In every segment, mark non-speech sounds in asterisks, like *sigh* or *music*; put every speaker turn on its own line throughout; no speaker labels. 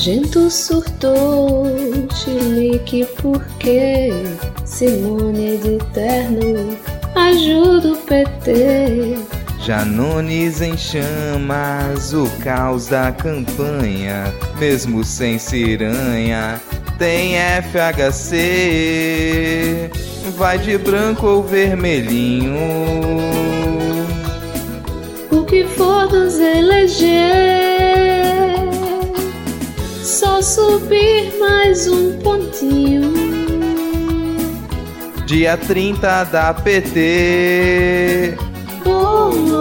Nojento surtou, chilique porque Simone de terno ajuda o PT.
Janones em chamas, o caos da campanha, mesmo sem ciranha, tem FHC. Vai de branco ou vermelhinho.
O que for nos eleger só subir mais um pontinho.
Dia 30 da PT.
Bolo,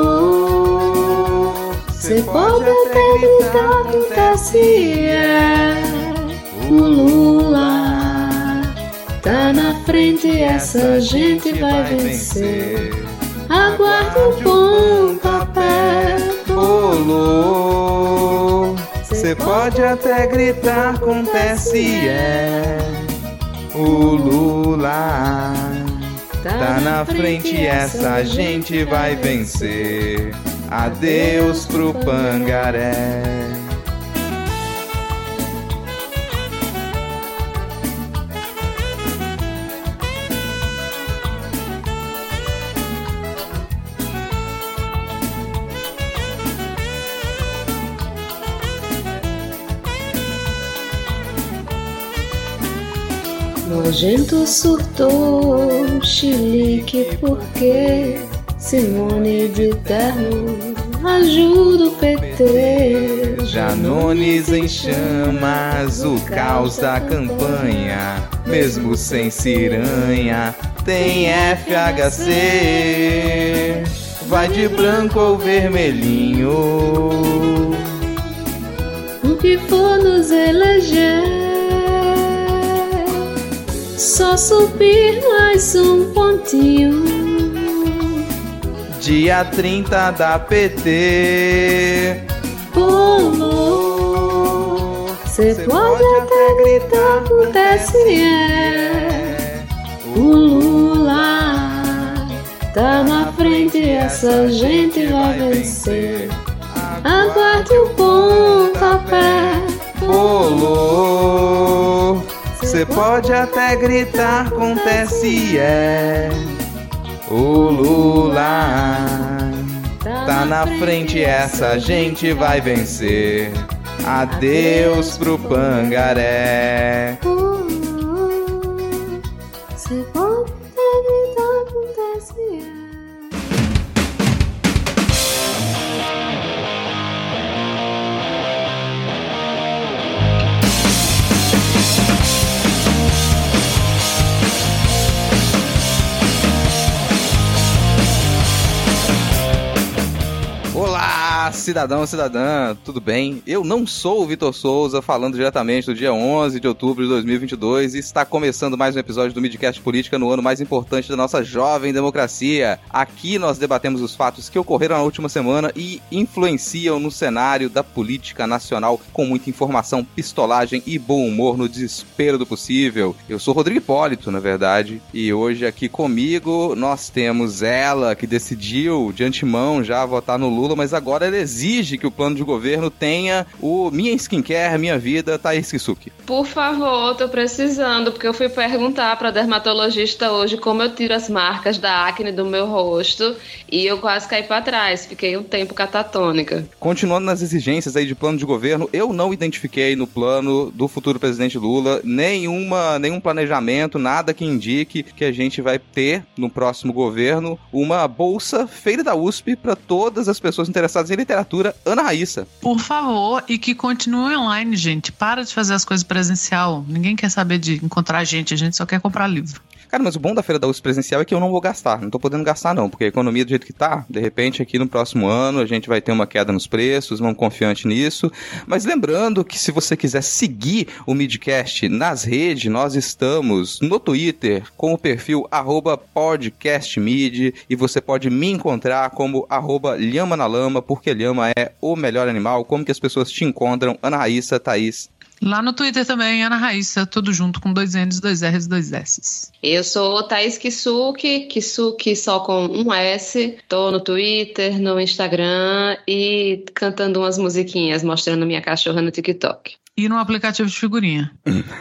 cê pode até gritar no TSE. O Lula tá na frente, essa gente vai vencer. Aguarde o pontapé.
Bolo. Você pode até gritar com TSE. O Lula tá na frente, essa gente vai vencer. Adeus pro pangaré.
Nojento surtou, chilique porque Simone de terno ajuda o PT.
Janones em chamas, o caos da campanha, mesmo sem ciranha, tem FHC. Vai de branco ou vermelhinho.
O que for nos eleger, só subir mais um pontinho.
Dia 30 da PT.
Bolo, cê pode até gritar no TSE. O Lula tá na frente, essa gente vai vencer. Aguarde o pontapé.
Bolo. Você pode até gritar com TSE. O Lula tá na frente, essa gente vai vencer. Adeus pro pangaré. Cidadão, cidadã, tudo bem? Eu não sou o Vitor Souza, falando diretamente do dia 11 de outubro de 2022 e está começando mais um episódio do Midcast Política no ano mais importante da nossa jovem democracia. Aqui nós debatemos os fatos que ocorreram na última semana e influenciam no cenário da política nacional com muita informação, pistolagem e bom humor no desespero do possível. Eu sou Rodrigo Hipólito, na verdade, e hoje aqui comigo nós temos ela que decidiu de antemão já votar no Lula, mas agora ela exige que o plano de governo tenha o Minha Skincare, Minha Vida, Thaís Kisuki.
Por favor, tô precisando, porque eu fui perguntar pra dermatologista hoje como eu tiro as marcas da acne do meu rosto e eu quase caí pra trás, fiquei um tempo catatônica.
Continuando nas exigências aí de plano de governo, eu não identifiquei no plano do futuro presidente Lula nenhuma, nenhum planejamento, nada que indique que a gente vai ter no próximo governo uma bolsa feira da USP para todas as pessoas interessadas em literatura, Ana Raíssa.
Por favor, e que continue online, gente. Para de fazer as coisas presencial. Ninguém quer saber de encontrar gente, a gente só quer comprar livro.
Cara, mas o bom da feira da USP presencial é que eu não vou gastar. Não tô podendo gastar, não, porque a economia do jeito que tá, de repente aqui no próximo ano a gente vai ter uma queda nos preços, vamos confiante nisso. Mas lembrando que se você quiser seguir o Midcast nas redes, nós estamos no Twitter com o perfil podcastmid e você pode me encontrar como arroba lhama na lama, porque lhama é o melhor animal. Como que as pessoas te encontram? Ana Raíssa, Thaís.
Lá no Twitter também, Ana Raíssa, tudo junto com dois N's, dois R's, dois S's.
Eu sou Thaís Kisuki, Kisuki só com um S. Tô no Twitter, no Instagram e cantando umas musiquinhas, mostrando minha cachorra no TikTok.
E no aplicativo de figurinha.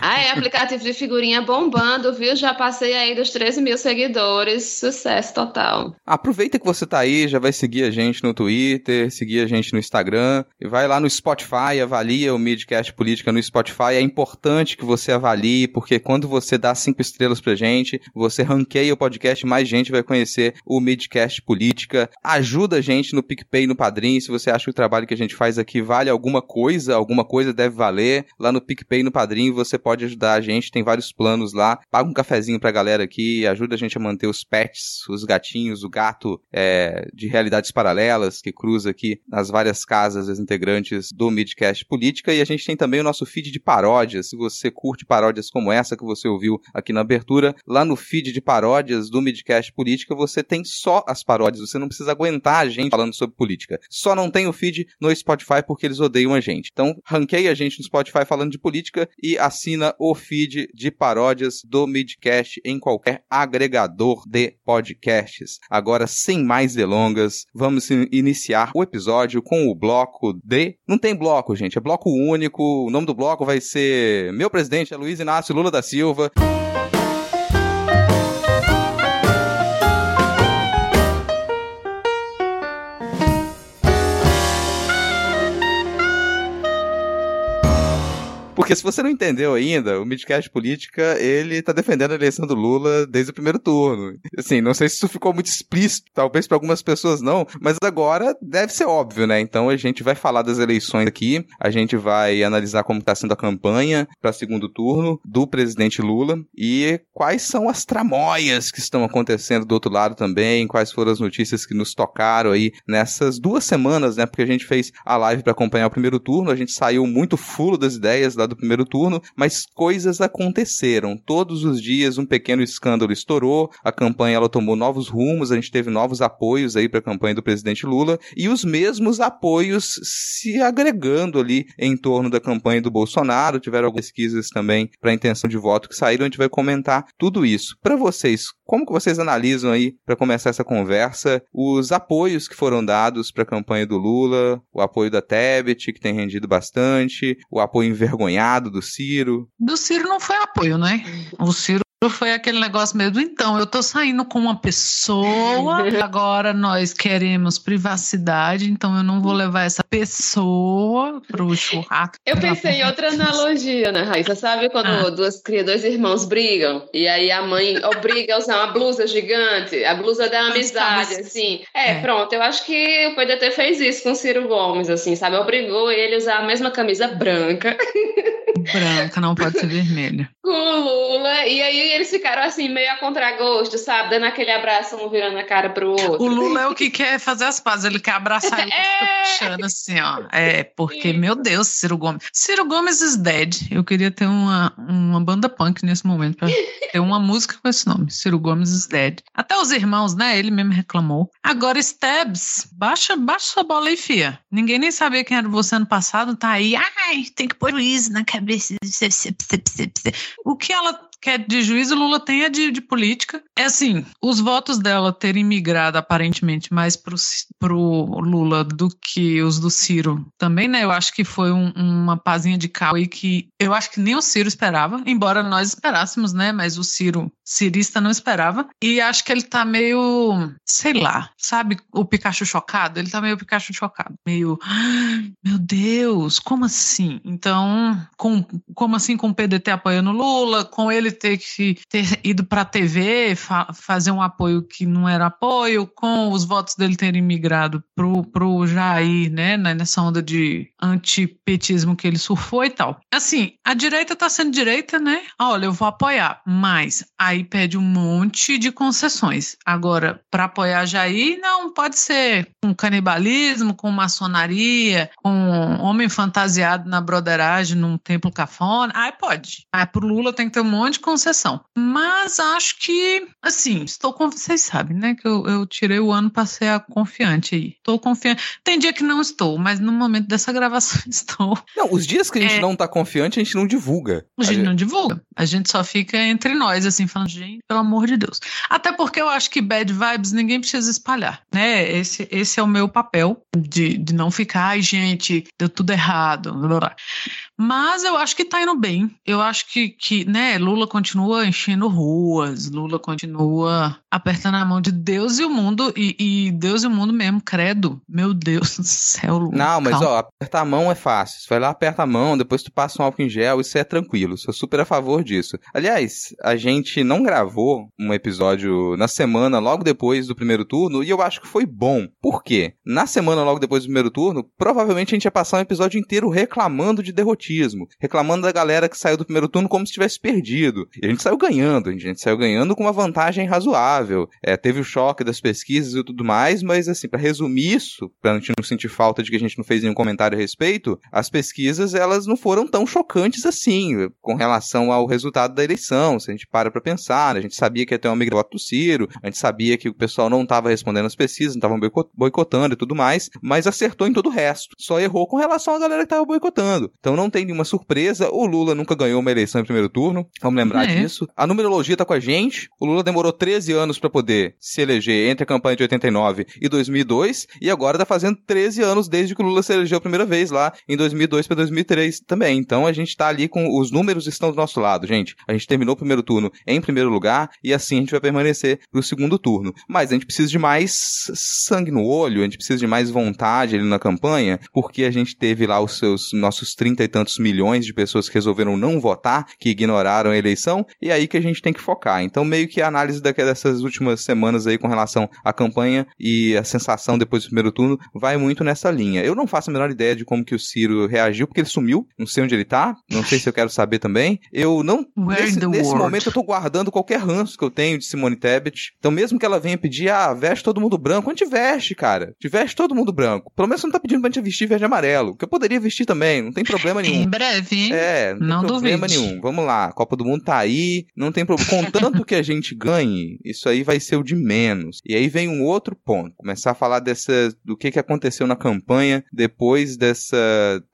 Ah, é aplicativo de figurinha bombando, viu? Já passei aí dos 13 mil seguidores. Sucesso total.
Aproveita que você tá aí, já vai seguir a gente no Twitter, seguir a gente no Instagram, e vai lá no Spotify, avalia o Midcast Política no Spotify. É importante que você avalie, porque quando você dá cinco estrelas pra gente, você ranqueia o podcast, mais gente vai conhecer o Midcast Política. Ajuda a gente no PicPay, no Padrim, se você acha que o trabalho que a gente faz aqui vale alguma coisa, alguma coisa deve valer. Lá no PicPay, no Padrim, você pode ajudar a gente, tem vários planos lá. Paga um cafezinho pra galera aqui, ajuda a gente a manter os pets, os gatinhos, o gato é, de realidades paralelas que cruza aqui nas várias casas das integrantes do Midcast Política. E a gente tem também o nosso feed de paródias. Se você curte paródias como essa que você ouviu aqui na abertura, lá no feed de paródias do Midcast Política você tem só as paródias. Você não precisa aguentar a gente falando sobre política. Só não tem o feed no Spotify porque eles odeiam a gente. Então, ranqueia a gente no Spotify falando de política e assina o feed de paródias do Midcast em qualquer agregador de podcasts. Agora, sem mais delongas, vamos iniciar o episódio com o bloco de. Não tem bloco, gente, é bloco único. O nome do bloco vai ser Meu Presidente é Luiz Inácio Lula da Silva. Porque se você não entendeu ainda, o Midcast Política, ele tá defendendo a eleição do Lula desde o primeiro turno. Assim, não sei se isso ficou muito explícito, talvez para algumas pessoas não, mas agora deve ser óbvio, né? Então a gente vai falar das eleições aqui, a gente vai analisar como tá sendo a campanha para segundo turno do presidente Lula e quais são as tramóias que estão acontecendo do outro lado também, quais foram as notícias que nos tocaram aí nessas duas semanas, né? Porque a gente fez a live para acompanhar o primeiro turno, a gente saiu muito fulo das ideias lá do primeiro turno, mas coisas aconteceram. Todos os dias um pequeno escândalo estourou, a campanha ela tomou novos rumos, a gente teve novos apoios aí para a campanha do presidente Lula e os mesmos apoios se agregando ali em torno da campanha do Bolsonaro. Tiveram algumas pesquisas também para intenção de voto que saíram, a gente vai comentar tudo isso. Para vocês, como que vocês analisam aí para começar essa conversa os apoios que foram dados para a campanha do Lula, o apoio da Tebet, que tem rendido bastante, o apoio envergonhado do Ciro?
Do Ciro não foi apoio, né? O Ciro foi aquele negócio mesmo. Então, eu tô saindo com uma pessoa, *laughs* agora nós queremos privacidade, então eu não vou levar essa pessoa pro churrasco.
Eu pensei em outra analogia, né, Raíssa? Sabe quando ah. duas, dois irmãos brigam e aí a mãe obriga a usar uma blusa gigante, a blusa da amizade, assim. É, é, pronto, eu acho que o PDT fez isso com o Ciro Gomes, assim, sabe? Obrigou ele a usar a mesma camisa branca.
Branca, não pode ser vermelha. *laughs*
Com o Lula, e aí eles ficaram assim, meio a contragosto, sabe? Dando aquele abraço, um virando a cara pro outro.
O Lula é o que quer fazer as pazes, ele quer abraçar *laughs* e é... puxando assim, ó. É, porque, meu Deus, Ciro Gomes. Ciro Gomes is dead. Eu queria ter uma, uma banda punk nesse momento, pra ter uma música com esse nome. Ciro Gomes is dead. Até os irmãos, né? Ele mesmo reclamou. Agora, Stabs, baixa, baixa sua bola aí, fia. Ninguém nem sabia quem era você ano passado, tá aí. Ai, tem que pôr juízo na cabeça. O que ela que é de juízo, Lula tem é de, de política. É assim, os votos dela terem migrado aparentemente mais pro, pro Lula do que os do Ciro também, né? Eu acho que foi um, uma pazinha de cal aí que eu acho que nem o Ciro esperava, embora nós esperássemos, né? Mas o Ciro, cirista, não esperava. E acho que ele tá meio, sei lá, sabe o Pikachu chocado? Ele tá meio Pikachu chocado, meio, ah, meu Deus, como assim? Então, com, como assim com o PDT apoiando Lula, com ele ele ter que ter ido para a TV fa fazer um apoio que não era apoio, com os votos dele terem migrado pro, pro Jair, né, nessa onda de antipetismo que ele surfou e tal. Assim, a direita tá sendo direita, né? Olha, eu vou apoiar, mas aí pede um monte de concessões. Agora, para apoiar Jair, não pode ser com canibalismo, com maçonaria, com homem fantasiado na broderagem num templo cafona. Aí pode. Aí pro Lula tem que ter um monte de concessão. Mas acho que, assim, estou com. Vocês sabem, né? Que eu, eu tirei o ano para ser confiante aí. Estou confiante. Tem dia que não estou, mas no momento dessa *laughs* gravação estou.
Não, os dias que a gente é... não está confiante, a gente não divulga.
A gente, a gente não divulga. A gente só fica entre nós, assim, falando, gente, pelo amor de Deus. Até porque eu acho que bad vibes ninguém precisa espalhar, né? Esse, esse é o meu papel de, de não ficar, ai, gente, deu tudo errado. Blá, blá. Mas eu acho que tá indo bem. Eu acho que, que né, Lula continua enchendo ruas, Lula continua apertando a mão de Deus e o mundo, e, e Deus e o mundo mesmo, credo. Meu Deus do céu, Lula.
Não, mas ó, apertar a mão é fácil. Você vai lá, aperta a mão, depois tu passa um álcool em gel, isso é tranquilo. Sou super a favor disso. Aliás, a gente não gravou um episódio na semana logo depois do primeiro turno, e eu acho que foi bom. Por quê? Na semana logo depois do primeiro turno, provavelmente a gente ia passar um episódio inteiro reclamando de derrotismo, reclamando da galera que saiu do primeiro turno como se tivesse perdido. E a gente saiu ganhando, a gente saiu ganhando com uma vantagem razoável. É, teve o choque das pesquisas e tudo mais, mas assim, para resumir isso, pra gente não sentir falta de que a gente não fez nenhum comentário a respeito, as pesquisas elas não foram tão chocantes assim com relação ao resultado da eleição. Se a gente para pra pensar, a gente sabia que ia ter uma migração do Ciro, a gente sabia que o pessoal não estava respondendo as pesquisas, não estavam boicotando e tudo mais, mas acertou em todo o resto. Só errou com relação à galera que estava boicotando. Então não tem nenhuma surpresa. O Lula nunca ganhou uma eleição em primeiro turno. Vamos lembrar é. disso. A numerologia tá com a gente. O Lula demorou 13 anos para poder se eleger entre a campanha de 89 e 2002 e agora tá fazendo 13 anos desde que o Lula se elegeu a primeira vez lá em 2002 para 2003 também. Então a gente tá ali com os números estão do nosso lado, gente. A gente terminou o primeiro turno em primeiro lugar e assim a gente vai permanecer pro segundo turno. Mas a gente precisa de mais sangue no olho, a gente precisa de mais vontade ali na campanha, porque a gente teve lá os seus nossos trinta e tantos milhões de pessoas que resolveram não votar, que ignoraram a eleição, e é aí que a gente tem que focar. Então, meio que a análise dessas últimas semanas aí com relação à campanha e a sensação depois do primeiro turno vai muito nessa linha. Eu não faço a menor ideia de como que o Ciro reagiu, porque ele sumiu, não sei onde ele tá, não sei se eu quero saber também. Eu não. nesse, nesse momento eu tô guardando qualquer ranço que eu tenho de Simone Tebet. Então, mesmo que ela venha pedir, ah, veste todo mundo branco, a gente veste, cara. Te veste todo mundo branco. Pelo menos você não tá pedindo pra gente vestir verde e amarelo, que eu poderia vestir também, não tem problema nenhum.
Em breve.
É, não, não tem problema duvide. nenhum. Vamos lá, Copa do Mundo tá aí, não tem problema. Contanto que a gente ganhe, isso aí vai ser o de menos. E aí vem um outro ponto, começar a falar dessa, do que, que aconteceu na campanha depois dessa,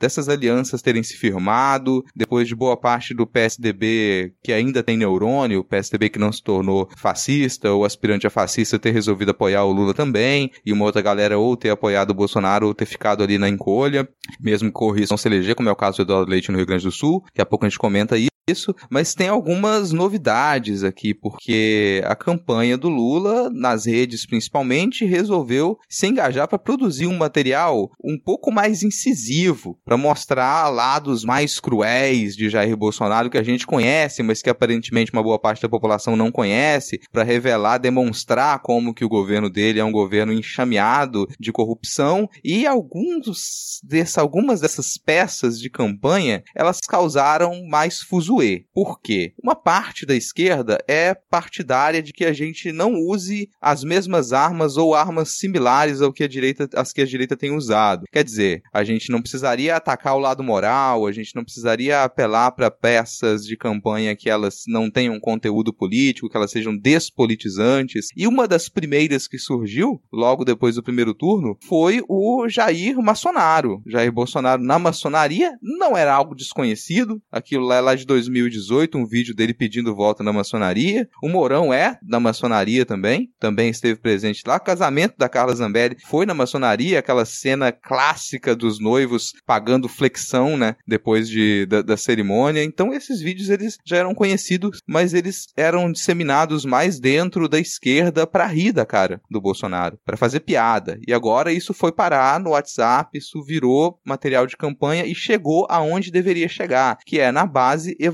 dessas alianças terem se firmado, depois de boa parte do PSDB que ainda tem neurônio, o PSDB que não se tornou fascista, ou aspirante a fascista ter resolvido apoiar o Lula também, e uma outra galera ou ter apoiado o Bolsonaro ou ter ficado ali na encolha, mesmo que corriam se eleger, como é o caso do Leite no Rio Grande do Sul. Daqui a pouco a gente comenta isso isso, mas tem algumas novidades aqui, porque a campanha do Lula, nas redes principalmente, resolveu se engajar para produzir um material um pouco mais incisivo, para mostrar lados mais cruéis de Jair Bolsonaro que a gente conhece, mas que aparentemente uma boa parte da população não conhece, para revelar, demonstrar como que o governo dele é um governo enxameado de corrupção. E alguns dessa, algumas dessas peças de campanha, elas causaram mais fuso por quê? Uma parte da esquerda é partidária de que a gente não use as mesmas armas ou armas similares ao que a direita, as que a direita tem usado. Quer dizer, a gente não precisaria atacar o lado moral, a gente não precisaria apelar para peças de campanha que elas não tenham conteúdo político, que elas sejam despolitizantes. E uma das primeiras que surgiu, logo depois do primeiro turno, foi o Jair Maçonaro. Jair Bolsonaro na maçonaria não era algo desconhecido, aquilo lá é lá de 2018, um vídeo dele pedindo volta na maçonaria. O Mourão é da maçonaria também, também esteve presente lá. O casamento da Carla Zambelli foi na maçonaria, aquela cena clássica dos noivos pagando flexão, né, depois de, da, da cerimônia. Então esses vídeos eles já eram conhecidos, mas eles eram disseminados mais dentro da esquerda para rir da cara do Bolsonaro, para fazer piada. E agora isso foi parar no WhatsApp, isso virou material de campanha e chegou aonde deveria chegar, que é na base evangélica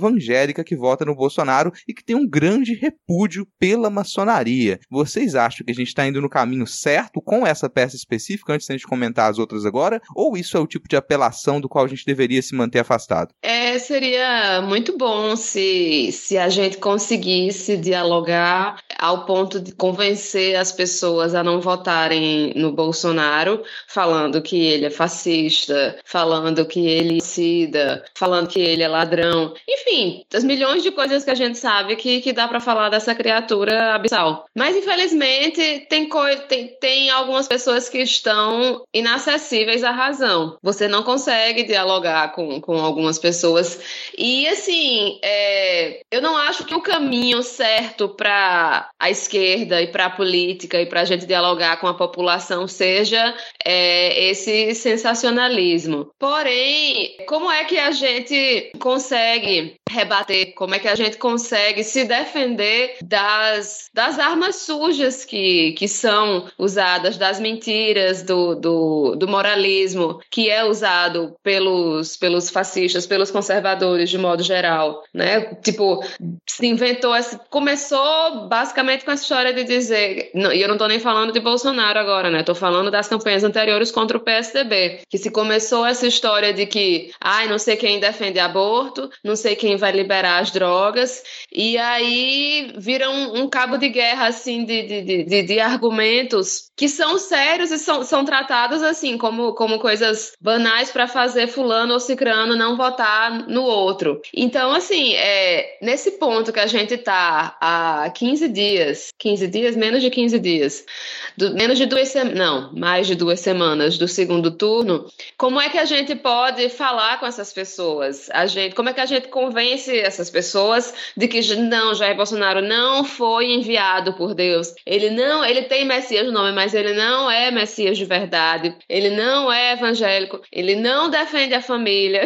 que vota no Bolsonaro e que tem um grande repúdio pela maçonaria. Vocês acham que a gente está indo no caminho certo com essa peça específica, antes de a gente comentar as outras agora? Ou isso é o tipo de apelação do qual a gente deveria se manter afastado?
É, seria muito bom se, se a gente conseguisse dialogar ao ponto de convencer as pessoas a não votarem no Bolsonaro, falando que ele é fascista, falando que ele é cida, falando que ele é ladrão. Enfim, enfim, das milhões de coisas que a gente sabe que, que dá para falar dessa criatura abissal. Mas, infelizmente, tem, tem, tem algumas pessoas que estão inacessíveis à razão. Você não consegue dialogar com, com algumas pessoas. E, assim, é, eu não acho que o caminho certo para a esquerda e para a política e para a gente dialogar com a população seja é, esse sensacionalismo. Porém, como é que a gente consegue rebater? Como é que a gente consegue se defender das, das armas sujas que, que são usadas, das mentiras, do, do, do moralismo que é usado pelos, pelos fascistas, pelos conservadores de modo geral, né? Tipo, se inventou, começou basicamente com essa história de dizer, e eu não estou nem falando de Bolsonaro agora, né? Estou falando das campanhas anteriores contra o PSDB, que se começou essa história de que, ai, não sei quem defende aborto, não sei quem vai liberar as drogas, e aí vira um, um cabo de guerra, assim, de, de, de, de, argumentos que são sérios e são, são tratados, assim, como, como coisas banais para fazer fulano ou cicrano não votar no outro. Então, assim, é, nesse ponto que a gente tá há 15 dias, 15 dias, menos de 15 dias, do, menos de duas semanas, não, mais de duas semanas do segundo turno, como é que a gente pode falar com essas pessoas? A gente, como é que a gente convence essas pessoas de que não, Jair Bolsonaro não foi enviado por Deus. Ele não, ele tem Messias no nome, mas ele não é Messias de verdade. Ele não é evangélico. Ele não defende a família.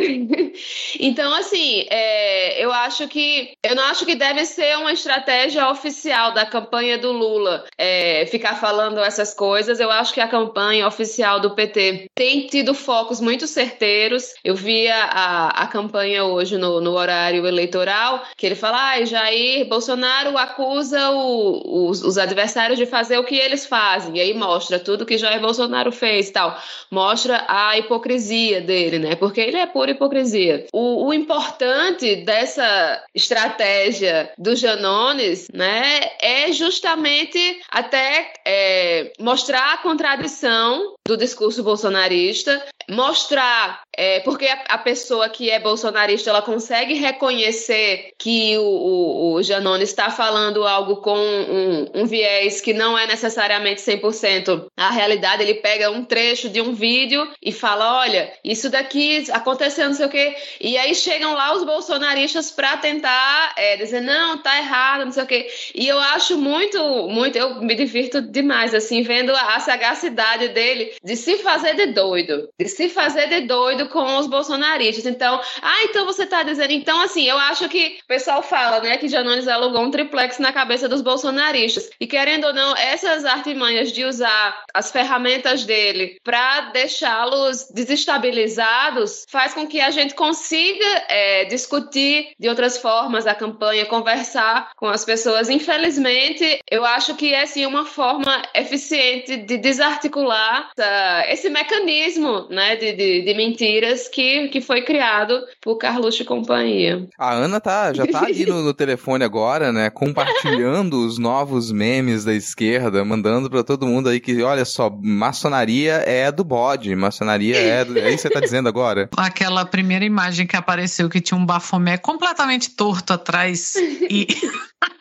*laughs* então, assim, é, eu acho que eu não acho que deve ser uma estratégia oficial da campanha do Lula é, ficar falando essas coisas. Eu acho que a campanha oficial do PT tem tido focos muito certeiros. Eu vi a, a campanha hoje no, no horário eleitoral que ele fala, ah, Jair Bolsonaro acusa o, os, os, adversários de fazer o que eles fazem. E aí mostra tudo que Jair Bolsonaro fez e tal. Mostra a hipocrisia dele, né? Porque ele é pura hipocrisia. O, o importante dessa estratégia do Janones, né, é justamente até é, mostrar a contradição do discurso bolsonarista, mostrar é, porque a, a, pessoa que é bolsonarista ela consegue reconhecer que o, o, o Janone está falando algo com um, um, viés que não é necessariamente 100% a realidade. Ele pega um trecho de um vídeo e fala: olha, isso daqui aconteceu, não sei o quê. E aí chegam lá os bolsonaristas para tentar é, dizer: não, tá errado, não sei o quê. E eu acho muito, muito, eu me divirto demais, assim, vendo a, a sagacidade dele de se fazer de doido, de se fazer de doido com os bolsonaristas. Então, ah, então você está dizendo. Então, assim, eu acho que o pessoal fala, né, que Janones alugou um triplex na cabeça dos bolsonaristas. E querendo ou não, essas artimanhas de usar as ferramentas dele para deixá-los desestabilizados faz com que a gente consiga é, discutir de outras formas a campanha, conversar com as pessoas. Infelizmente, eu acho que é sim uma forma eficiente de desarticular essa, esse mecanismo né, de, de, de mentir que, que foi criado por Carluxo e companhia.
A Ana tá, já tá ali no, no telefone agora, né? Compartilhando os novos memes da esquerda, mandando para todo mundo aí que, olha só, maçonaria é do bode, maçonaria é do... É isso que você tá dizendo agora?
Aquela primeira imagem que apareceu que tinha um bafomé completamente torto atrás e... *laughs*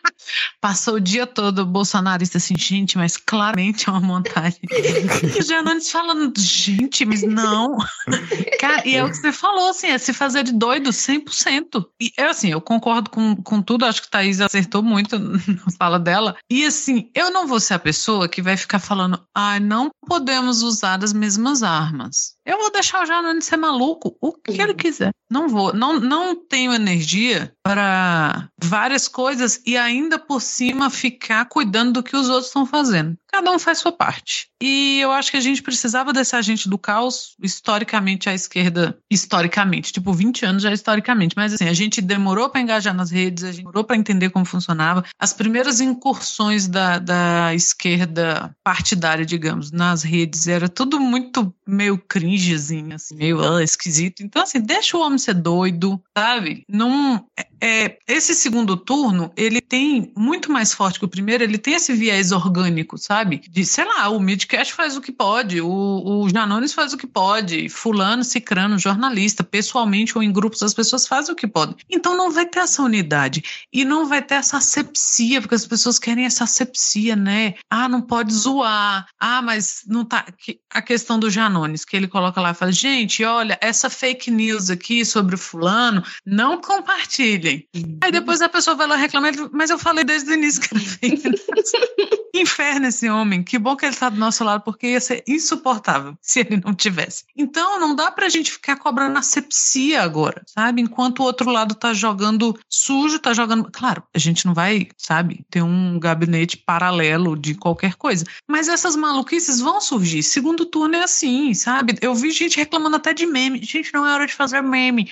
Passou o dia todo bolsonarista assim, gente, mas claramente é uma montagem. e *laughs* o Janones falando, gente, mas não. *laughs* Cara, e é o que você falou, assim, é se fazer de doido 100%. E é assim, eu concordo com, com tudo, acho que Thaís acertou muito *laughs* na fala dela. E assim, eu não vou ser a pessoa que vai ficar falando, ah, não podemos usar as mesmas armas. Eu vou deixar o Janones ser maluco, o que ele quiser. Não vou, não, não tenho energia para várias coisas e ainda por cima ficar cuidando do que os outros estão fazendo. Cada um faz sua parte. E eu acho que a gente precisava desse agente do caos, historicamente, à esquerda, historicamente, tipo 20 anos já historicamente, mas assim, a gente demorou para engajar nas redes, a gente demorou para entender como funcionava. As primeiras incursões da, da esquerda partidária, digamos, nas redes, era tudo muito meio cringezinho, assim, meio uh, esquisito. Então, assim, deixa o homem ser doido, sabe? Não. É, esse segundo turno, ele tem muito mais forte que o primeiro, ele tem esse viés orgânico, sabe? De, sei lá, o Midcast faz o que pode, o, o Janones faz o que pode, fulano, cicrano, jornalista, pessoalmente ou em grupos, as pessoas fazem o que podem. Então não vai ter essa unidade e não vai ter essa asepsia, porque as pessoas querem essa asepsia, né? Ah, não pode zoar. Ah, mas não tá. A questão do Janones, que ele coloca lá e fala: gente, olha, essa fake news aqui sobre o fulano, não compartilhem. Aí depois a pessoa vai lá reclamar, mas eu falei desde o início que fake news. *laughs* Inferno esse homem. Que bom que ele está do nosso lado, porque ia ser insuportável se ele não tivesse. Então, não dá pra gente ficar cobrando asepsia agora, sabe? Enquanto o outro lado tá jogando sujo, tá jogando. Claro, a gente não vai, sabe, ter um gabinete paralelo de qualquer coisa. Mas essas maluquices vão surgir. Segundo turno é assim, sabe? Eu vi gente reclamando até de meme. Gente, não é hora de fazer meme.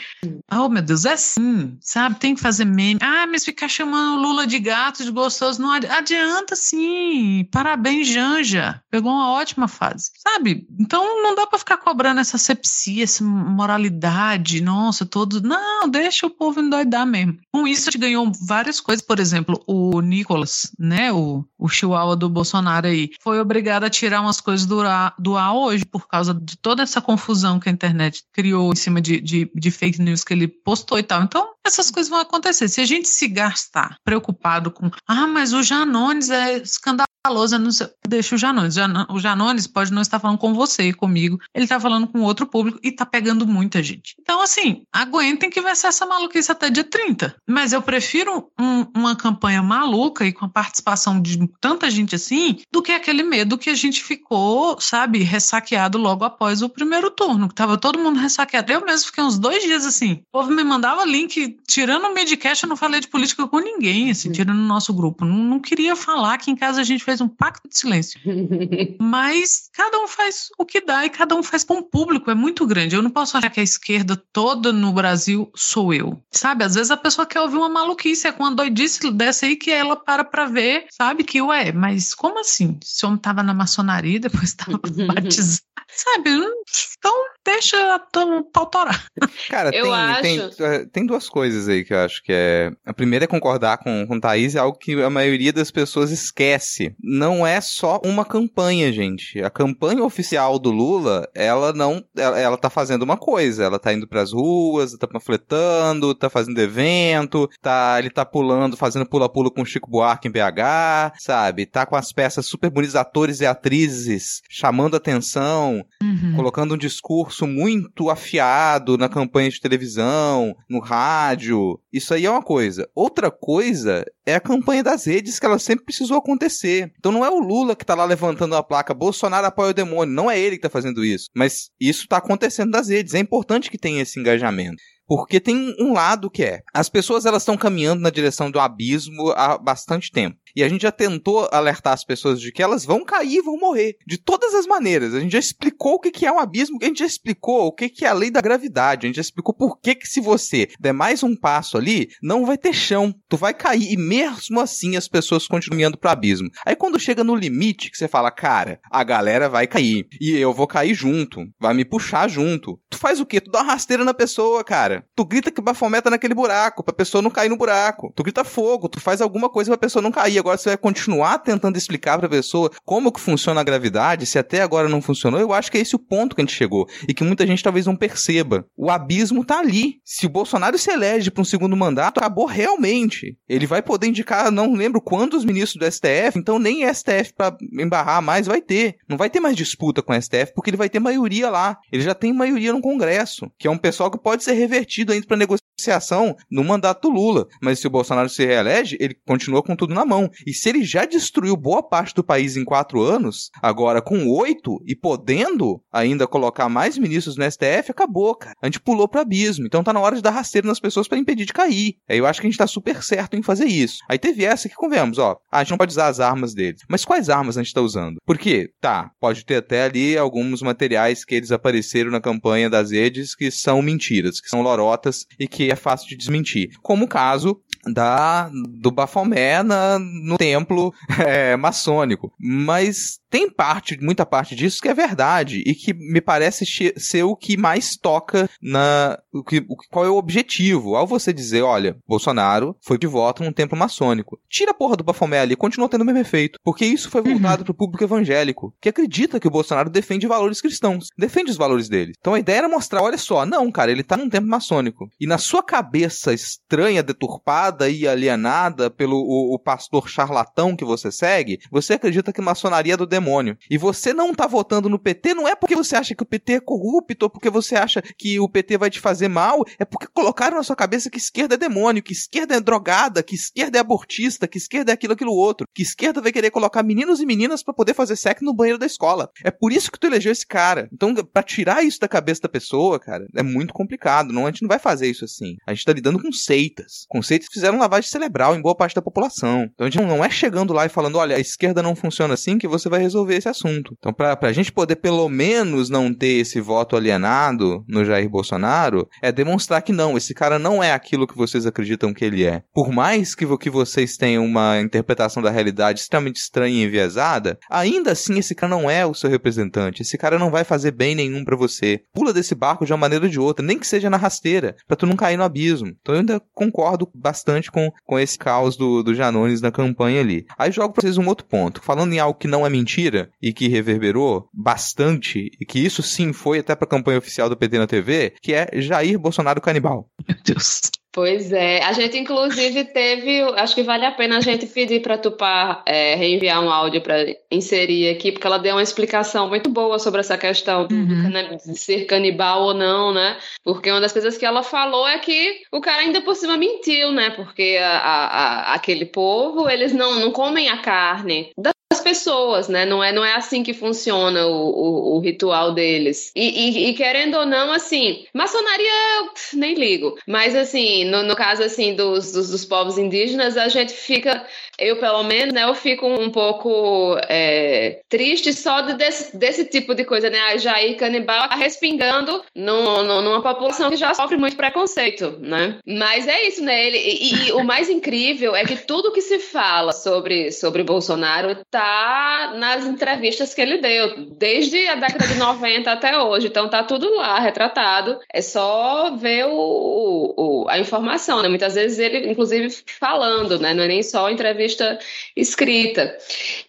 Oh, meu Deus, é sim, sabe? Tem que fazer meme. Ah, mas ficar chamando Lula de gato, de gostoso, não adianta sim. Parabéns, Janja. Pegou uma ótima fase, sabe? Então não dá para ficar cobrando essa sepsia, essa moralidade, nossa, todos. Não, deixa o povo endoidar mesmo. Com isso, a gente ganhou várias coisas. Por exemplo, o Nicolas, né? O, o chihuahua do Bolsonaro aí, foi obrigado a tirar umas coisas do, do ar hoje por causa de toda essa confusão que a internet criou em cima de, de, de fake news que ele postou e tal. Então, essas coisas vão acontecer. Se a gente se gastar preocupado com, ah, mas o Janones é escandaloso Lousa, deixa o Janones. O Janones pode não estar falando com você e comigo, ele está falando com outro público e está pegando muita gente. Então, assim, aguentem que vai ser essa maluquice até dia 30. Mas eu prefiro um, uma campanha maluca e com a participação de tanta gente assim, do que aquele medo que a gente ficou, sabe, ressaqueado logo após o primeiro turno, que tava todo mundo ressaqueado. Eu mesmo fiquei uns dois dias assim. O povo me mandava link, tirando o Midcast, eu não falei de política com ninguém, assim, tirando o nosso grupo. Não, não queria falar que em casa a gente fez fez um pacto de silêncio. Mas cada um faz o que dá e cada um faz para um público, é muito grande. Eu não posso achar que a esquerda toda no Brasil sou eu. Sabe? Às vezes a pessoa quer ouvir uma maluquice, é com uma doidice dessa aí que ela para pra ver, sabe? Que, ué, mas como assim? Esse homem tava na maçonaria, *laughs* depois tava *laughs* batizado. Sabe? Então deixa o pau torar.
Cara,
eu
tem,
acho...
tem, tem, duas coisas aí que eu acho que é. A primeira é concordar com, com Thaís, é algo que a maioria das pessoas esquece. Não é só uma campanha, gente. A campanha oficial do Lula, ela não. Ela, ela tá fazendo uma coisa. Ela tá indo pras ruas, tá panfletando, tá fazendo evento, tá, ele tá pulando, fazendo pula-pula com Chico Buarque em BH, sabe? Tá com as peças super bonitas, atores e atrizes chamando atenção, uhum. colocando um discurso muito afiado na campanha de televisão, no rádio. Isso aí é uma coisa. Outra coisa é a campanha das redes que ela sempre precisou acontecer. Então não é o Lula que tá lá levantando a placa Bolsonaro apoia o demônio, não é ele que tá fazendo isso. Mas isso tá acontecendo nas redes. É importante que tenha esse engajamento. Porque tem um lado que é, as pessoas elas estão caminhando na direção do abismo há bastante tempo. E a gente já tentou alertar as pessoas de que elas vão cair e vão morrer. De todas as maneiras. A gente já explicou o que é um abismo, a gente já explicou o que é a lei da gravidade, a gente já explicou por que, que se você der mais um passo ali, não vai ter chão. Tu vai cair. E mesmo assim as pessoas continuam indo pro abismo. Aí quando chega no limite, que você fala, cara, a galera vai cair. E eu vou cair junto. Vai me puxar junto. Tu faz o quê? Tu dá uma rasteira na pessoa, cara. Tu grita que bafometa naquele buraco, pra pessoa não cair no buraco. Tu grita fogo, tu faz alguma coisa pra pessoa não cair agora você vai continuar tentando explicar para a pessoa como que funciona a gravidade, se até agora não funcionou, eu acho que é esse o ponto que a gente chegou e que muita gente talvez não perceba. O abismo tá ali. Se o Bolsonaro se elege para um segundo mandato, acabou realmente. Ele vai poder indicar, não lembro quantos ministros do STF, então nem STF para embarrar mais vai ter. Não vai ter mais disputa com o STF porque ele vai ter maioria lá. Ele já tem maioria no Congresso, que é um pessoal que pode ser revertido ainda para negociação no mandato do Lula. Mas se o Bolsonaro se reelege, ele continua com tudo na mão. E se ele já destruiu boa parte do país em quatro anos, agora com oito e podendo ainda colocar mais ministros no STF, acabou, cara. A gente pulou pro abismo. Então tá na hora de dar rasteiro nas pessoas para impedir de cair. Aí eu acho que a gente tá super certo em fazer isso. Aí teve essa que convenhamos, ó. A gente não pode usar as armas deles. Mas quais armas a gente tá usando? Porque, tá, pode ter até ali alguns materiais que eles apareceram na campanha das redes que são mentiras, que são lorotas e que é fácil de desmentir. Como o caso da do Bafomé na, no templo *laughs* é, maçônico. Mas tem parte, muita parte disso que é verdade e que me parece ser o que mais toca na. O que, qual é o objetivo? Ao você dizer, olha, Bolsonaro foi de voto num templo maçônico. Tira a porra do Bafomé ali, continua tendo o mesmo efeito. Porque isso foi voltado uhum. pro público evangélico, que acredita que o Bolsonaro defende valores cristãos, defende os valores dele. Então a ideia era mostrar, olha só, não, cara, ele tá num templo maçônico. E na sua cabeça estranha, deturpada e alienada pelo o, o pastor charlatão que você segue, você acredita que maçonaria é do demônio. E você não tá votando no PT não é porque você acha que o PT é corrupto ou porque você acha que o PT vai te fazer mal, é porque colocaram na sua cabeça que esquerda é demônio, que esquerda é drogada, que esquerda é abortista, que esquerda é aquilo, aquilo outro, que esquerda vai querer colocar meninos e meninas para poder fazer sexo no banheiro da escola. É por isso que tu elegeu esse cara. Então, para tirar isso da cabeça da pessoa, cara, é muito complicado. Não, a gente não vai fazer isso assim. A gente tá lidando com seitas. Conceitos que fizeram lavagem cerebral em boa parte da população. Então a gente não é chegando lá e falando, olha, a esquerda não funciona assim que você vai resolver esse assunto. Então, pra, pra gente poder pelo menos não ter esse voto alienado no Jair Bolsonaro, é demonstrar que não, esse cara não é aquilo que vocês acreditam que ele é. Por mais que, que vocês tenham uma interpretação da realidade extremamente estranha e enviesada, ainda assim esse cara não é o seu representante. Esse cara não vai fazer bem nenhum para você. Pula desse barco de uma maneira ou de outra, nem que seja na rasteira, para tu não cair no abismo. Então eu ainda concordo bastante com, com esse caos do, do Janones na campanha ali. Aí jogo pra vocês um outro ponto. Falando em algo que não é mentira e que reverberou bastante, e que isso sim foi até pra campanha oficial do PT na TV, que é Jair Bolsonaro canibal.
Meu Deus.
Pois é, a gente inclusive teve, acho que vale a pena a gente pedir para Tupá é, reenviar um áudio para inserir aqui, porque ela deu uma explicação muito boa sobre essa questão uhum. de ser canibal ou não, né? Porque uma das coisas que ela falou é que o cara ainda por cima mentiu, né? Porque a, a, a, aquele povo, eles não, não comem a carne das pessoas, né? Não é, não é assim que funciona o, o, o ritual deles. E, e, e, querendo ou não, assim, maçonaria nem ligo, mas assim, no, no caso assim dos, dos, dos povos indígenas, a gente fica eu pelo menos, né, eu fico um pouco é, triste só de desse, desse tipo de coisa, né? A Jair Canibal tá respingando no, no, numa população que já sofre muito preconceito, né? Mas é isso, né? Ele, e, e, o mais incrível é que tudo que se fala sobre, sobre Bolsonaro tá nas entrevistas que ele deu, desde a década de 90 até hoje. Então tá tudo lá, retratado. É só ver o, o a informação, né? Muitas vezes ele, inclusive, falando, né? Não é nem só entrevista escrita.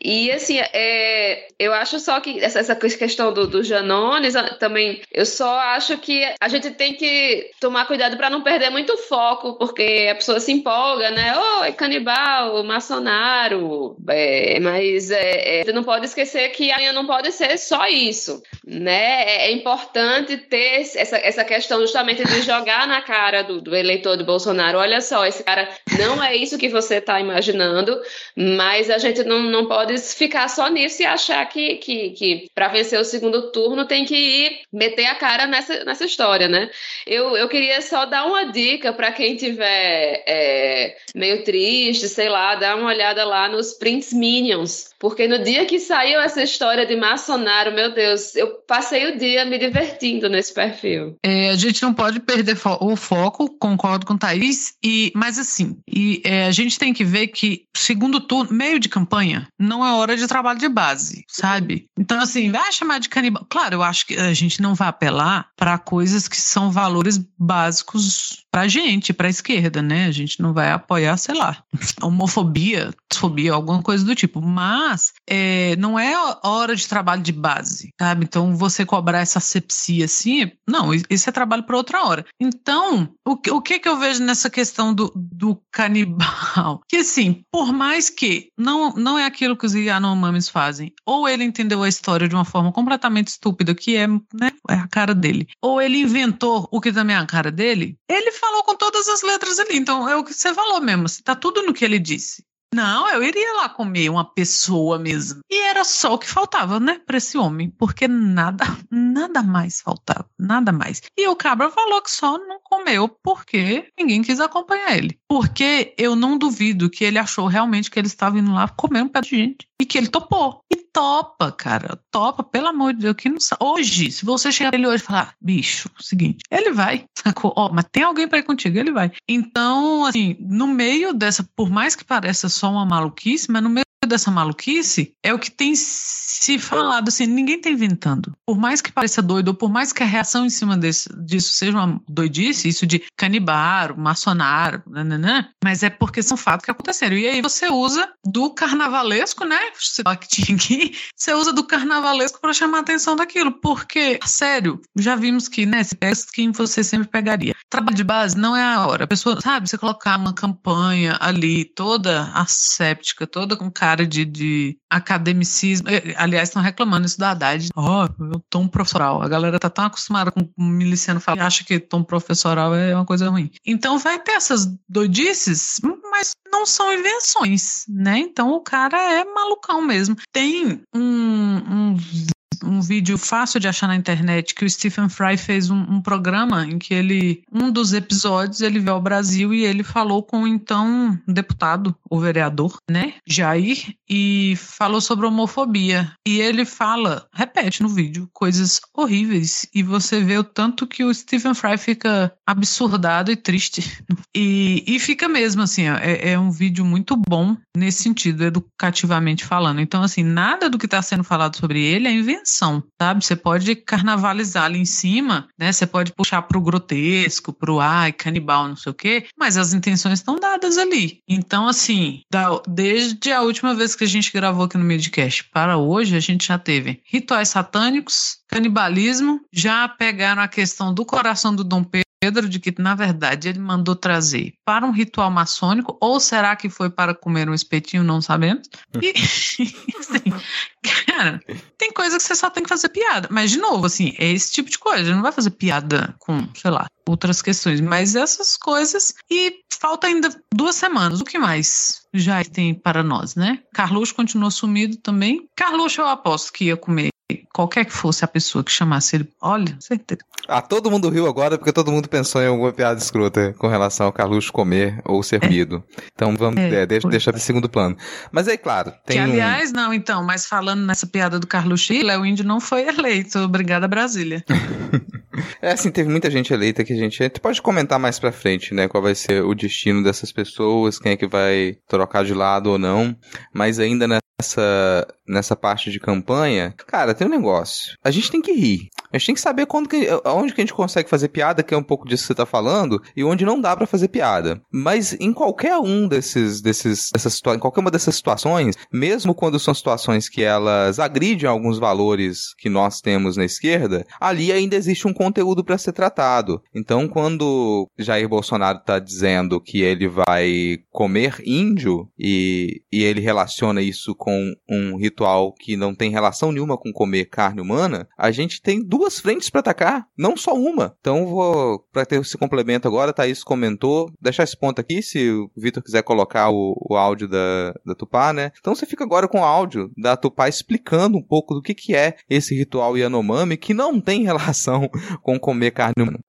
E assim, é, eu acho só que essa, essa questão do, do Janones ah, também, eu só acho que a gente tem que tomar cuidado para não perder muito foco, porque a pessoa se empolga, né? Oh, é canibal, maçonaro, é, mas é, é, você não pode esquecer que amanhã não pode ser só isso, né? É, é importante ter essa, essa questão justamente de jogar na cara do, do eleitor de Bolsonaro. Olha só, esse cara não é isso que você está imaginando mas a gente não, não pode ficar só nisso e achar que, que, que para vencer o segundo turno tem que ir meter a cara nessa, nessa história, né? Eu, eu queria só dar uma dica para quem tiver é, meio triste, sei lá, dar uma olhada lá nos Prince Minions, porque no dia que saiu essa história de Maçonaro, meu Deus, eu passei o dia me divertindo nesse perfil.
É, a gente não pode perder fo o foco, concordo com o Thaís, e, mas assim, e, é, a gente tem que ver que segundo turno, meio de campanha, não é hora de trabalho de base, sabe? Então, assim, vai chamar de canibal. Claro, eu acho que a gente não vai apelar para coisas que são valores básicos pra gente, pra esquerda, né? A gente não vai apoiar, sei lá, homofobia, transfobia, alguma coisa do tipo. Mas é, não é hora de trabalho de base, sabe? Então, você cobrar essa sepsia assim, não, isso é trabalho para outra hora. Então, o, o que que eu vejo nessa questão do, do canibal? Que assim, por mais que não, não é aquilo que os Yanomamis fazem, ou ele entendeu a história de uma forma completamente estúpida, que é, né, é a cara dele, ou ele inventou o que também é a cara dele, ele falou com todas as letras ali. Então, é o que você falou mesmo, está tudo no que ele disse. Não, eu iria lá comer uma pessoa mesmo. E era só o que faltava, né, para esse homem, porque nada, nada mais faltava, nada mais. E o cabra falou que só não comeu porque ninguém quis acompanhar ele. Porque eu não duvido que ele achou realmente que ele estava indo lá comer um pé de gente e que ele topou. E topa, cara. Topa, pelo amor de Deus, que não sabe. Hoje, se você chegar pra ele hoje e falar, bicho, seguinte, ele vai. *laughs* Ó, mas tem alguém pra ir contigo, ele vai. Então, assim, no meio dessa, por mais que pareça só uma maluquice, mas no meio dessa maluquice é o que tem se falado, assim, ninguém tá inventando. Por mais que pareça doido, ou por mais que a reação em cima desse, disso seja uma doidice, isso de canibaro, maçonário, nananã, mas é porque são fatos que aconteceram. E aí você usa do carnavalesco, né? Você usa do carnavalesco para chamar a atenção daquilo, porque, sério, já vimos que, né, se pega quem você sempre pegaria. Trabalho de base não é a hora. A pessoa, sabe, você colocar uma campanha ali toda asséptica, toda com cara cara de, de academicismo. Eh, aliás, estão reclamando isso da Haddad. Ó, oh, o tom professoral. A galera tá tão acostumada com o miliciano falar acha que tom professoral é uma coisa ruim. Então vai ter essas doidices, mas não são invenções, né? Então o cara é malucão mesmo. Tem um, um um vídeo fácil de achar na internet que o Stephen Fry fez um, um, programa em que ele, um dos episódios, ele veio ao Brasil e ele falou com o então deputado, o vereador, né, Jair, e falou sobre homofobia. E ele fala, repete no vídeo, coisas horríveis. E você vê o tanto que o Stephen Fry fica absurdado e triste. *laughs* E, e fica mesmo assim, é, é um vídeo muito bom nesse sentido, educativamente falando. Então, assim, nada do que está sendo falado sobre ele é invenção sabe? Você pode carnavalizar ali em cima, né? Você pode puxar pro grotesco, pro ai, canibal, não sei o quê, mas as intenções estão dadas ali. Então, assim, da, desde a última vez que a gente gravou aqui no Midcast para hoje, a gente já teve rituais satânicos, canibalismo, já pegaram a questão do coração do Dom Pedro Pedro de que, na verdade, ele mandou trazer para um ritual maçônico, ou será que foi para comer um espetinho? Não sabemos. E, *laughs* assim, cara, tem coisa que você só tem que fazer piada. Mas, de novo, assim, é esse tipo de coisa. Não vai fazer piada com, sei lá, outras questões. Mas essas coisas. E falta ainda duas semanas. O que mais já tem para nós, né? Carluxo continuou sumido também. Carluxo, eu aposto que ia comer qualquer que fosse a pessoa que chamasse ele, olha, certeza.
Ah, todo mundo riu agora porque todo mundo pensou em alguma piada escrota com relação ao Carluxo comer ou ser comido. É. Então vamos, é, é, deixa, deixa de segundo plano. Mas aí, claro, tem.
Que, aliás, não, então, mas falando nessa piada do Carluxo, Léo Índio não foi eleito. Obrigada, Brasília. *laughs*
é assim, teve muita gente eleita que a gente, a gente pode comentar mais pra frente, né? Qual vai ser o destino dessas pessoas, quem é que vai trocar de lado ou não. Mas ainda nessa, nessa parte de campanha, cara, tem um negócio. A gente tem que rir. A gente tem que saber quando que, onde que a gente consegue fazer piada, que é um pouco disso que você tá falando, e onde não dá para fazer piada. Mas em qualquer um desses, desses, dessas em qualquer uma dessas situações, mesmo quando são situações que elas agridem alguns valores que nós temos na esquerda, ali ainda existe um conteúdo para ser tratado. Então, quando Jair Bolsonaro tá dizendo que ele vai comer índio e, e ele relaciona isso com um ritual que não tem relação nenhuma com comer carne humana, a gente tem duas frentes para atacar, não só uma. Então vou para ter esse complemento agora, Thaís comentou, deixar esse ponto aqui se o Vitor quiser colocar o, o áudio da, da Tupá, né? Então você fica agora com o áudio da Tupá explicando um pouco do que, que é esse ritual Yanomami que não tem *laughs* relação com comer carne humana.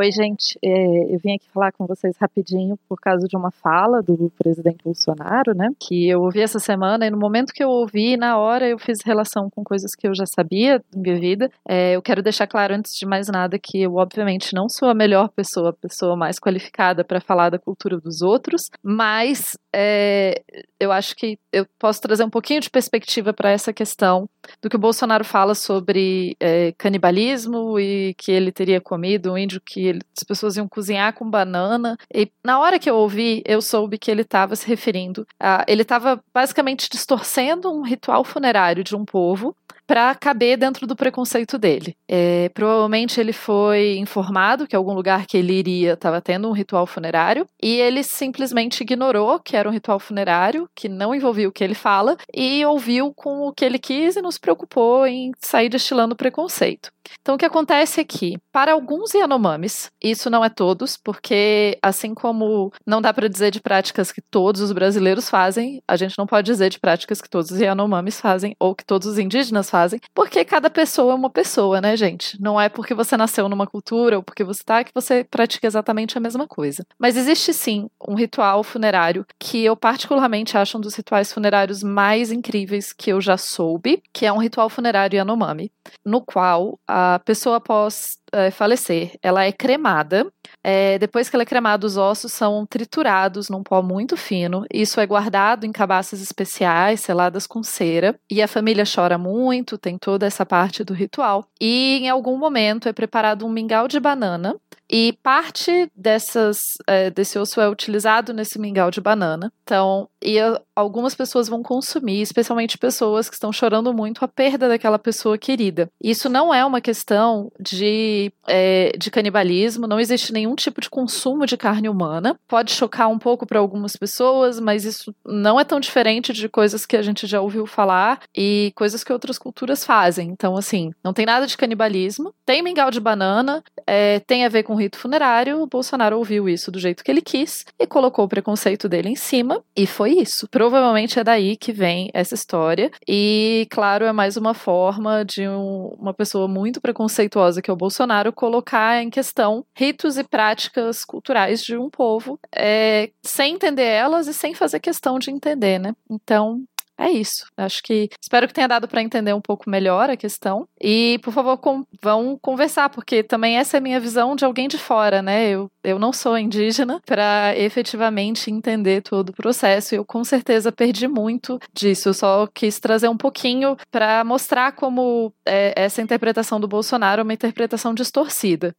Oi, gente. É, eu vim aqui falar com vocês rapidinho por causa de uma fala do presidente Bolsonaro, né? Que eu ouvi essa semana e no momento que eu ouvi, na hora eu fiz relação com coisas que eu já sabia da minha vida. É, eu quero deixar claro antes de mais nada que eu, obviamente, não sou a melhor pessoa, a pessoa mais qualificada para falar da cultura dos outros, mas é, eu acho que eu posso trazer um pouquinho de perspectiva para essa questão do que o Bolsonaro fala sobre é, canibalismo e que ele teria comido um índio que as pessoas iam cozinhar com banana. E na hora que eu ouvi, eu soube que ele estava se referindo a. Ele estava basicamente distorcendo um ritual funerário de um povo para caber dentro do preconceito dele. É, provavelmente ele foi informado que algum lugar que ele iria estava tendo um ritual funerário e ele simplesmente ignorou que era um ritual funerário, que não envolvia o que ele fala, e ouviu com o que ele quis e não se preocupou em sair destilando preconceito. Então, o que acontece é que, para alguns Yanomamis, isso não é todos, porque assim como não dá para dizer de práticas que todos os brasileiros fazem, a gente não pode dizer de práticas que todos os Yanomamis fazem ou que todos os indígenas fazem fazem, porque cada pessoa é uma pessoa, né, gente? Não é porque você nasceu numa cultura ou porque você tá que você pratica exatamente a mesma coisa. Mas existe sim um ritual funerário que eu particularmente acho um dos rituais funerários mais incríveis que eu já soube, que é um ritual funerário Yanomami, no qual a pessoa após é, falecer, ela é cremada. É, depois que ela é cremada, os ossos são triturados num pó muito fino. Isso é guardado em cabaças especiais, seladas com cera. E a família chora muito, tem toda essa parte do ritual. E em algum momento é preparado um mingau de banana e parte dessas, é, desse osso é utilizado nesse mingau de banana. Então, e algumas pessoas vão consumir, especialmente pessoas que estão chorando muito a perda daquela pessoa querida. Isso não é uma questão de, é, de canibalismo, não existe nenhum tipo de consumo de carne humana. Pode chocar um pouco para algumas pessoas, mas isso não é tão diferente de coisas que a gente já ouviu falar e coisas que outras culturas fazem. Então, assim, não tem nada de canibalismo. Tem mingau de banana, é, tem a ver com rito funerário, o Bolsonaro ouviu isso do jeito que ele quis e colocou o preconceito dele em cima, e foi isso. Provavelmente é daí que vem essa história, e claro, é mais uma forma de um, uma pessoa muito preconceituosa que é o Bolsonaro colocar em questão ritos e práticas culturais de um povo, é, sem entender elas e sem fazer questão de entender, né? Então, é isso. Acho que espero que tenha dado para entender um pouco melhor a questão. E, por favor, com, vão conversar, porque também essa é a minha visão de alguém de fora, né? Eu, eu não sou indígena para efetivamente entender todo o processo. Eu com certeza perdi muito disso. Eu só quis trazer um pouquinho para mostrar como é, essa interpretação do Bolsonaro é uma interpretação distorcida.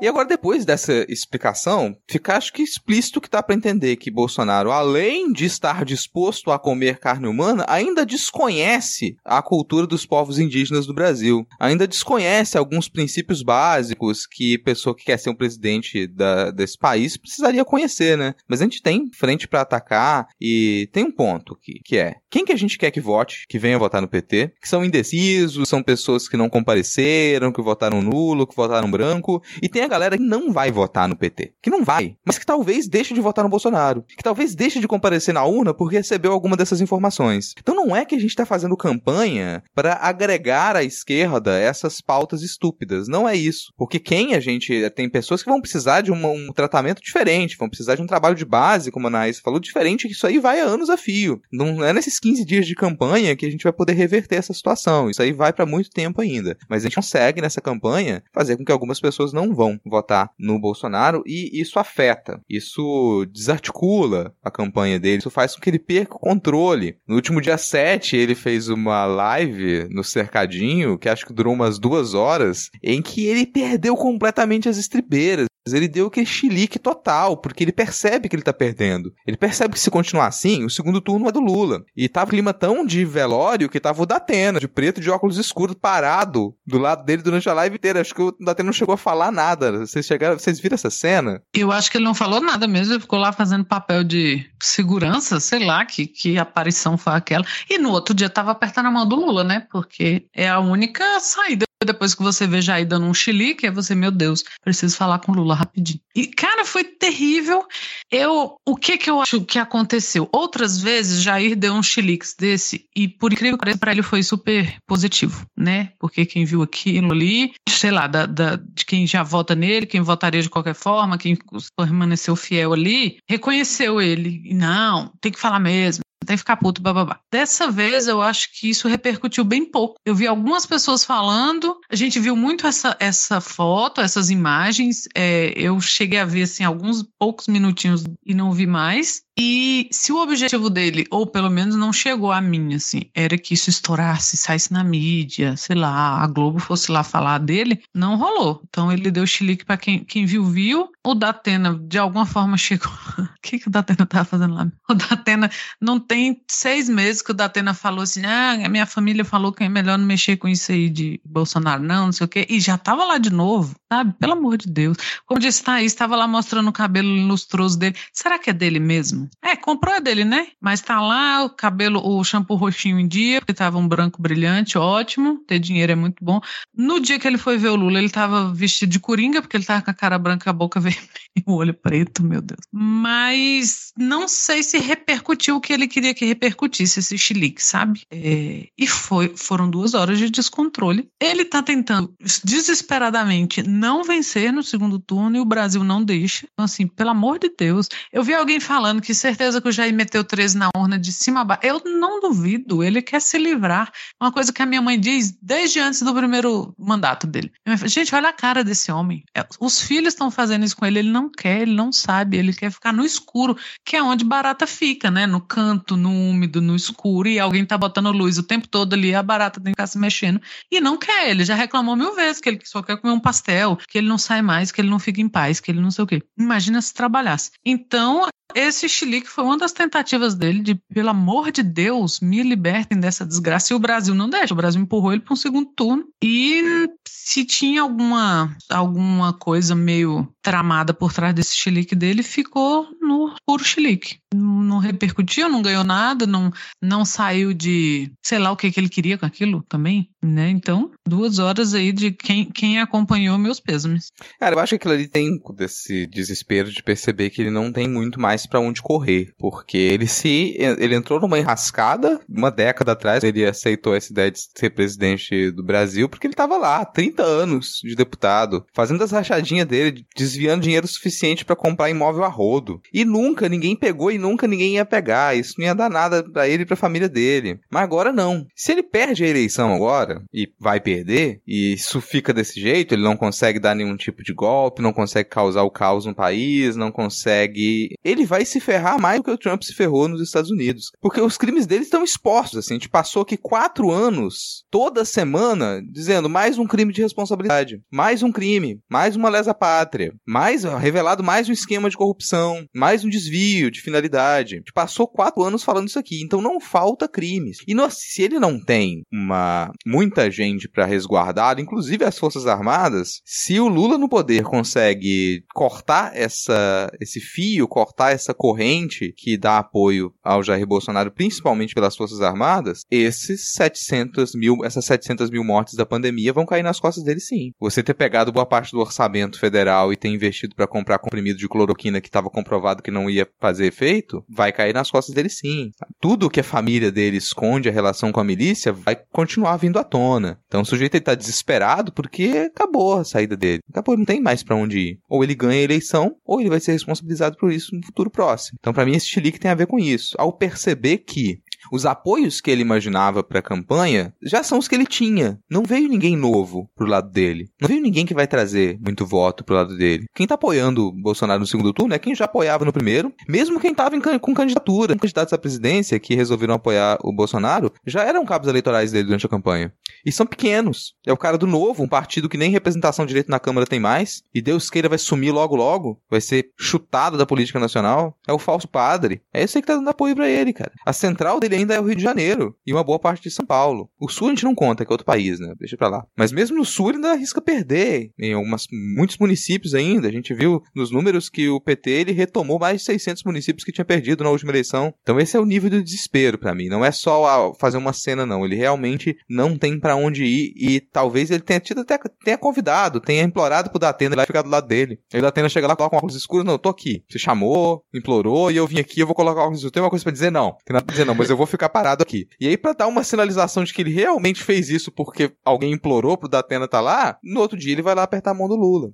E agora, depois dessa explicação, fica acho que explícito que dá para entender que Bolsonaro, além de estar disposto a comer carne humana, ainda desconhece a cultura dos povos indígenas do Brasil. Ainda desconhece alguns princípios básicos que pessoa que quer ser um presidente da, desse país precisaria conhecer, né? Mas a gente tem frente para atacar e tem um ponto aqui, que é quem que a gente quer que vote, que venha votar no PT, que são indecisos, são pessoas que não compareceram, que votaram nulo, que votaram branco, e tem a galera que não vai votar no PT. Que não vai. Mas que talvez deixe de votar no Bolsonaro. Que talvez deixe de comparecer na urna porque recebeu alguma dessas informações. Então não é que a gente está fazendo campanha para agregar à esquerda essas pautas estúpidas. Não é isso. Porque quem a gente. Tem pessoas que vão precisar de um tratamento diferente, vão precisar de um trabalho de base, como a Anaís falou, diferente, que isso aí vai a anos a fio. Não é nesses 15 dias de campanha que a gente vai poder reverter essa situação. Isso aí vai para muito tempo ainda. Mas a gente consegue nessa campanha fazer com que algumas pessoas não vão vão votar no Bolsonaro e isso afeta, isso desarticula a campanha dele, isso faz com que ele perca o controle. No último dia 7, ele fez uma live no Cercadinho, que acho que durou umas duas horas, em que ele perdeu completamente as estribeiras ele deu aquele chilique total, porque ele percebe que ele tá perdendo. Ele percebe que se continuar assim, o segundo turno é do Lula. E tava clima tão de velório que tava o Datena, de preto de óculos escuros, parado do lado dele durante a live inteira. Acho que o Datena não chegou a falar nada. Vocês chegaram, vocês viram essa cena?
Eu acho que ele não falou nada mesmo, ele ficou lá fazendo papel de segurança, sei lá, que, que aparição foi aquela. E no outro dia tava apertando a mão do Lula, né? Porque é a única saída depois que você vê Jair dando um chilique, é você, meu Deus, preciso falar com Lula rapidinho. E, cara, foi terrível. Eu, o que que eu acho que aconteceu? Outras vezes, Jair deu um chilique desse e, por incrível que pareça, pra ele foi super positivo, né? Porque quem viu aquilo ali, sei lá, da, da, de quem já vota nele, quem votaria de qualquer forma, quem permaneceu fiel ali, reconheceu ele. Não, tem que falar mesmo tem que ficar puto, bababá. Dessa vez eu acho que isso repercutiu bem pouco. Eu vi algumas pessoas falando, a gente viu muito essa, essa foto, essas imagens. É, eu cheguei a ver assim alguns poucos minutinhos e não vi mais. E se o objetivo dele, ou pelo menos não chegou a mim, assim, era que isso estourasse, saísse na mídia, sei lá, a Globo fosse lá falar dele, não rolou. Então ele deu chilique para quem, quem viu, viu. O Datena, de alguma forma, *laughs* chegou. o que, que o Datena tava fazendo lá? O Datena não tem seis meses que o Datena falou assim: ah, a minha família falou que é melhor não mexer com isso aí de Bolsonaro, não, não sei o quê. E já tava lá de novo, sabe? Pelo amor de Deus. Como disse Thaís, estava lá mostrando o cabelo lustroso dele. Será que é dele mesmo? É, comprou a dele, né? Mas tá lá, o cabelo, o shampoo roxinho em dia, porque tava um branco brilhante, ótimo. Ter dinheiro é muito bom. No dia que ele foi ver o Lula, ele tava vestido de coringa, porque ele tava com a cara branca, a boca *laughs* vermelha o olho preto, meu Deus. Mas não sei se repercutiu o que ele queria que repercutisse, esse chilique, sabe? É, e foi, foram duas horas de descontrole. Ele tá tentando desesperadamente não vencer no segundo turno e o Brasil não deixa. Então, assim, pelo amor de Deus. Eu vi alguém falando que certeza que o Jair meteu 13 na urna de cima a baixo. Eu não duvido, ele quer se livrar. Uma coisa que a minha mãe diz desde antes do primeiro mandato dele. Gente, olha a cara desse homem. É, os filhos estão fazendo isso com ele, ele não quer, ele não sabe, ele quer ficar no escuro, que é onde barata fica, né? No canto, no úmido, no escuro, e alguém tá botando luz o tempo todo ali, a barata tem que ficar se mexendo. E não quer, ele já reclamou mil vezes que ele só quer comer um pastel, que ele não sai mais, que ele não fica em paz, que ele não sei o quê. Imagina se trabalhasse. Então, esse chilique foi uma das tentativas dele de, pelo amor de Deus, me libertem dessa desgraça. E o Brasil não deixa. O Brasil empurrou ele para um segundo turno. E se tinha alguma, alguma coisa meio tramada por trás desse chilique dele, ficou no puro chilique. Não repercutiu, não ganhou nada, não, não saiu de sei lá o que, que ele queria com aquilo também, né? Então, duas horas aí de quem, quem acompanhou meus pêsames.
Cara, eu acho que aquilo ali tem desse desespero de perceber que ele não tem muito mais para onde correr, porque ele se ele entrou numa enrascada uma década atrás, ele aceitou essa ideia de ser presidente do Brasil porque ele estava lá, 30 anos de deputado, fazendo as rachadinhas dele, desviando dinheiro suficiente para comprar imóvel a rodo. E nunca ninguém pegou e nunca ninguém ia pegar, isso não ia dar nada para ele e para família dele. Mas agora não. Se ele perde a eleição agora e vai perder, e isso fica desse jeito, ele não consegue dar nenhum tipo de golpe, não consegue causar o caos no país, não consegue, ele vai se ferrar mais do que o Trump se ferrou nos Estados Unidos. Porque os crimes dele estão expostos, assim. A gente passou aqui quatro anos, toda semana, dizendo mais um crime de responsabilidade, mais um crime, mais uma lesa pátria, mais revelado mais um esquema de corrupção, mais um desvio de finalidade. A gente passou quatro anos falando isso aqui. Então não falta crimes. E se ele não tem uma muita gente para resguardar, inclusive as Forças Armadas, se o Lula no poder consegue cortar essa, esse fio, cortar essa corrente que dá apoio ao Jair Bolsonaro, principalmente pelas Forças Armadas, esses 700 mil, essas 700 mil mortes da pandemia vão cair nas costas dele sim. Você ter pegado boa parte do orçamento federal e ter investido para comprar comprimido de cloroquina que estava comprovado que não ia fazer efeito, vai cair nas costas dele sim. Tudo que a família dele esconde a relação com a milícia vai continuar vindo à tona. Então o sujeito está desesperado porque acabou a saída dele. Acabou, não tem mais para onde ir. Ou ele ganha a eleição, ou ele vai ser responsabilizado por isso no futuro próximo. Então, para mim, esse chilique tem a ver com isso. Ao perceber que os apoios que ele imaginava para a campanha já são os que ele tinha. Não veio ninguém novo pro lado dele. Não veio ninguém que vai trazer muito voto pro lado dele. Quem tá apoiando o Bolsonaro no segundo turno é quem já apoiava no primeiro, mesmo quem tava com candidatura. Candidatos à presidência que resolveram apoiar o Bolsonaro já eram cabos eleitorais dele durante a campanha. E são pequenos. É o cara do novo, um partido que nem representação direito na Câmara tem mais. E Deus queira vai sumir logo logo. Vai ser chutado da política nacional. É o falso padre. É esse que tá dando apoio para ele, cara. A central dele ainda é o Rio de Janeiro e uma boa parte de São Paulo. O Sul a gente não conta, que é outro país, né? Deixa pra lá. Mas mesmo no Sul ainda arrisca perder em algumas, muitos municípios ainda. A gente viu nos números que o PT ele retomou mais de 600 municípios que tinha perdido na última eleição. Então esse é o nível de desespero para mim. Não é só fazer uma cena, não. Ele realmente não tem para onde ir e talvez ele tenha tido até tenha convidado, tenha implorado pro Datena lá ficar do lado dele. Aí o Datena chega lá, coloca um óculos escuros, não, eu tô aqui. Você chamou, implorou e eu vim aqui, eu vou colocar óculos escuros. Tem uma coisa para dizer? Não. Tem nada pra dizer não, mas eu vou ficar parado aqui. E aí, para dar uma sinalização de que ele realmente fez isso porque alguém implorou pro Datena tá lá, no outro dia ele vai lá apertar a mão do Lula.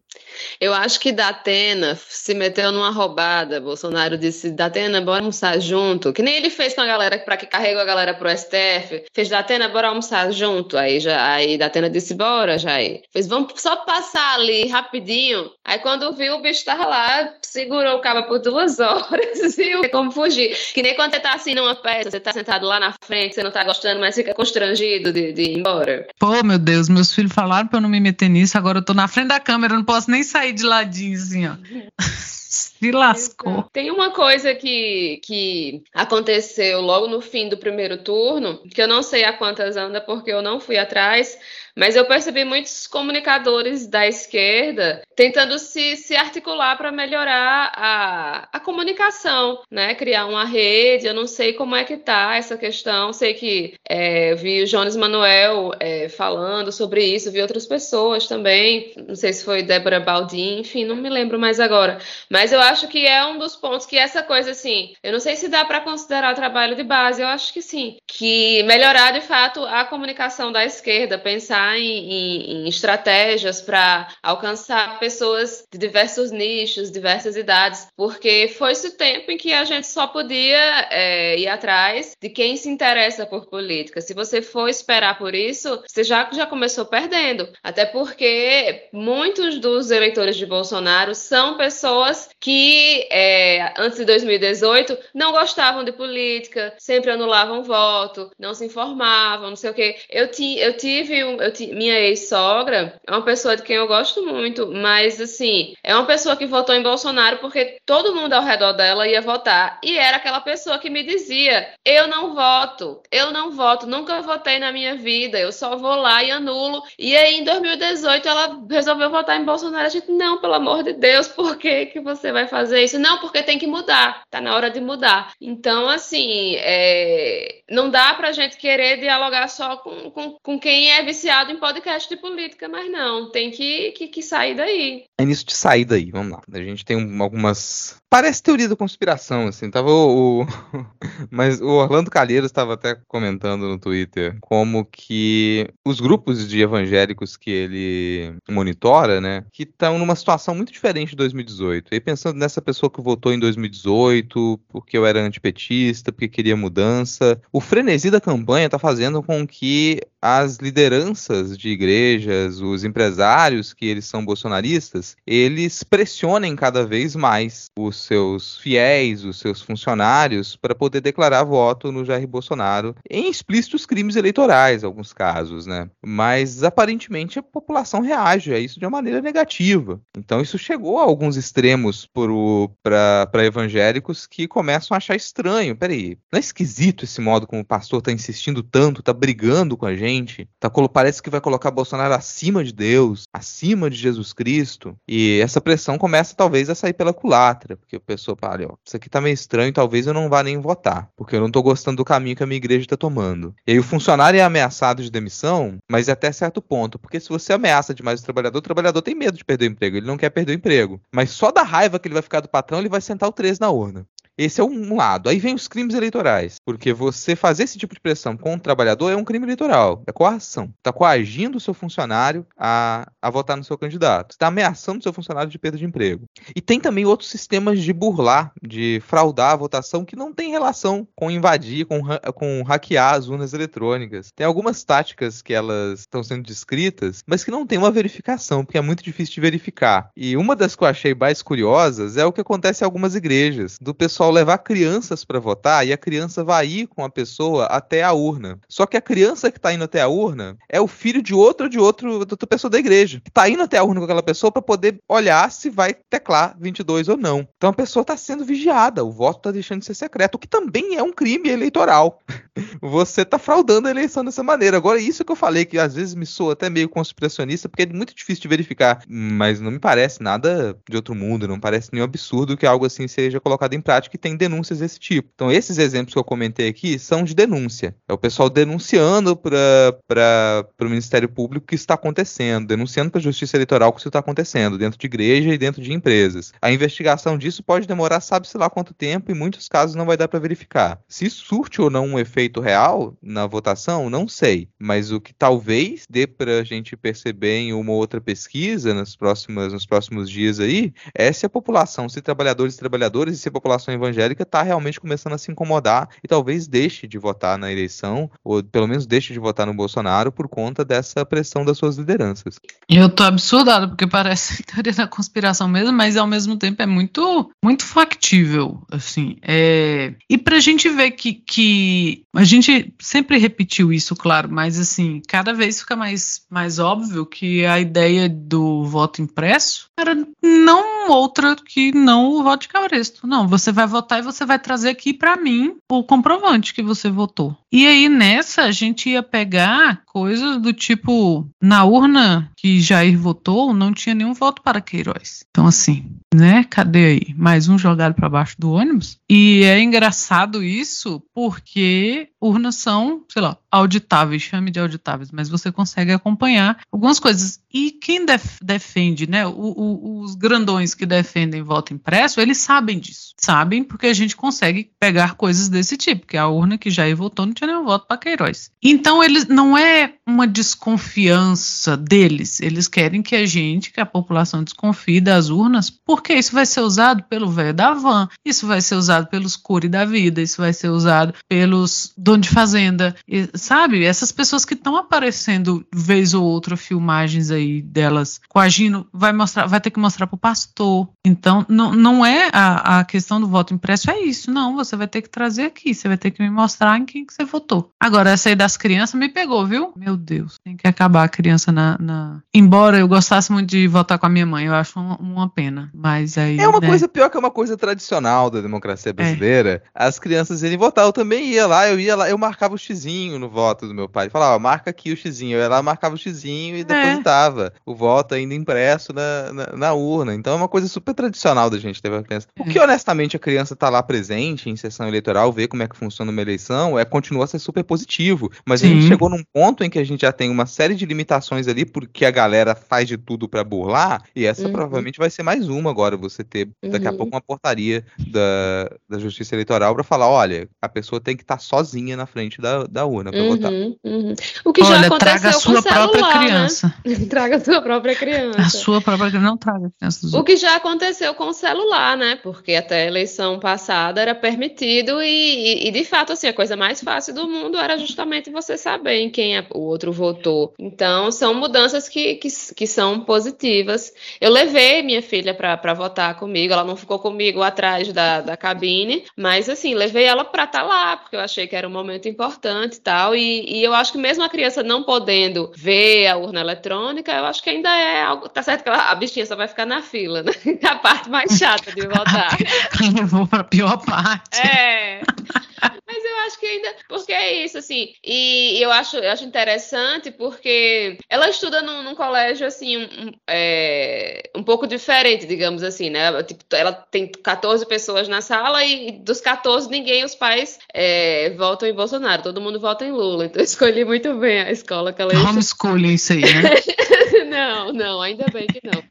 Eu acho que Datena se meteu numa roubada. Bolsonaro disse: Datena, bora almoçar junto. Que nem ele fez com a galera, para que carregou a galera pro STF. Fez Datena, bora almoçar junto. Aí, já, aí Datena disse: bora, Jair. Fez, vamos só passar ali rapidinho. Aí quando viu, o bicho tava lá, segurou o cabo por duas *laughs* horas, viu? Como fugir. Que nem quando você tá assim numa peça, você tá sentado lá na frente, você não tá gostando, mas fica constrangido de, de ir embora.
Pô, meu Deus, meus filhos falaram pra eu não me meter nisso, agora eu tô na frente da câmera, eu não posso nem sair de ladinho assim, ó. *laughs* Se lascou.
Tem uma coisa que, que aconteceu logo no fim do primeiro turno, que eu não sei a quantas anda porque eu não fui atrás, mas eu percebi muitos comunicadores da esquerda tentando se, se articular para melhorar a, a comunicação, né? Criar uma rede. Eu não sei como é que tá essa questão. Sei que é, vi o Jones Manuel é, falando sobre isso, vi outras pessoas também. Não sei se foi Débora Baldin, enfim, não me lembro mais agora. Mas eu acho que é um dos pontos que essa coisa assim, eu não sei se dá para considerar trabalho de base. Eu acho que sim, que melhorar de fato a comunicação da esquerda, pensar pensar em, em, em estratégias para alcançar pessoas de diversos nichos, diversas idades, porque foi-se o tempo em que a gente só podia é, ir atrás de quem se interessa por política. Se você for esperar por isso, você já, já começou perdendo. Até porque muitos dos eleitores de Bolsonaro são pessoas que, é, antes de 2018, não gostavam de política, sempre anulavam voto, não se informavam, não sei o quê. Eu, ti, eu tive um, eu minha ex-sogra é uma pessoa de quem eu gosto muito, mas assim, é uma pessoa que votou em Bolsonaro porque todo mundo ao redor dela ia votar. E era aquela pessoa que me dizia: eu não voto, eu não voto, nunca votei na minha vida, eu só vou lá e anulo. E aí, em 2018, ela resolveu votar em Bolsonaro. A gente, não, pelo amor de Deus, *laughs* por que, que você vai fazer isso? Não, porque tem que mudar, tá na hora de mudar. Então, assim, é... não dá pra gente querer dialogar só com, com, com quem é viciado em podcast de política, mas não, tem que, que, que sair daí.
É nisso de sair daí, vamos lá. A gente tem algumas. Parece teoria da conspiração, assim. Tava o. o... *laughs* mas o Orlando Calheiros estava até comentando no Twitter como que os grupos de evangélicos que ele monitora, né, que estão numa situação muito diferente de 2018. E pensando nessa pessoa que votou em 2018 porque eu era antipetista, porque queria mudança, o frenesi da campanha está fazendo com que as lideranças de igrejas, os empresários que eles são bolsonaristas, eles pressionem cada vez mais os seus fiéis, os seus funcionários, para poder declarar voto no Jair Bolsonaro em explícitos crimes eleitorais, alguns casos, né? Mas aparentemente a população reage a isso de uma maneira negativa. Então isso chegou a alguns extremos para evangélicos que começam a achar estranho. Peraí, não é esquisito esse modo como o pastor está insistindo tanto, está brigando com a gente? tá, parece que vai colocar Bolsonaro acima de Deus, acima de Jesus Cristo, e essa pressão começa talvez a sair pela culatra, porque o pessoa fala, ó, isso aqui tá meio estranho, talvez eu não vá nem votar, porque eu não tô gostando do caminho que a minha igreja tá tomando. E aí o funcionário é ameaçado de demissão, mas é até certo ponto, porque se você ameaça demais o trabalhador, o trabalhador tem medo de perder o emprego, ele não quer perder o emprego. Mas só da raiva que ele vai ficar do patrão, ele vai sentar o 13 na urna. Esse é um lado. Aí vem os crimes eleitorais. Porque você fazer esse tipo de pressão contra o trabalhador é um crime eleitoral. É coação. Está coagindo o seu funcionário a, a votar no seu candidato. está ameaçando o seu funcionário de perda de emprego. E tem também outros sistemas de burlar, de fraudar a votação que não tem relação com invadir, com, com hackear as urnas eletrônicas. Tem algumas táticas que elas estão sendo descritas, mas que não tem uma verificação, porque é muito difícil de verificar. E uma das que eu achei mais curiosas é o que acontece em algumas igrejas, do pessoal pessoal levar crianças para votar e a criança vai ir com a pessoa até a urna. Só que a criança que está indo até a urna é o filho de outro de outro de outra pessoa da igreja, que está indo até a urna com aquela pessoa para poder olhar se vai teclar 22 ou não. Então a pessoa está sendo vigiada, o voto está deixando de ser secreto, o que também é um crime eleitoral. *laughs* Você está fraudando a eleição dessa maneira. Agora, isso que eu falei, que às vezes me soa até meio conspiracionista, porque é muito difícil de verificar, mas não me parece nada de outro mundo, não parece nenhum absurdo que algo assim seja colocado em prática que tem denúncias desse tipo. Então, esses exemplos que eu comentei aqui são de denúncia. É o pessoal denunciando para o Ministério Público o que está acontecendo, denunciando para a Justiça Eleitoral o que está acontecendo dentro de igreja e dentro de empresas. A investigação disso pode demorar, sabe-se lá quanto tempo, e em muitos casos não vai dar para verificar. Se surte ou não um efeito real na votação, não sei. Mas o que talvez dê para a gente perceber em uma outra pesquisa nas próximas, nos próximos dias aí é se a população, se trabalhadores e trabalhadoras e se a população evangélica está realmente começando a se incomodar e talvez deixe de votar na eleição, ou pelo menos deixe de votar no Bolsonaro por conta dessa pressão das suas lideranças.
Eu tô absurdado, porque parece *laughs* teoria da conspiração mesmo, mas ao mesmo tempo é muito, muito factível, assim. É... E pra gente ver que, que a gente sempre repetiu isso, claro, mas assim, cada vez fica mais, mais óbvio que a ideia do voto impresso era não outra que não o voto de cabresto. Não, você vai votar e você vai trazer aqui para mim o comprovante que você votou. E aí nessa a gente ia pegar coisas do tipo na urna que Jair votou não tinha nenhum voto para Queiroz. Então assim, né? Cadê aí? Mais um jogado para baixo do ônibus. E é engraçado isso porque urnas são, sei lá, auditáveis, chame de auditáveis, mas você consegue acompanhar algumas coisas. E quem def defende, né? O, o, os grandões que defendem voto impresso, eles sabem disso. Sabem porque a gente consegue pegar coisas desse tipo, que a urna que Jair votou não tinha nenhum voto para Queiroz. Então, eles não é uma desconfiança deles. Eles querem que a gente, que a população desconfie das urnas, porque isso vai ser usado pelo velho da van, isso vai ser usado pelos curi da vida, isso vai ser usado pelos donos de fazenda, e, sabe? Essas pessoas que estão aparecendo vez ou outra filmagens aí delas coagindo, vai mostrar, vai ter que mostrar pro pastor. Então, não, não é a, a questão do voto impresso, é isso. Não, você vai ter que trazer aqui, você vai ter que me mostrar em quem que você votou. Agora, essa aí das crianças me pegou, viu? Meu Deus, tem que acabar a criança na. na... Embora eu gostasse muito de votar com a minha mãe, eu acho uma, uma pena. Mas aí.
É uma
né?
coisa pior que é uma coisa tradicional da democracia brasileira. É. As crianças irem votar. Eu também ia lá, eu ia lá, eu marcava o xizinho no voto do meu pai. Falava, marca aqui o xizinho. Eu ia lá, marcava o xizinho e é. depositava é. o voto ainda impresso na, na, na, urna. Então é uma coisa super tradicional da gente ter a criança. O que honestamente a criança tá lá presente em sessão eleitoral, ver como é que funciona uma eleição, é continua a ser super positivo. Mas Sim. a gente chegou num ponto em que a gente já tem uma série de limitações ali, porque a galera faz de tudo para burlar, e essa uhum. provavelmente vai ser mais uma agora, você ter daqui uhum. a pouco uma portaria da, da Justiça Eleitoral para falar, olha, a pessoa tem que estar tá sozinha na frente da, da urna para uhum. votar.
Uhum. O que
olha,
já aconteceu *laughs*
traga a sua
própria
celular, né? criança.
Né? traga a sua própria criança.
A sua própria criança, não traga a criança.
O que já aconteceu com o celular, né? Porque até a eleição passada era permitido e, e, e, de fato, assim, a coisa mais fácil do mundo era justamente você saber em quem o outro votou. Então, são mudanças que, que, que são positivas. Eu levei minha filha para votar comigo, ela não ficou comigo atrás da, da cabine, mas, assim, levei ela para estar tá lá, porque eu achei que era um momento importante e tal. E, e eu acho que mesmo a criança não podendo ver a urna eletrônica, eu acho que ainda é algo. Tá certo que ela, a bichinha só vai ficar na fila, né? *laughs* A parte mais chata de votar. *laughs*
Levou para a pior parte.
É. *laughs* Mas eu acho que ainda. Porque é isso, assim. E eu acho, eu acho interessante porque ela estuda num, num colégio, assim, um, é, um pouco diferente, digamos assim, né? Tipo, ela tem 14 pessoas na sala e dos 14, ninguém, os pais, é, votam em Bolsonaro. Todo mundo vota em Lula. Então eu escolhi muito bem a escola que ela
Homeschooling isso aí, né? *laughs*
não, não, ainda bem que não.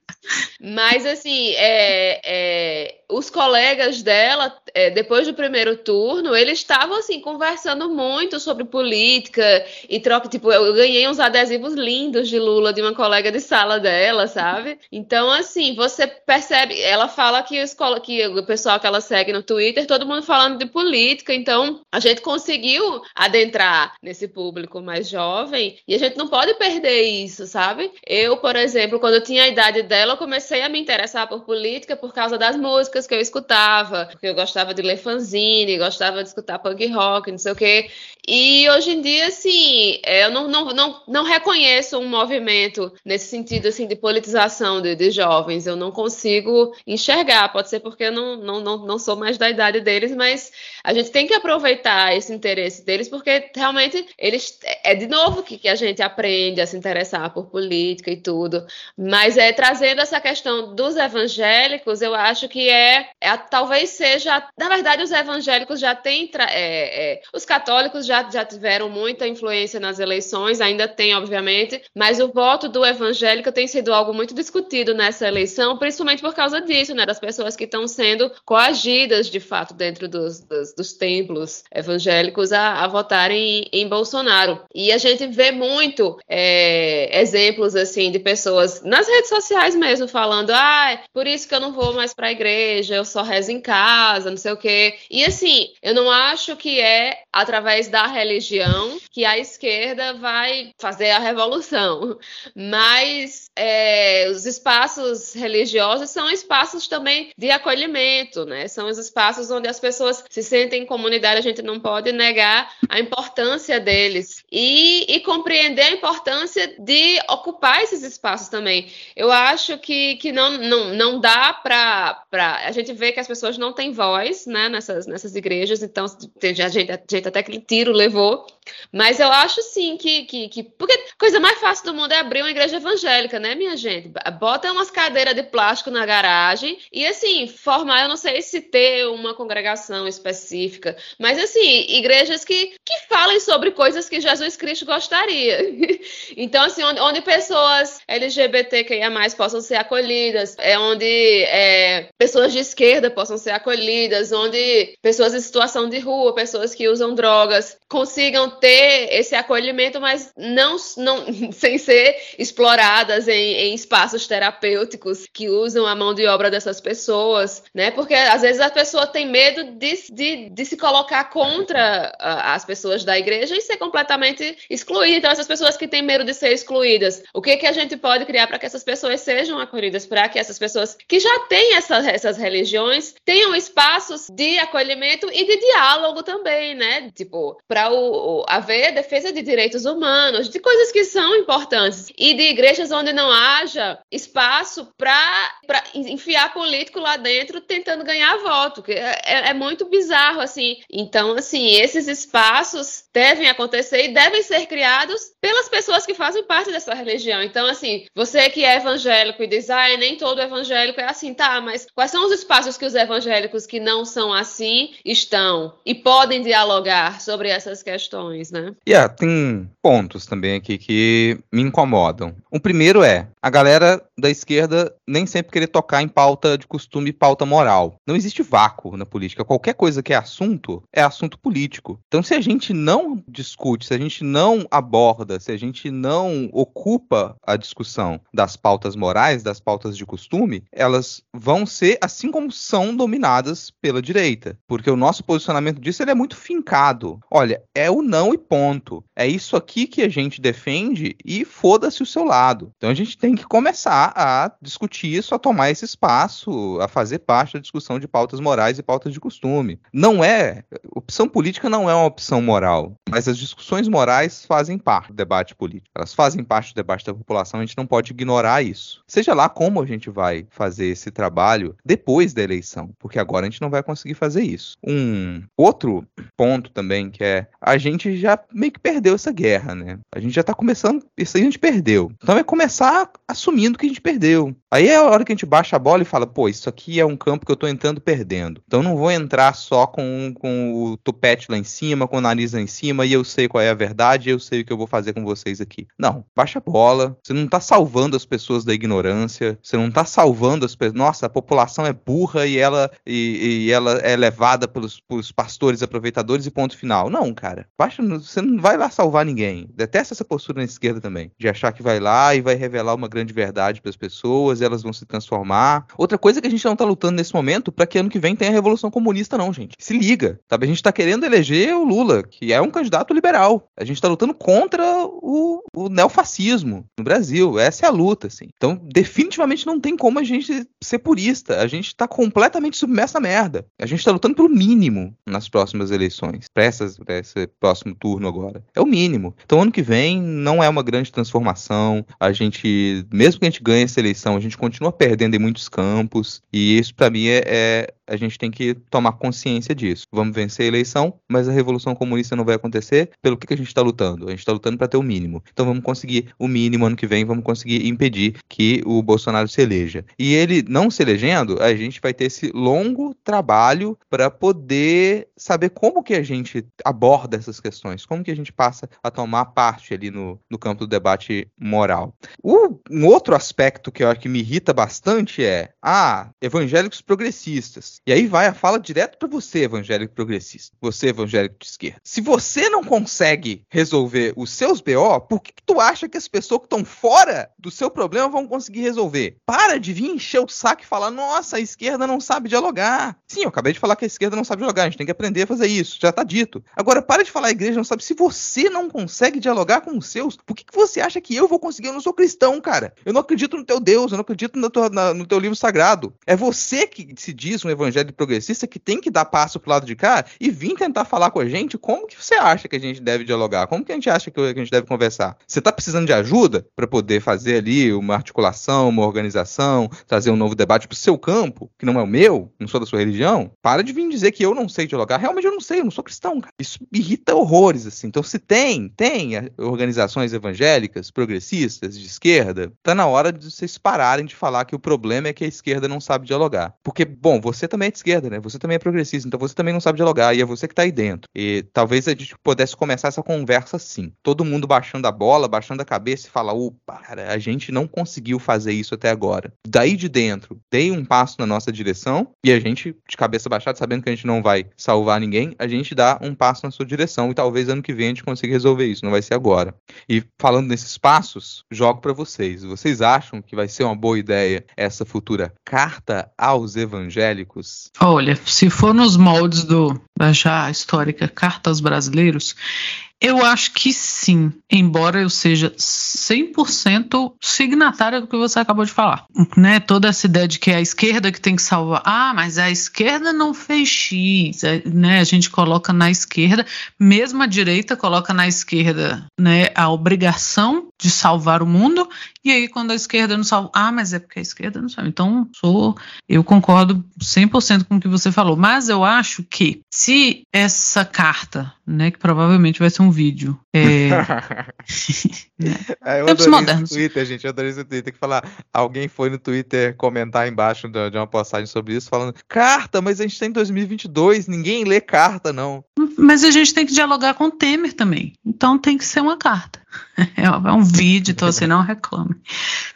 Mas, assim, é, é, os colegas dela, é, depois do primeiro turno, eles estavam, assim, conversando muito sobre política e troca. Tipo, eu ganhei uns adesivos lindos de Lula de uma colega de sala dela, sabe? Então, assim, você percebe. Ela fala que, escola, que o pessoal que ela segue no Twitter, todo mundo falando de política. Então, a gente conseguiu adentrar nesse público mais jovem e a gente não pode perder isso, sabe? Eu, por exemplo, quando eu tinha a idade dela, comecei a me interessar por política por causa das músicas que eu escutava, porque eu gostava de ler fanzine, gostava de escutar punk rock, não sei o quê. E hoje em dia, assim, é, eu não, não, não, não reconheço um movimento nesse sentido, assim, de politização de, de jovens. Eu não consigo enxergar. Pode ser porque eu não, não, não, não sou mais da idade deles, mas a gente tem que aproveitar esse interesse deles, porque realmente eles. É de novo que, que a gente aprende a se interessar por política e tudo. Mas é trazendo essa questão dos evangélicos, eu acho que é, é talvez seja. Na verdade, os evangélicos já têm. É, é, os católicos já, já tiveram muita influência nas eleições, ainda tem, obviamente, mas o voto do evangélico tem sido algo muito discutido nessa eleição, principalmente por causa disso, né? Das pessoas que estão sendo coagidas, de fato, dentro dos, dos, dos templos evangélicos a, a votarem em, em, Bolsonaro. E a gente vê muito é, exemplos, assim, de pessoas nas redes sociais mesmo, falando, ah, por isso que eu não vou mais para a igreja, eu só rezo em casa, não sei o quê. E, assim, eu não acho que é através da religião que a esquerda vai fazer a revolução, mas é, os espaços religiosos são espaços também de acolhimento, né? São os espaços onde as pessoas se sentem em comunidade, a gente não pode negar a importância deles e, e compreender a importância de ocupar esses espaços também. Eu acho que, que não, não, não dá para. A gente vê que as pessoas não têm voz né, nessas, nessas igrejas, então tem gente, gente até que tiro levou. Mas eu acho sim que, que, que. Porque a coisa mais fácil do mundo é abrir uma igreja evangélica, né, minha gente? Bota umas cadeiras de plástico na garagem e, assim, formar, eu não sei se ter uma congregação específica, mas, assim, igrejas que, que falem sobre coisas que Jesus Cristo gostaria. *laughs* então, assim, onde, onde pessoas LGBTQIA possam ser acolhidas, é onde é, pessoas de esquerda possam ser acolhidas, onde pessoas em situação de rua, pessoas que usam drogas, consigam ter esse acolhimento, mas não, não *laughs* sem ser exploradas em, em espaços terapêuticos que usam a mão de obra dessas pessoas, né? Porque às vezes a pessoa tem medo de, de, de se colocar contra as pessoas da igreja e ser completamente excluída. Então, essas pessoas que têm medo de ser excluídas, o que, que a gente pode criar para que essas pessoas sejam acolhidas, para que essas pessoas que já têm essa, essas religiões tenham espaços de acolhimento e de diálogo também, né? Tipo, para o, haver defesa de direitos humanos, de coisas que são importantes, e de igrejas onde não haja espaço para enfiar político lá dentro tentando ganhar voto, que é, é, é muito bizarro, assim. Então, assim, esses espaços devem acontecer e devem ser criados pelas pessoas que fazem parte dessa religião. Então, assim, você que é evangélico e diz, ah, nem todo evangélico é assim, tá, mas quais são os espaços que os evangélicos que não são assim estão e podem dialogar sobre essas questões, né?
E yeah, tem pontos também aqui que me incomodam. O primeiro é, a galera da esquerda nem sempre querer tocar em pauta de costume e pauta moral. Não existe vácuo na política. Qualquer coisa que é assunto, é assunto político. Então, se a gente não discute, se a gente não aborda, se a gente não ocupa a discussão das pautas morais, das pautas de costume, elas vão ser, assim como são, dominadas pela direita. Porque o nosso posicionamento disso é muito fincado. Olha, é o não e ponto. É isso aqui que a gente defende e foda-se o seu lado. Então a gente tem que começar a discutir isso, a tomar esse espaço, a fazer parte da discussão de pautas morais e pautas de costume. Não é. Opção política não é uma opção moral, mas as discussões morais fazem parte do debate político. Elas fazem parte do debate da população, a gente não pode ignorar isso. Seja lá como a gente vai fazer esse trabalho depois da eleição, porque agora a gente não vai conseguir fazer isso. Um outro ponto também que é a gente já meio que perdeu essa guerra, né? A gente já tá começando, isso aí a gente perdeu. Então é começar assumindo que a gente perdeu. Aí é a hora que a gente baixa a bola e fala, pô, isso aqui é um campo que eu tô entrando perdendo. Então não vou entrar só com, com o tupete lá em cima, com o nariz lá em cima, e eu sei qual é a verdade, eu sei o que eu vou fazer com vocês aqui. Não, baixa a bola. Você não tá salvando as pessoas da ignorância, você não tá salvando as pessoas. Nossa, a população é burra e ela, e, e ela é levada pelos, pelos pastores aproveitadores e ponto final. Não, cara. Baixa, você não vai lá salvar ninguém. Detesta essa postura na esquerda também, de achar que vai lá e vai revelar uma grande verdade para as pessoas elas vão se transformar. Outra coisa é que a gente não tá lutando nesse momento para que ano que vem tenha a Revolução Comunista, não, gente. Se liga, sabe? A gente tá querendo eleger o Lula, que é um candidato liberal. A gente tá lutando contra o, o neofascismo no Brasil. Essa é a luta, assim. Então, definitivamente não tem como a gente ser purista. A gente tá completamente submerso na merda. A gente tá lutando pelo mínimo nas próximas eleições, pra, essas, pra esse próximo turno agora. É o mínimo. Então, ano que vem não é uma grande transformação. A gente, mesmo que a gente ganhe essa eleição, a gente gente continua perdendo em muitos campos, e isso para mim é, é, a gente tem que tomar consciência disso. Vamos vencer a eleição, mas a revolução comunista não vai acontecer. Pelo que, que a gente está lutando? A gente está lutando para ter o mínimo. Então vamos conseguir o mínimo ano que vem, vamos conseguir impedir que o Bolsonaro se eleja. E ele não se elegendo, a gente vai ter esse longo trabalho para poder saber como que a gente aborda essas questões, como que a gente passa a tomar parte ali no, no campo do debate moral. O, um outro aspecto que eu acho que me irrita bastante é, ah, evangélicos progressistas. E aí vai a fala direto para você, evangélico progressista. Você, evangélico de esquerda. Se você não consegue resolver os seus BO, por que, que tu acha que as pessoas que estão fora do seu problema vão conseguir resolver? Para de vir encher o saco e falar, nossa, a esquerda não sabe dialogar. Sim, eu acabei de falar que a esquerda não sabe dialogar, a gente tem que aprender a fazer isso, já tá dito. Agora, para de falar a igreja não sabe. Se você não consegue dialogar com os seus, por que, que você acha que eu vou conseguir? Eu não sou cristão, cara. Eu não acredito no teu Deus, eu não acredito no teu, na, no teu livro sagrado. É você que se diz um evangelho progressista que tem que dar passo pro lado de cá e vir tentar falar com a gente como que você acha que a gente deve dialogar, como que a gente acha que a gente deve conversar. Você tá precisando de ajuda para poder fazer ali uma articulação, uma organização, trazer um novo debate pro seu campo, que não é o meu, não sou da sua religião? Para de vir dizer que eu não sei dialogar. Realmente eu não sei, eu não sou cristão, cara. Isso irrita horrores, assim. Então, se tem, tem organizações evangélicas, progressistas, de esquerda, tá na hora de vocês pararem de falar que o problema é que a esquerda não sabe dialogar. Porque, bom, você também é de esquerda, né? Você também é progressista, então você também não sabe dialogar, e é você que tá aí dentro. E talvez a gente pudesse começar essa conversa assim. Todo mundo baixando a bola, baixando a cabeça e falar, opa, cara, a gente não conseguiu fazer isso até agora. Daí de dentro, dei um passo na nossa direção, e a gente, de cabeça baixada, sabendo que a gente não vai salvar ninguém, a gente dá um passo na sua direção, e talvez ano que vem a gente consiga resolver isso, não vai ser agora. E falando nesses passos, jogo para vocês. Vocês acham que vai ser uma boa ideia essa futura carta aos evangélicos?
Olha, se for nos moldes do da já histórica Carta aos Brasileiros, eu acho que sim, embora eu seja 100% signatária do que você acabou de falar. Né? Toda essa ideia de que é a esquerda que tem que salvar. Ah, mas a esquerda não fez X. É, né? A gente coloca na esquerda, mesmo a direita coloca na esquerda né, a obrigação de salvar o mundo, e aí quando a esquerda não salva. Ah, mas é porque a esquerda não salva. Então, sou, eu concordo 100% com o que você falou. Mas eu acho que se essa carta, né, que provavelmente vai ser um vídeo. É...
é *laughs* eu Tempos modernos. Twitter, gente, eu adorei esse Twitter que falar. Alguém foi no Twitter comentar embaixo de, de uma postagem sobre isso, falando: carta, mas a gente tá em 2022, ninguém lê carta, não.
Mas a gente tem que dialogar com o Temer também. Então tem que ser uma carta. *laughs* É, é um vídeo, então você não reclame.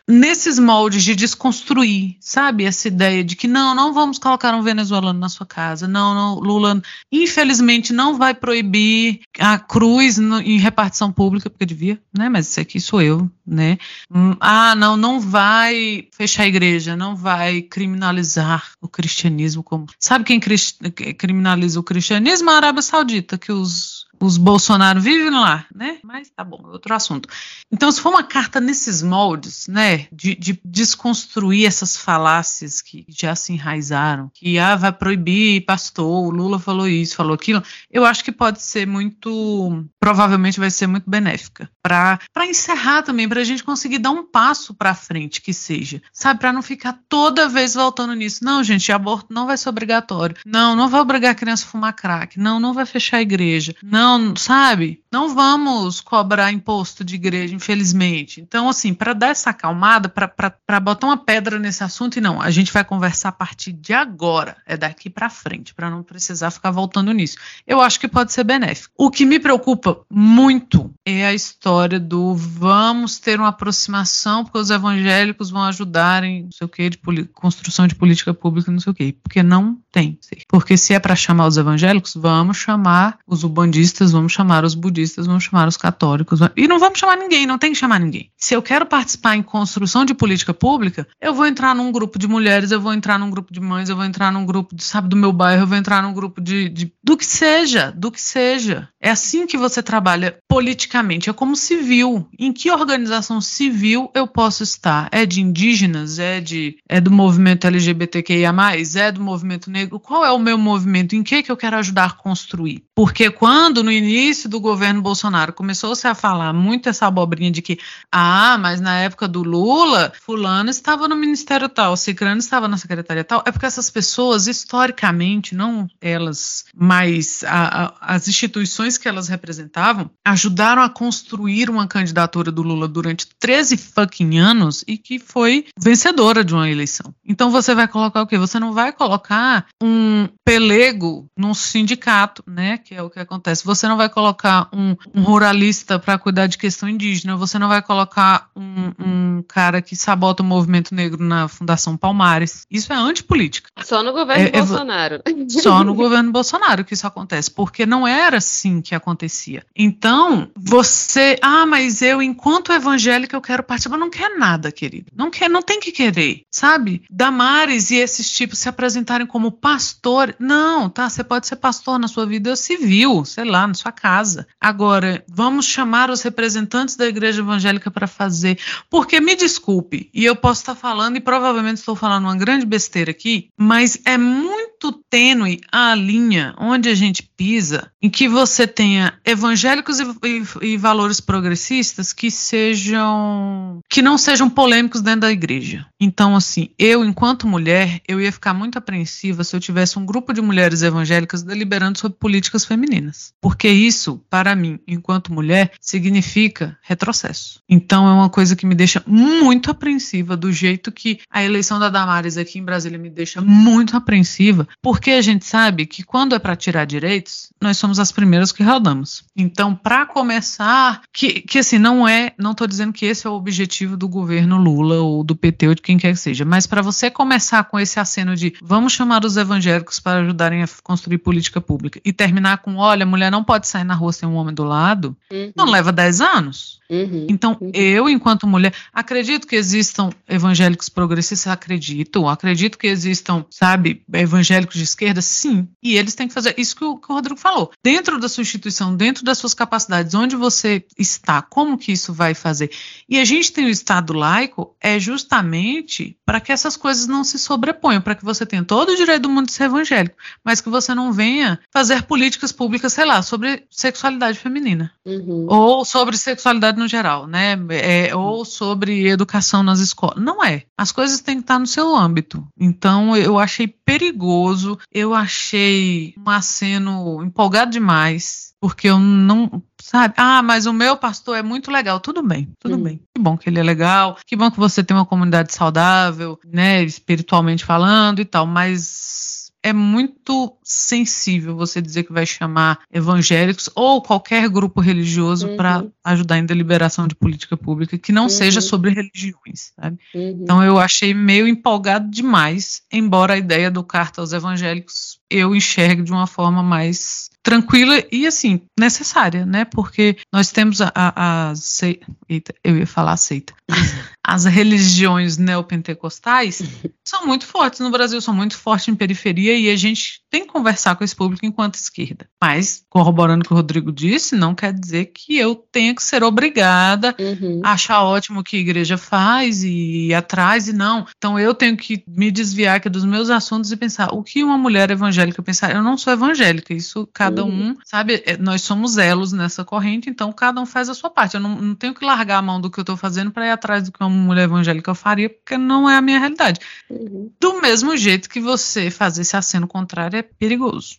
Nesses moldes de desconstruir, sabe? Essa ideia de que não, não vamos colocar um venezuelano na sua casa. Não, não, Lula, infelizmente, não vai proibir a cruz no, em repartição pública, porque devia, né? Mas isso aqui sou eu, né? Hum, ah, não, não vai fechar a igreja, não vai criminalizar o cristianismo como. Sabe quem criminaliza o cristianismo? A Arábia Saudita, que os os Bolsonaro vivem lá, né? Mas tá bom, outro assunto. Então, se for uma carta nesses moldes, né, de, de desconstruir essas falácias que já se enraizaram, que ah, vai proibir pastor, o Lula falou isso, falou aquilo, eu acho que pode ser muito, provavelmente vai ser muito benéfica. Para encerrar também, para a gente conseguir dar um passo para frente, que seja, sabe? Para não ficar toda vez voltando nisso. Não, gente, aborto não vai ser obrigatório. Não, não vai obrigar a criança a fumar crack. Não, não vai fechar a igreja. Não, não, sabe? Não vamos cobrar imposto de igreja, infelizmente. Então, assim, para dar essa acalmada, para botar uma pedra nesse assunto, e não, a gente vai conversar a partir de agora, é daqui para frente, para não precisar ficar voltando nisso. Eu acho que pode ser benéfico. O que me preocupa muito é a história do vamos ter uma aproximação, porque os evangélicos vão ajudarem, não sei o que, de construção de política pública, não sei o que, porque não tem. Porque se é para chamar os evangélicos, vamos chamar os ubandistas vamos chamar os budistas, vamos chamar os católicos. E não vamos chamar ninguém, não tem que chamar ninguém. Se eu quero participar em construção de política pública, eu vou entrar num grupo de mulheres, eu vou entrar num grupo de mães, eu vou entrar num grupo, de, sabe, do meu bairro, eu vou entrar num grupo de, de. do que seja, do que seja. É assim que você trabalha politicamente, é como civil. Em que organização civil eu posso estar? É de indígenas? É de é do movimento LGBTQIA+, é do movimento negro? Qual é o meu movimento? Em que que eu quero ajudar a construir? Porque quando no início do governo Bolsonaro começou-se a falar muito essa abobrinha de que, ah, mas na época do Lula, fulano estava no ministério tal, cicrano estava na secretaria tal, é porque essas pessoas, historicamente, não elas, mas a, a, as instituições que elas representavam, ajudaram a construir uma candidatura do Lula durante 13 fucking anos e que foi vencedora de uma eleição. Então você vai colocar o quê? Você não vai colocar um pelego num sindicato, né? Que é o que acontece. Você não vai colocar um, um ruralista para cuidar de questão indígena, você não vai colocar um, um, cara que sabota o movimento negro na Fundação Palmares. Isso é antipolítica.
Só no governo é, é Bolsonaro.
É, só no governo Bolsonaro que isso acontece, porque não era assim que acontecia. Então, você, ah, mas eu, enquanto evangélica, eu quero participar. Não quer nada, querido. Não quer, não tem que querer, sabe? Damares e esses tipos se apresentarem como pastor. Não, tá? Você pode ser pastor na sua vida civil, sei lá, na sua casa. Agora, vamos chamar os representantes da igreja evangélica para fazer. Porque, me desculpe, e eu posso estar falando, e provavelmente estou falando uma grande besteira aqui, mas é muito tênue a linha onde a gente pisa em que você tenha evangélicos e, e, e valores progressistas que sejam. que não sejam polêmicos dentro da igreja. Então, assim, eu, enquanto mulher, eu ia ficar muito apreensiva se eu tivesse um grupo de mulheres evangélicas deliberando sobre políticas femininas. Porque isso, para mim, enquanto mulher, significa retrocesso. Então, é uma coisa que me deixa muito apreensiva, do jeito que a eleição da Damares aqui em Brasília me deixa muito apreensiva, porque a gente sabe que quando é para tirar direitos, nós somos as primeiras que rodamos. Então, para começar, que, que assim, não é, não estou dizendo que esse é o objetivo do governo Lula ou do PT ou de quem quer que seja, mas para você começar com esse aceno de vamos chamar os evangélicos para ajudarem a construir política pública e terminar com, olha, mulher não pode sair na rua sem um homem do lado, uhum. não leva 10 anos. Uhum. Então, uhum. eu, enquanto mulher, acredito que existam evangélicos progressistas, acredito, acredito que existam, sabe, evangélicos de esquerda, sim, e eles têm que fazer isso que o, que o Rodrigo falou. Dentro da sua instituição, dentro das suas capacidades, onde você está, como que isso vai fazer? E a gente tem o Estado laico é justamente para que essas coisas não se sobreponham, para que você tenha todo o direito do mundo de ser evangélico, mas que você não venha fazer políticas públicas, sei lá, sobre sexualidade feminina. Uhum. Ou sobre sexualidade no geral, né? É, ou sobre educação nas escolas. Não é. As coisas têm que estar no seu âmbito. Então, eu achei perigoso, eu achei um aceno empolgado demais, porque eu não sabe? Ah, mas o meu pastor é muito legal. Tudo bem, tudo hum. bem. Que bom que ele é legal. Que bom que você tem uma comunidade saudável, né, espiritualmente falando e tal. Mas é muito sensível você dizer que vai chamar evangélicos ou qualquer grupo religioso uhum. para ajudar em deliberação de política pública que não uhum. seja sobre religiões, sabe? Uhum. Então eu achei meio empolgado demais, embora a ideia do carta aos evangélicos eu enxergue de uma forma mais tranquila e assim necessária, né? Porque nós temos a, a, a seita, eu ia falar seita, *laughs* as religiões neopentecostais *laughs* são muito fortes no Brasil, são muito fortes em periferia e a gente tem que conversar com esse público enquanto esquerda. Mas corroborando o que o Rodrigo disse, não quer dizer que eu tenha que ser obrigada uhum. a achar ótimo o que a igreja faz e ir atrás e não. Então eu tenho que me desviar aqui dos meus assuntos e pensar o que uma mulher evangélica pensar. Eu não sou evangélica, isso cada uhum. um, sabe? É, nós somos elos nessa corrente, então cada um faz a sua parte. Eu não, não tenho que largar a mão do que eu estou fazendo para ir atrás do que uma mulher evangélica faria, porque não é a minha realidade. Uhum. Do mesmo jeito que você fazer esse aceno contrário é perigoso.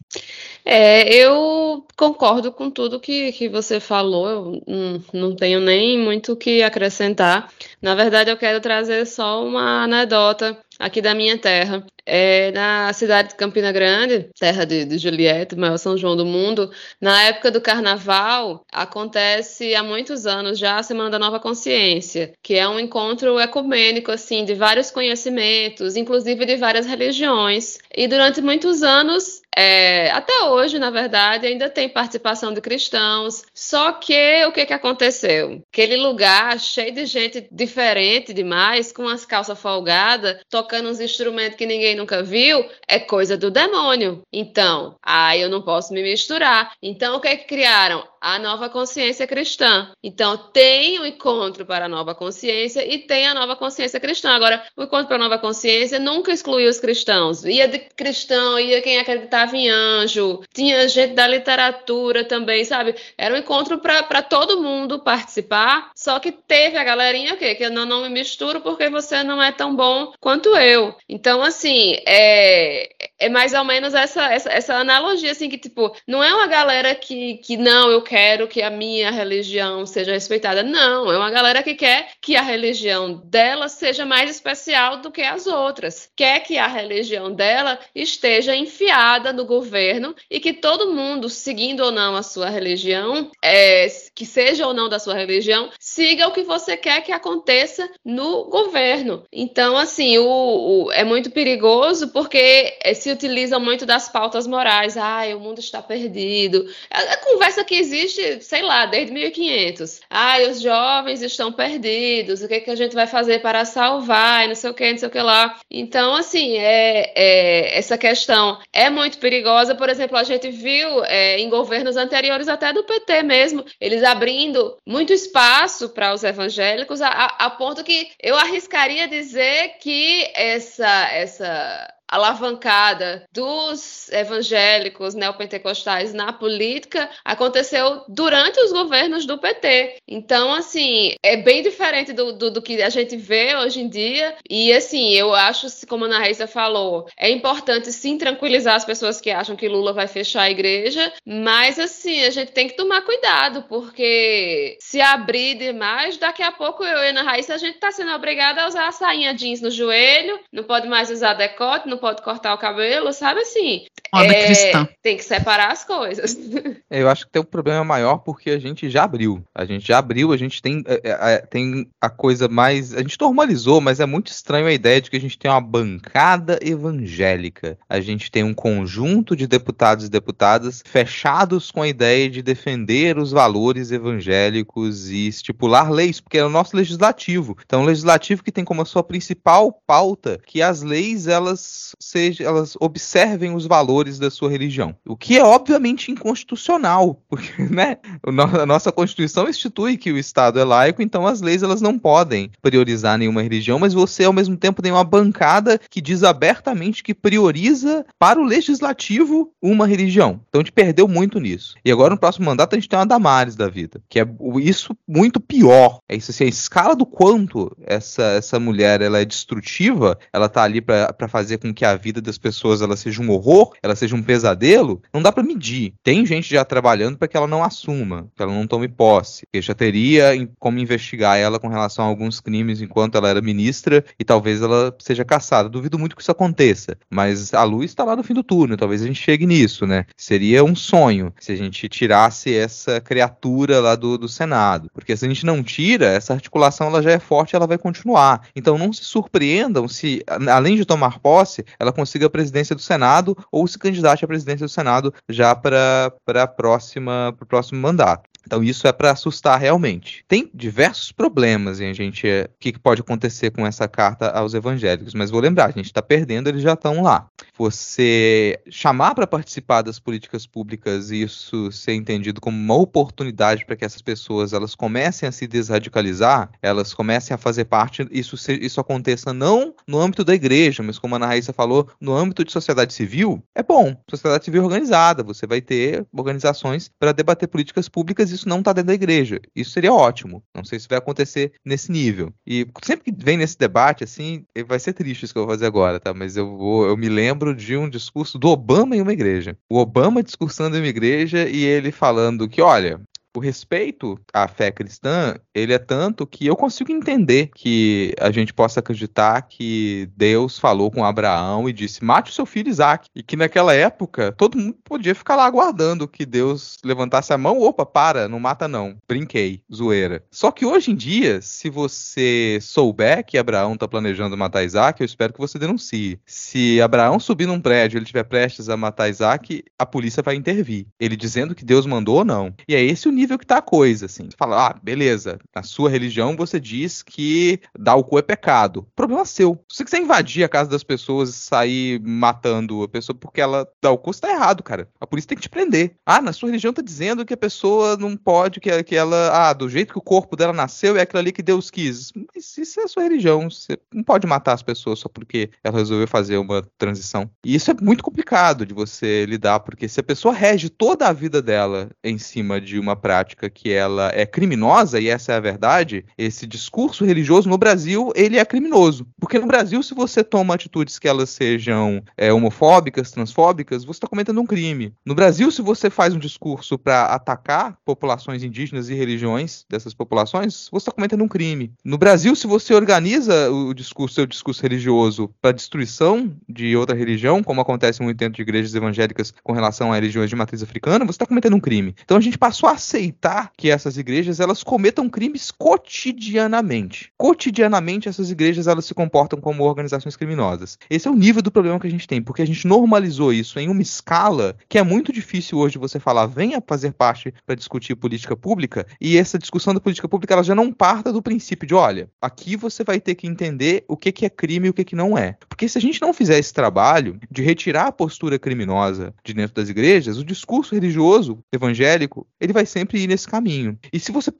É, eu concordo com tudo que, que você falou, eu não, não tenho nem muito o que acrescentar. Na verdade, eu quero trazer só uma anedota aqui da minha terra. É, na cidade de Campina Grande, terra de, de Juliette, maior São João do mundo, na época do carnaval, acontece há muitos anos já a Semana da Nova Consciência, que é um encontro ecumênico, assim, de vários conhecimentos, inclusive de várias religiões. E durante muitos anos é, até hoje, na verdade, ainda tem participação de cristãos. Só que o que, que aconteceu? Aquele lugar cheio de gente diferente demais, com as calças folgadas, tocando uns instrumentos que ninguém nunca viu, é coisa do demônio. Então, aí eu não posso me misturar. Então, o que que criaram? A nova consciência cristã. Então, tem o encontro para a nova consciência e tem a nova consciência cristã. Agora, o encontro para a nova consciência nunca excluiu os cristãos. Ia de cristão, ia quem acreditava em anjo, tinha gente da literatura também, sabe? Era um encontro para todo mundo participar, só que teve a galerinha o quê? Que eu não, não me misturo porque você não é tão bom quanto eu. Então, assim, é, é mais ou menos essa, essa, essa analogia, assim, que, tipo, não é uma galera que, que não, eu quero que a minha religião seja respeitada. Não, é uma galera que quer que a religião dela seja mais especial do que as outras. Quer que a religião dela esteja enfiada no governo e que todo mundo, seguindo ou não a sua religião, é, que seja ou não da sua religião, siga o que você quer que aconteça no governo. Então, assim, o, o é muito perigoso porque se utilizam muito das pautas morais. Ah, o mundo está perdido. É a conversa que existe, sei lá, desde 1500. Ah, os jovens estão perdidos. O que, que a gente vai fazer para salvar? E não sei o que, não sei o que lá. Então, assim, é, é essa questão é muito perigosa. Por exemplo, a gente viu é, em governos anteriores, até do PT mesmo, eles abrindo muito espaço para os evangélicos, a, a ponto que eu arriscaria dizer que essa, essa alavancada dos evangélicos neopentecostais na política aconteceu durante os governos do PT. Então, assim, é bem diferente do, do, do, que a gente vê hoje em dia. E, assim, eu acho, como a Ana Raíssa falou, é importante sim tranquilizar as pessoas que acham que Lula vai fechar a igreja, mas, assim, a gente tem que tomar cuidado, porque se abrir demais, daqui a pouco eu e a Ana Raíssa, a gente tá sendo obrigada a usar a sainha jeans no joelho, não pode mais usar decote, não não pode cortar o cabelo, sabe assim?
Moda é, cristã.
Tem que separar as coisas. *laughs*
Eu acho que tem um problema maior porque a gente já abriu. A gente já abriu, a gente tem, é, é, é, tem a coisa mais. A gente normalizou, mas é muito estranho a ideia de que a gente tem uma bancada evangélica. A gente tem um conjunto de deputados e deputadas fechados com a ideia de defender os valores evangélicos e estipular leis, porque é o nosso legislativo. Então, o legislativo que tem como a sua principal pauta que as leis elas seja, elas observem os valores da sua religião. O que é obviamente inconstitucional, *laughs* porque né, a nossa Constituição institui que o Estado é laico, então as leis elas não podem priorizar nenhuma religião, mas você ao mesmo tempo tem uma bancada que diz abertamente que prioriza para o legislativo uma religião. Então a gente perdeu muito nisso. E agora no próximo mandato a gente tem uma Damares da vida, que é isso muito pior. É isso assim, a escala do quanto essa, essa mulher ela é destrutiva, ela tá ali para fazer com que a vida das pessoas ela seja um horror, ela seja um pesadelo, não dá para medir. Tem gente já trabalhando para que ela não assuma, que ela não tome posse, que já teria como investigar ela com relação a alguns crimes enquanto ela era ministra e talvez ela seja caçada. Duvido muito que isso aconteça, mas a luz está lá no fim do túnel, talvez a gente chegue nisso, né? Seria um sonho se a gente tirasse essa criatura lá do, do Senado, porque se a gente não tira, essa articulação ela já é forte, ela vai continuar. Então não se surpreendam se, além de tomar posse, ela consiga a presidência do Senado ou se candidate à presidência do Senado já para a próxima para o próximo mandato. Então isso é para assustar realmente. Tem diversos problemas em a gente o que pode acontecer com essa carta aos evangélicos, mas vou lembrar, a gente está perdendo, eles já estão lá. Você chamar para participar das políticas públicas e isso ser entendido como uma oportunidade para que essas pessoas elas comecem a se desradicalizar, elas comecem a fazer parte, isso isso aconteça não no âmbito da igreja, mas como a Ana Raíssa falou, no âmbito de sociedade civil, é bom. Sociedade civil organizada, você vai ter organizações para debater políticas públicas isso não está dentro da igreja. Isso seria ótimo. Não sei se vai acontecer nesse nível. E sempre que vem nesse debate, assim, vai ser triste isso que eu vou fazer agora, tá? Mas eu vou, eu me lembro de um discurso do Obama em uma igreja. O Obama discursando em uma igreja e ele falando que, olha, o respeito à fé cristã, ele é tanto que eu consigo entender que a gente possa acreditar que Deus falou com Abraão e disse: mate o seu filho Isaac. E que naquela época todo mundo podia ficar lá aguardando que Deus levantasse a mão: opa, para, não mata não. Brinquei, zoeira. Só que hoje em dia, se você souber que Abraão está planejando matar Isaac, eu espero que você denuncie. Se Abraão subir num prédio e ele estiver prestes a matar Isaac, a polícia vai intervir. Ele dizendo que Deus mandou ou não. E é esse o nível nível que tá a coisa, assim. Você fala, ah, beleza, na sua religião você diz que dar o cu é pecado. Problema seu. Se você quiser invadir a casa das pessoas e sair matando a pessoa porque ela dá o cu, você tá errado, cara. A polícia tem que te prender. Ah, na sua religião tá dizendo que a pessoa não pode, que, ela, ah, do jeito que o corpo dela nasceu é aquilo ali que Deus quis. Mas isso é a sua religião. Você não pode matar as pessoas só porque ela resolveu fazer uma transição. E isso é muito complicado de você lidar, porque se a pessoa rege toda a vida dela em cima de uma prática que ela é criminosa, e essa é a verdade, esse discurso religioso no Brasil, ele é criminoso. Porque no Brasil, se você toma atitudes que elas sejam é, homofóbicas, transfóbicas, você está cometendo um crime. No Brasil, se você faz um discurso para atacar populações indígenas e religiões dessas populações, você está cometendo um crime. No Brasil, se você organiza o discurso, seu discurso religioso para destruição de outra religião, como acontece muito dentro de igrejas evangélicas com relação a religiões de matriz africana, você está cometendo um crime. Então a gente passou a aceitar que essas igrejas elas cometam crimes cotidianamente. Cotidianamente essas igrejas elas se comportam como organizações criminosas. Esse é o nível do problema que a gente tem, porque a gente normalizou isso em uma escala que é muito difícil hoje você falar venha fazer parte para discutir política pública e essa discussão da política pública ela já não parta do princípio de olha, aqui você vai ter que entender o que, que é crime e o que, que não é. Porque se a gente não fizer esse trabalho de retirar a postura criminosa de dentro das igrejas, o discurso religioso evangélico, ele vai sempre ir nesse caminho. E se você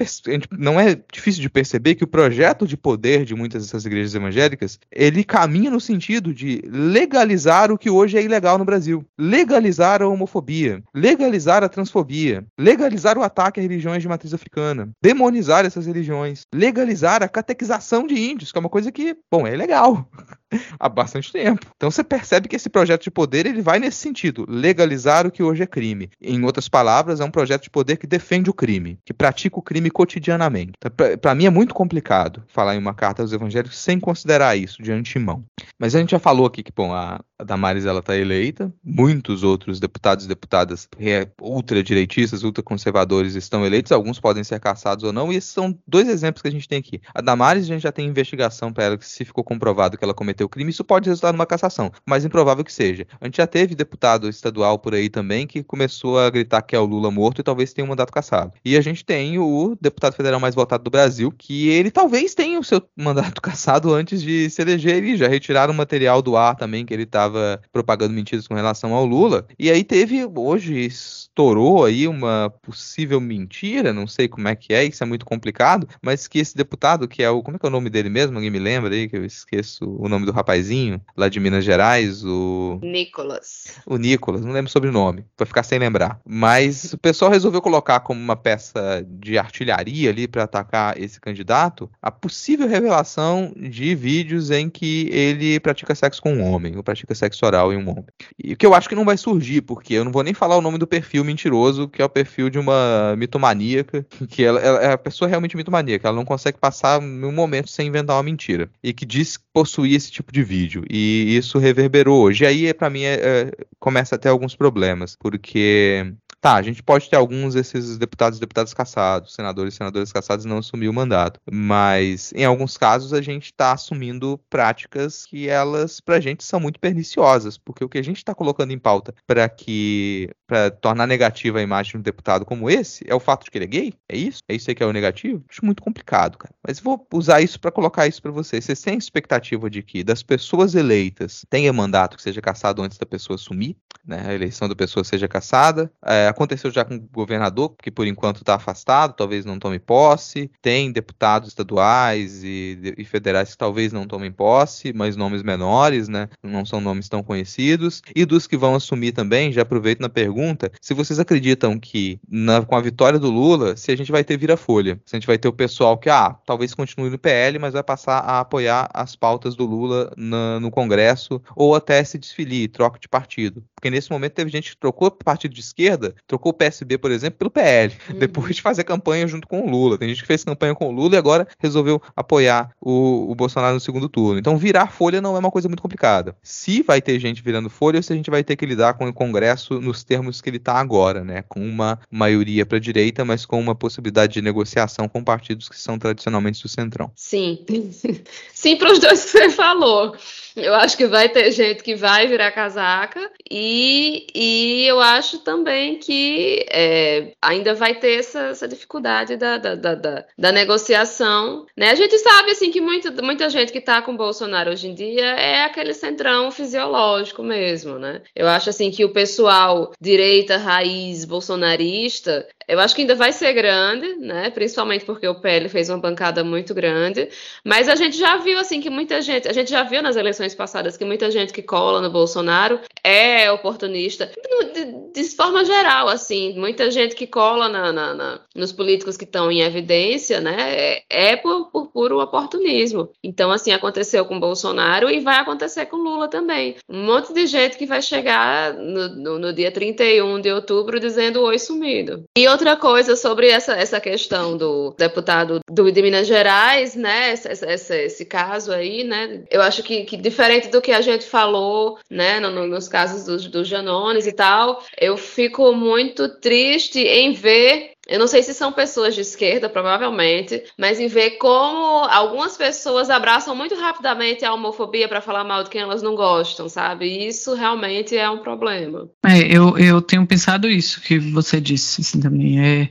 não é difícil de perceber que o projeto de poder de muitas dessas igrejas evangélicas, ele caminha no sentido de legalizar o que hoje é ilegal no Brasil. Legalizar a homofobia, legalizar a transfobia, legalizar o ataque a religiões de matriz africana, demonizar essas religiões, legalizar a catequização de índios, que é uma coisa que, bom, é legal *laughs* há bastante tempo. Então você percebe que esse projeto de poder ele vai nesse sentido, legalizar o que hoje é crime. Em outras palavras, é um projeto de poder que defende o crime, que pratica o crime cotidianamente. Então, Para mim é muito complicado falar em uma carta aos evangélicos sem considerar isso de antemão. Mas a gente já falou aqui que bom, a, a Damares ela está eleita, muitos outros deputados e deputadas ultradireitistas, ultraconservadores estão eleitos, alguns podem ser caçados ou não, e esses são dois exemplos que a gente tem aqui. A Damares a gente já tem investigação para ela que se ficou comprovado que ela cometeu crime, isso pode resultar numa cassação, mas improvável que seja. A gente já teve deputado estadual por aí também que começou a gritar que é o Lula morto e talvez tenha um mandato cassado. E a gente tem o deputado federal mais votado do Brasil, que ele talvez tenha o seu mandato *laughs* cassado antes de se eleger e já retiraram o material do ar também que ele estava estava propagando mentiras com relação ao Lula. E aí teve, hoje estourou aí uma possível mentira, não sei como é que é, isso é muito complicado, mas que esse deputado, que é o. Como é que é o nome dele mesmo? Alguém me lembra aí, que eu esqueço o nome do rapazinho, lá de Minas Gerais, o.
Nicolas.
O Nicolas, não lembro o sobrenome, vai ficar sem lembrar. Mas o pessoal resolveu colocar como uma peça de artilharia ali para atacar esse candidato a possível revelação de vídeos em que ele pratica sexo com um homem, ou pratica sexo oral em um homem. E o que eu acho que não vai surgir, porque eu não vou nem falar o nome do perfil mentiroso, que é o perfil de uma mitomaníaca, *laughs* que ela, ela é a pessoa realmente mitomaníaca, ela não consegue passar um momento sem inventar uma mentira. E que diz possuir esse tipo de vídeo. E isso reverberou hoje. E aí, para mim, é, é, começa a ter alguns problemas, porque Tá, a gente pode ter alguns desses deputados e deputadas caçados, senadores e senadoras caçados não assumir o mandato. Mas em alguns casos a gente está assumindo práticas que elas, pra gente, são muito perniciosas. Porque o que a gente está colocando em pauta para que. para tornar negativa a imagem de um deputado como esse é o fato de que ele é gay? É isso? É isso aí que é o negativo? Acho muito complicado, cara. Mas vou usar isso para colocar isso para vocês. Vocês têm expectativa de que das pessoas eleitas tenha mandato que seja caçado antes da pessoa assumir? Né? A eleição da pessoa seja caçada. É, aconteceu já com o governador, que por enquanto está afastado, talvez não tome posse. Tem deputados estaduais e, e, federais que talvez não tomem posse, mas nomes menores, né? Não são nomes tão conhecidos. E dos que vão assumir também, já aproveito na pergunta, se vocês acreditam que na, com a vitória do Lula, se a gente vai ter vira-folha, se a gente vai ter o pessoal que, ah, talvez continue no PL, mas vai passar a apoiar as pautas do Lula na, no Congresso, ou até se desfilir, troca de partido. Porque nesse momento teve gente que trocou partido de esquerda, trocou o PSB, por exemplo, pelo PL, uhum. depois de fazer campanha junto com o Lula. Tem gente que fez campanha com o Lula e agora resolveu apoiar o, o Bolsonaro no segundo turno. Então, virar folha não é uma coisa muito complicada. Se vai ter gente virando folha, ou se a gente vai ter que lidar com o Congresso nos termos que ele está agora, né? Com uma maioria para a direita, mas com uma possibilidade de negociação com partidos que são tradicionalmente do centrão.
Sim. *laughs* Sim, para os dois que você falou. Eu acho que vai ter gente que vai virar casaca e, e eu acho também que é, ainda vai ter essa, essa dificuldade da, da, da, da, negociação. Né? A gente sabe assim que muita, muita gente que está com Bolsonaro hoje em dia é aquele centrão fisiológico mesmo, né? Eu acho assim que o pessoal direita raiz bolsonarista eu acho que ainda vai ser grande, né? Principalmente porque o PL fez uma bancada muito grande. Mas a gente já viu assim que muita gente, a gente já viu nas eleições passadas que muita gente que cola no Bolsonaro é oportunista, de, de forma geral, assim, muita gente que cola na, na, na, nos políticos que estão em evidência, né? É, é por, puro oportunismo. Então, assim, aconteceu com Bolsonaro e vai acontecer com Lula também. Um monte de gente que vai chegar no, no, no dia 31 de outubro dizendo oi sumido. E outra coisa sobre essa, essa questão do deputado do, de Minas Gerais, né? Esse, esse, esse caso aí, né? Eu acho que, que, diferente do que a gente falou, né? No, nos casos dos, dos Janones e tal, eu fico muito triste em ver eu não sei se são pessoas de esquerda, provavelmente, mas em ver como algumas pessoas abraçam muito rapidamente a homofobia para falar mal de quem elas não gostam, sabe? Isso realmente é um problema.
É, eu, eu tenho pensado isso que você disse assim, também. É,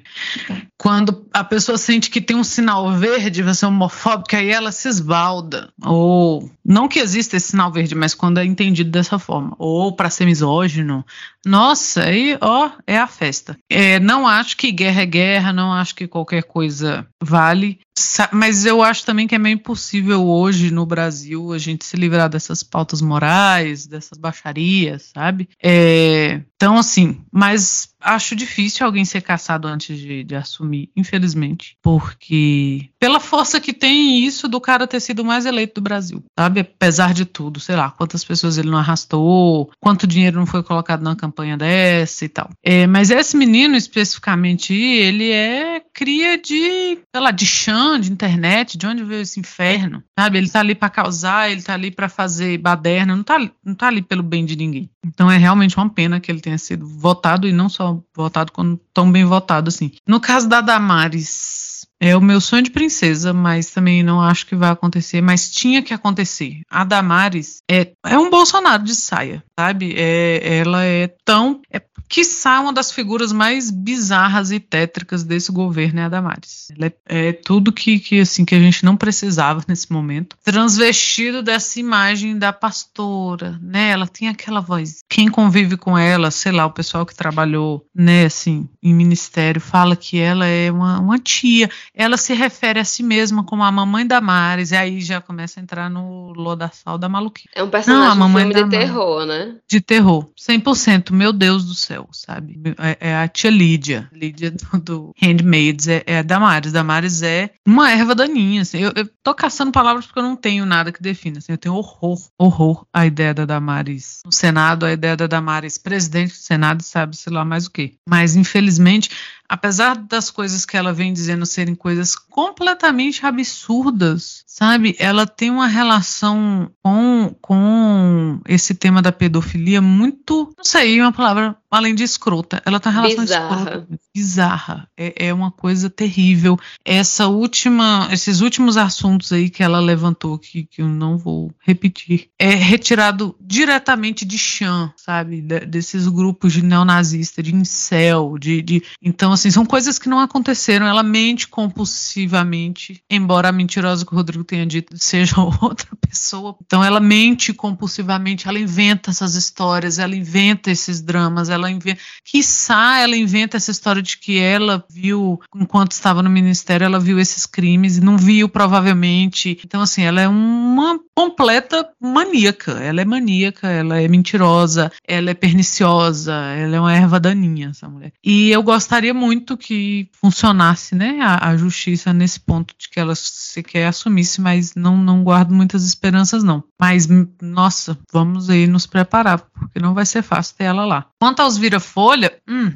quando a pessoa sente que tem um sinal verde, você é homofóbica, aí ela se esbalda. Ou, não que exista esse sinal verde, mas quando é entendido dessa forma. Ou para ser misógino. Nossa, aí, ó, é a festa. É, não acho que guerra guerra, não acho que qualquer coisa vale. Mas eu acho também que é meio impossível hoje no Brasil a gente se livrar dessas pautas morais, dessas baixarias, sabe? É, então, assim, mas acho difícil alguém ser caçado antes de, de, assumir, infelizmente. Porque, pela força que tem isso do cara ter sido mais eleito do Brasil, sabe? Apesar de tudo, sei lá, quantas pessoas ele não arrastou, quanto dinheiro não foi colocado na campanha dessa e tal. É, mas esse menino, especificamente, ele é cria de, sei lá, de chão, de internet, de onde veio esse inferno, sabe? Ele tá ali para causar, ele tá ali para fazer baderna, não tá, não tá ali pelo bem de ninguém. Então é realmente uma pena que ele tenha sido votado e não só votado quando tão bem votado assim. No caso da Damares, é o meu sonho de princesa, mas também não acho que vai acontecer, mas tinha que acontecer. A Damares é, é um Bolsonaro de saia, sabe? É, ela é tão. É, quiçá uma das figuras mais bizarras e tétricas desse governo é a Damares. Ela é, é tudo que, que, assim, que a gente não precisava nesse momento. Transvestido dessa imagem da pastora, né? Ela tem aquela voz. Quem convive com ela, sei lá, o pessoal que trabalhou, né, assim, em ministério, fala que ela é uma, uma tia ela se refere a si mesma como a mamãe da Maris, e aí já começa a entrar no lodaçal da maluquice.
É um personagem Não, a mamãe de terror, né?
De terror, 100%, meu Deus do céu, sabe? É, é a tia Lídia, Lídia do, Handmaids, é, é a Damares. Damares é uma erva daninha, assim. Eu, eu tô caçando palavras porque eu não tenho nada que defina, assim. Eu tenho horror, horror à ideia da Damares no Senado, a ideia da Damares presidente do Senado, sabe, sei lá mais o quê. Mas, infelizmente, apesar das coisas que ela vem dizendo serem coisas completamente absurdas, sabe? Ela tem uma relação com, com esse tema da pedofilia muito, não sei, uma palavra além de escrota. Ela tá em relação bizarra. escrota. Bizarra. É, é uma coisa terrível. Essa última, esses últimos assuntos aí que ela levantou, que, que eu não vou repetir, é retirado diretamente de chão, sabe? De, desses grupos de neonazista, de incel, de, de. Então, assim, são coisas que não aconteceram. Ela mente compulsivamente, embora a mentirosa que o Rodrigo tenha dito seja *laughs* outra pessoa. Então, ela mente compulsivamente, ela inventa essas histórias, ela inventa esses dramas, ela inventa. Quiçá ela inventa essa história de que ela viu, enquanto estava no ministério, ela viu esses crimes e não viu, provavelmente. Então, assim, ela é uma completa maníaca. Ela é maníaca, ela é mentirosa, ela é perniciosa, ela é uma erva daninha, essa mulher. E eu gostaria muito que funcionasse, né, a, a justiça nesse ponto de que ela sequer assumisse, mas não, não guardo muitas esperanças, não. Mas, nossa, vamos aí nos preparar, porque não vai ser fácil ter ela lá. Quanto aos vira-folha, hum,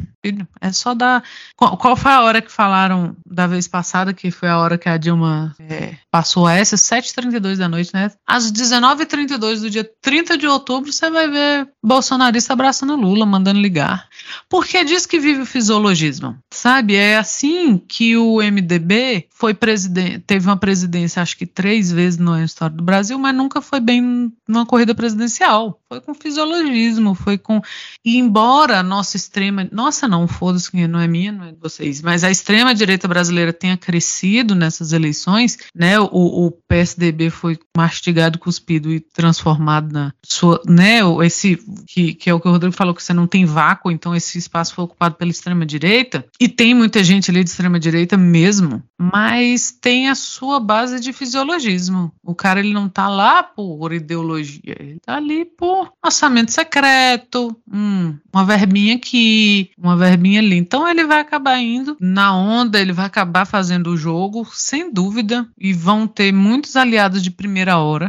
é só dar. Qual, qual, foi a hora que falaram da vez passada, que foi a hora que a Dilma é, passou a essa? 7h32 da noite, né? Às 19h32 do dia 30 de outubro, você vai ver bolsonarista abraçando Lula, mandando ligar. Porque disso que vive o fisiologismo, sabe? É assim que o MDB foi presidente, teve uma presidência, acho que três vezes na história do Brasil, mas nunca foi bem numa corrida presidencial. Foi com fisiologismo, foi com. E embora a nossa extrema. Nossa, não, foda-se, que não é minha, não é de vocês, mas a extrema-direita brasileira tenha crescido nessas eleições, né? O, o PSDB foi mastigado, cuspido e transformado na sua. Né? Esse. Que, que é o que o Rodrigo falou, que você não tem vácuo, então esse espaço foi ocupado pela extrema-direita. E tem muita gente ali de extrema-direita mesmo, mas tem a sua base de fisiologismo. O cara, ele não tá lá por ideologia, ele tá ali por orçamento secreto, hum, uma verbinha aqui, uma verbinha ali. Então ele vai acabar indo na onda, ele vai acabar fazendo o jogo, sem dúvida, e vão ter muitos aliados de primeira hora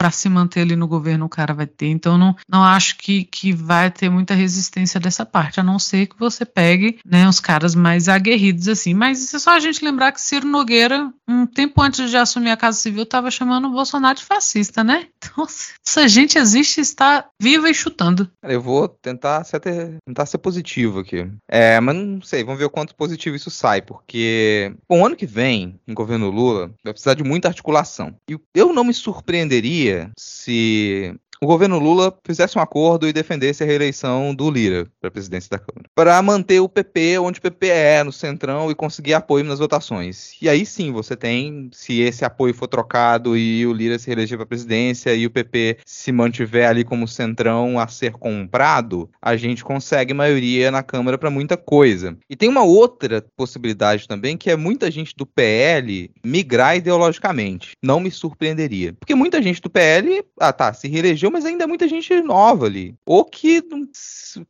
para se manter ali no governo, o cara vai ter. Então não, não acho que, que vai ter muita resistência dessa parte, a não ser que você pegue né, os caras mais aguerridos assim. Mas isso é só a gente lembrar que Ciro Nogueira, um tempo antes de assumir a Casa Civil, estava chamando o Bolsonaro de fascista, né? *laughs* Então, essa gente existe, está viva e chutando.
Eu vou tentar ser, tentar ser positivo aqui. É, mas não sei, vamos ver o quanto positivo isso sai, porque o ano que vem, em governo Lula, vai precisar de muita articulação. E eu não me surpreenderia se o governo Lula fizesse um acordo e defendesse a reeleição do Lira para a presidência da Câmara. Para manter o PP onde o PP é, no centrão, e conseguir apoio nas votações. E aí sim você tem, se esse apoio for trocado e o Lira se reeleger para a presidência e o PP se mantiver ali como centrão a ser comprado, a gente consegue maioria na Câmara para muita coisa. E tem uma outra possibilidade também, que é muita gente do PL migrar ideologicamente. Não me surpreenderia. Porque muita gente do PL, ah tá, se reelegeu mas ainda é muita gente nova ali. Ou que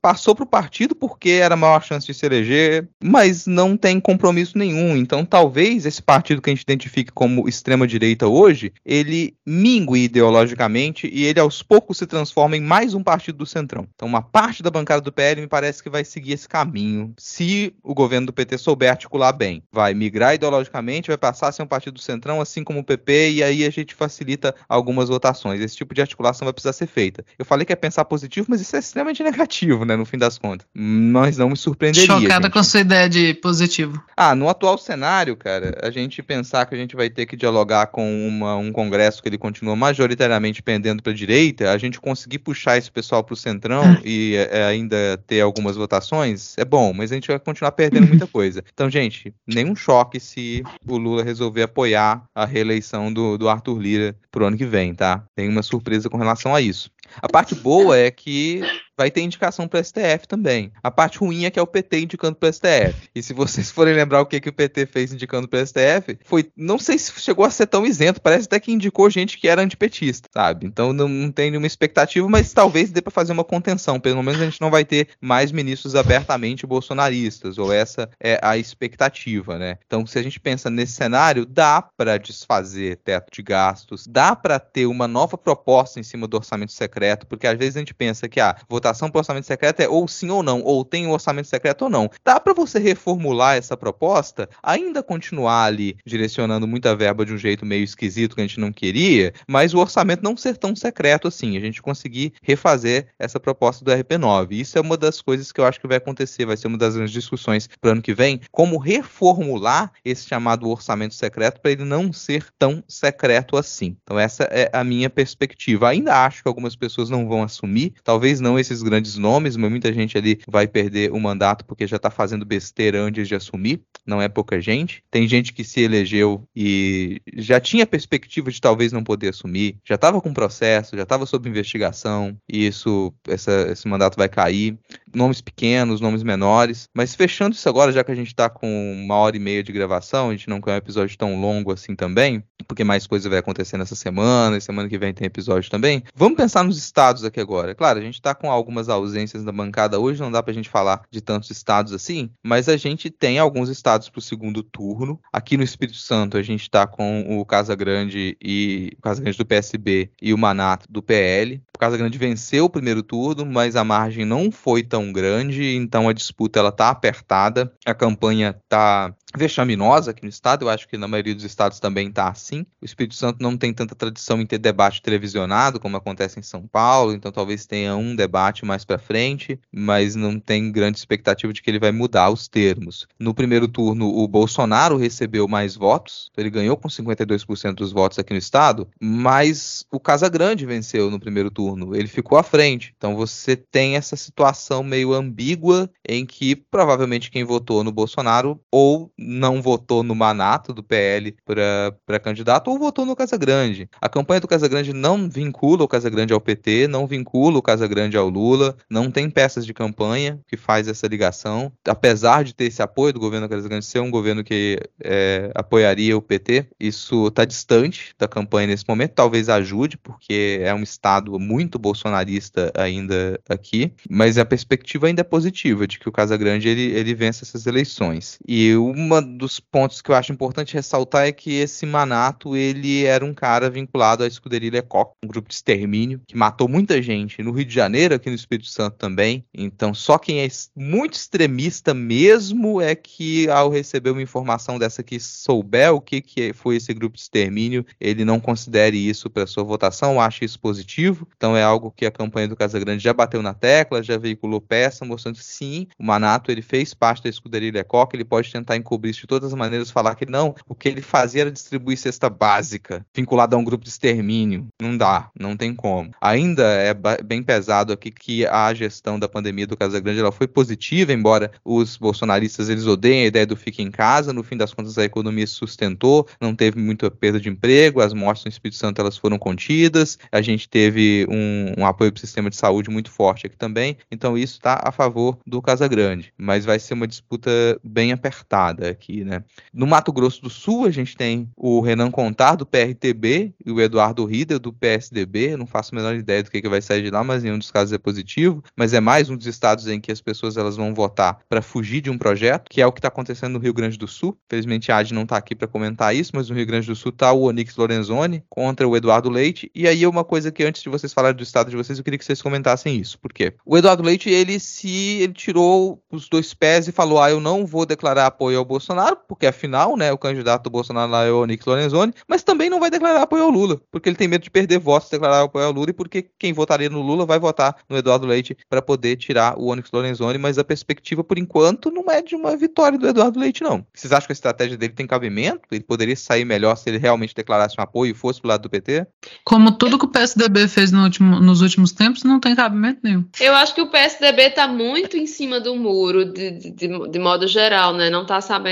passou para o partido porque era a maior chance de se eleger, mas não tem compromisso nenhum. Então, talvez esse partido que a gente identifique como extrema-direita hoje, ele mingue ideologicamente e ele aos poucos se transforma em mais um partido do Centrão. Então, uma parte da bancada do PL me parece que vai seguir esse caminho, se o governo do PT souber articular bem. Vai migrar ideologicamente, vai passar a ser um partido do Centrão, assim como o PP, e aí a gente facilita algumas votações. Esse tipo de articulação vai precisar precisa ser feita. Eu falei que é pensar positivo, mas isso é extremamente negativo, né, no fim das contas. Mas não me surpreenderia.
Chocada
gente.
com a sua ideia de positivo.
Ah, no atual cenário, cara, a gente pensar que a gente vai ter que dialogar com uma, um congresso que ele continua majoritariamente pendendo para a direita, a gente conseguir puxar esse pessoal para o centrão é. e é, ainda ter algumas votações, é bom, mas a gente vai continuar perdendo muita *laughs* coisa. Então, gente, nenhum choque se o Lula resolver apoiar a reeleição do, do Arthur Lira pro ano que vem, tá? Tem uma surpresa com relação a isso. A parte boa é que vai ter indicação para o STF também. A parte ruim é que é o PT indicando para o STF. E se vocês *laughs* forem lembrar o que, que o PT fez indicando para o STF, foi, não sei se chegou a ser tão isento, parece até que indicou gente que era antipetista, sabe? Então não, não tem nenhuma expectativa, mas talvez dê para fazer uma contenção. Pelo menos a gente não vai ter mais ministros abertamente bolsonaristas, ou essa é a expectativa, né? Então se a gente pensa nesse cenário, dá para desfazer teto de gastos, dá para ter uma nova proposta em cima do orçamento secreto, porque às vezes a gente pensa que ah, votação votação para orçamento secreto é ou sim ou não, ou tem um orçamento secreto ou não. Dá para você reformular essa proposta, ainda continuar ali direcionando muita verba de um jeito meio esquisito que a gente não queria, mas o orçamento não ser tão secreto assim, a gente conseguir refazer essa proposta do RP9. Isso é uma das coisas que eu acho que vai acontecer, vai ser uma das grandes discussões para o ano que vem, como reformular esse chamado orçamento secreto para ele não ser tão secreto assim. Então essa é a minha perspectiva. Ainda acho que algumas pessoas não vão assumir, talvez não esses grandes nomes, mas muita gente ali vai perder o mandato porque já está fazendo besteira antes de assumir. Não é pouca gente. Tem gente que se elegeu e já tinha perspectiva de talvez não poder assumir, já estava com processo, já estava sob investigação, e isso, essa, esse mandato vai cair. Nomes pequenos, nomes menores. Mas fechando isso agora, já que a gente está com uma hora e meia de gravação, a gente não quer um episódio tão longo assim também, porque mais coisa vai acontecer nessa semana, e semana que vem tem episódio também. Vamos pensar nos estados aqui agora. Claro, a gente está com algo algumas ausências da bancada hoje, não dá pra gente falar de tantos estados assim, mas a gente tem alguns estados pro segundo turno. Aqui no Espírito Santo a gente tá com o Casa Grande e o Casa Grande do PSB e o Manato do PL. O Casa Grande venceu o primeiro turno, mas a margem não foi tão grande, então a disputa ela tá apertada. A campanha tá vexaminosa aqui no estado. Eu acho que na maioria dos estados também está assim. O Espírito Santo não tem tanta tradição em ter debate televisionado como acontece em São Paulo, então talvez tenha um debate mais para frente, mas não tem grande expectativa de que ele vai mudar os termos. No primeiro turno, o Bolsonaro recebeu mais votos, ele ganhou com 52% dos votos aqui no estado, mas o Casa Grande venceu no primeiro turno, ele ficou à frente. Então você tem essa situação meio ambígua em que provavelmente quem votou no Bolsonaro ou não votou no Manato do PL para candidato ou votou no Casagrande. A campanha do Casagrande não vincula o Casagrande ao PT, não vincula o Casagrande ao Lula, não tem peças de campanha que faz essa ligação. Apesar de ter esse apoio do governo Casagrande ser um governo que é, apoiaria o PT, isso está distante da campanha nesse momento. Talvez ajude, porque é um estado muito bolsonarista ainda aqui, mas a perspectiva ainda é positiva de que o Casagrande ele, ele vence essas eleições. E uma um dos pontos que eu acho importante ressaltar é que esse Manato, ele era um cara vinculado à escuderia Lecoq, um grupo de extermínio, que matou muita gente no Rio de Janeiro, aqui no Espírito Santo também. Então, só quem é muito extremista mesmo é que, ao receber uma informação dessa que souber o que, que foi esse grupo de extermínio, ele não considere isso para sua votação, acha isso positivo. Então, é algo que a campanha do Casagrande já bateu na tecla, já veiculou peça, mostrando que sim, o Manato ele fez parte da escuderia Lecoq, ele pode tentar encobrir sobre isso de todas as maneiras, falar que não, o que ele fazia era distribuir cesta básica, vinculada a um grupo de extermínio. Não dá, não tem como. Ainda é bem pesado aqui que a gestão da pandemia do Casagrande ela foi positiva, embora os bolsonaristas eles odeiem a ideia do fique em casa, no fim das contas a economia se sustentou, não teve muita perda de emprego, as mortes no Espírito Santo elas foram contidas, a gente teve um, um apoio para o sistema de saúde muito forte aqui também, então isso está a favor do Casagrande, mas vai ser uma disputa bem apertada aqui, né? No Mato Grosso do Sul, a gente tem o Renan Contar, do PRTB, e o Eduardo Rida, do PSDB. não faço a menor ideia do que, que vai sair de lá, mas em nenhum dos casos é positivo. Mas é mais um dos estados em que as pessoas elas vão votar para fugir de um projeto, que é o que está acontecendo no Rio Grande do Sul. Felizmente a Adi não está aqui para comentar isso, mas no Rio Grande do Sul está o Onix Lorenzoni contra o Eduardo Leite. E aí uma coisa que antes de vocês falarem do estado de vocês, eu queria que vocês comentassem isso. Por quê? O Eduardo Leite, ele se ele tirou os dois pés e falou: "Ah, eu não vou declarar apoio ao Bolsonaro Bolsonaro, porque afinal, né, o candidato do Bolsonaro lá é o Onyx Lorenzoni, mas também não vai declarar apoio ao Lula, porque ele tem medo de perder votos se declarar apoio ao Lula e porque quem votaria no Lula vai votar no Eduardo Leite para poder tirar o Onyx Lorenzoni, mas a perspectiva por enquanto não é de uma vitória do Eduardo Leite não. Vocês acham que a estratégia dele tem cabimento? Ele poderia sair melhor se ele realmente declarasse um apoio e fosse pro lado do PT?
Como tudo que o PSDB fez no último, nos últimos tempos, não tem cabimento nenhum.
Eu acho que o PSDB está muito em cima do muro, de, de, de, de modo geral, né? Não está sabendo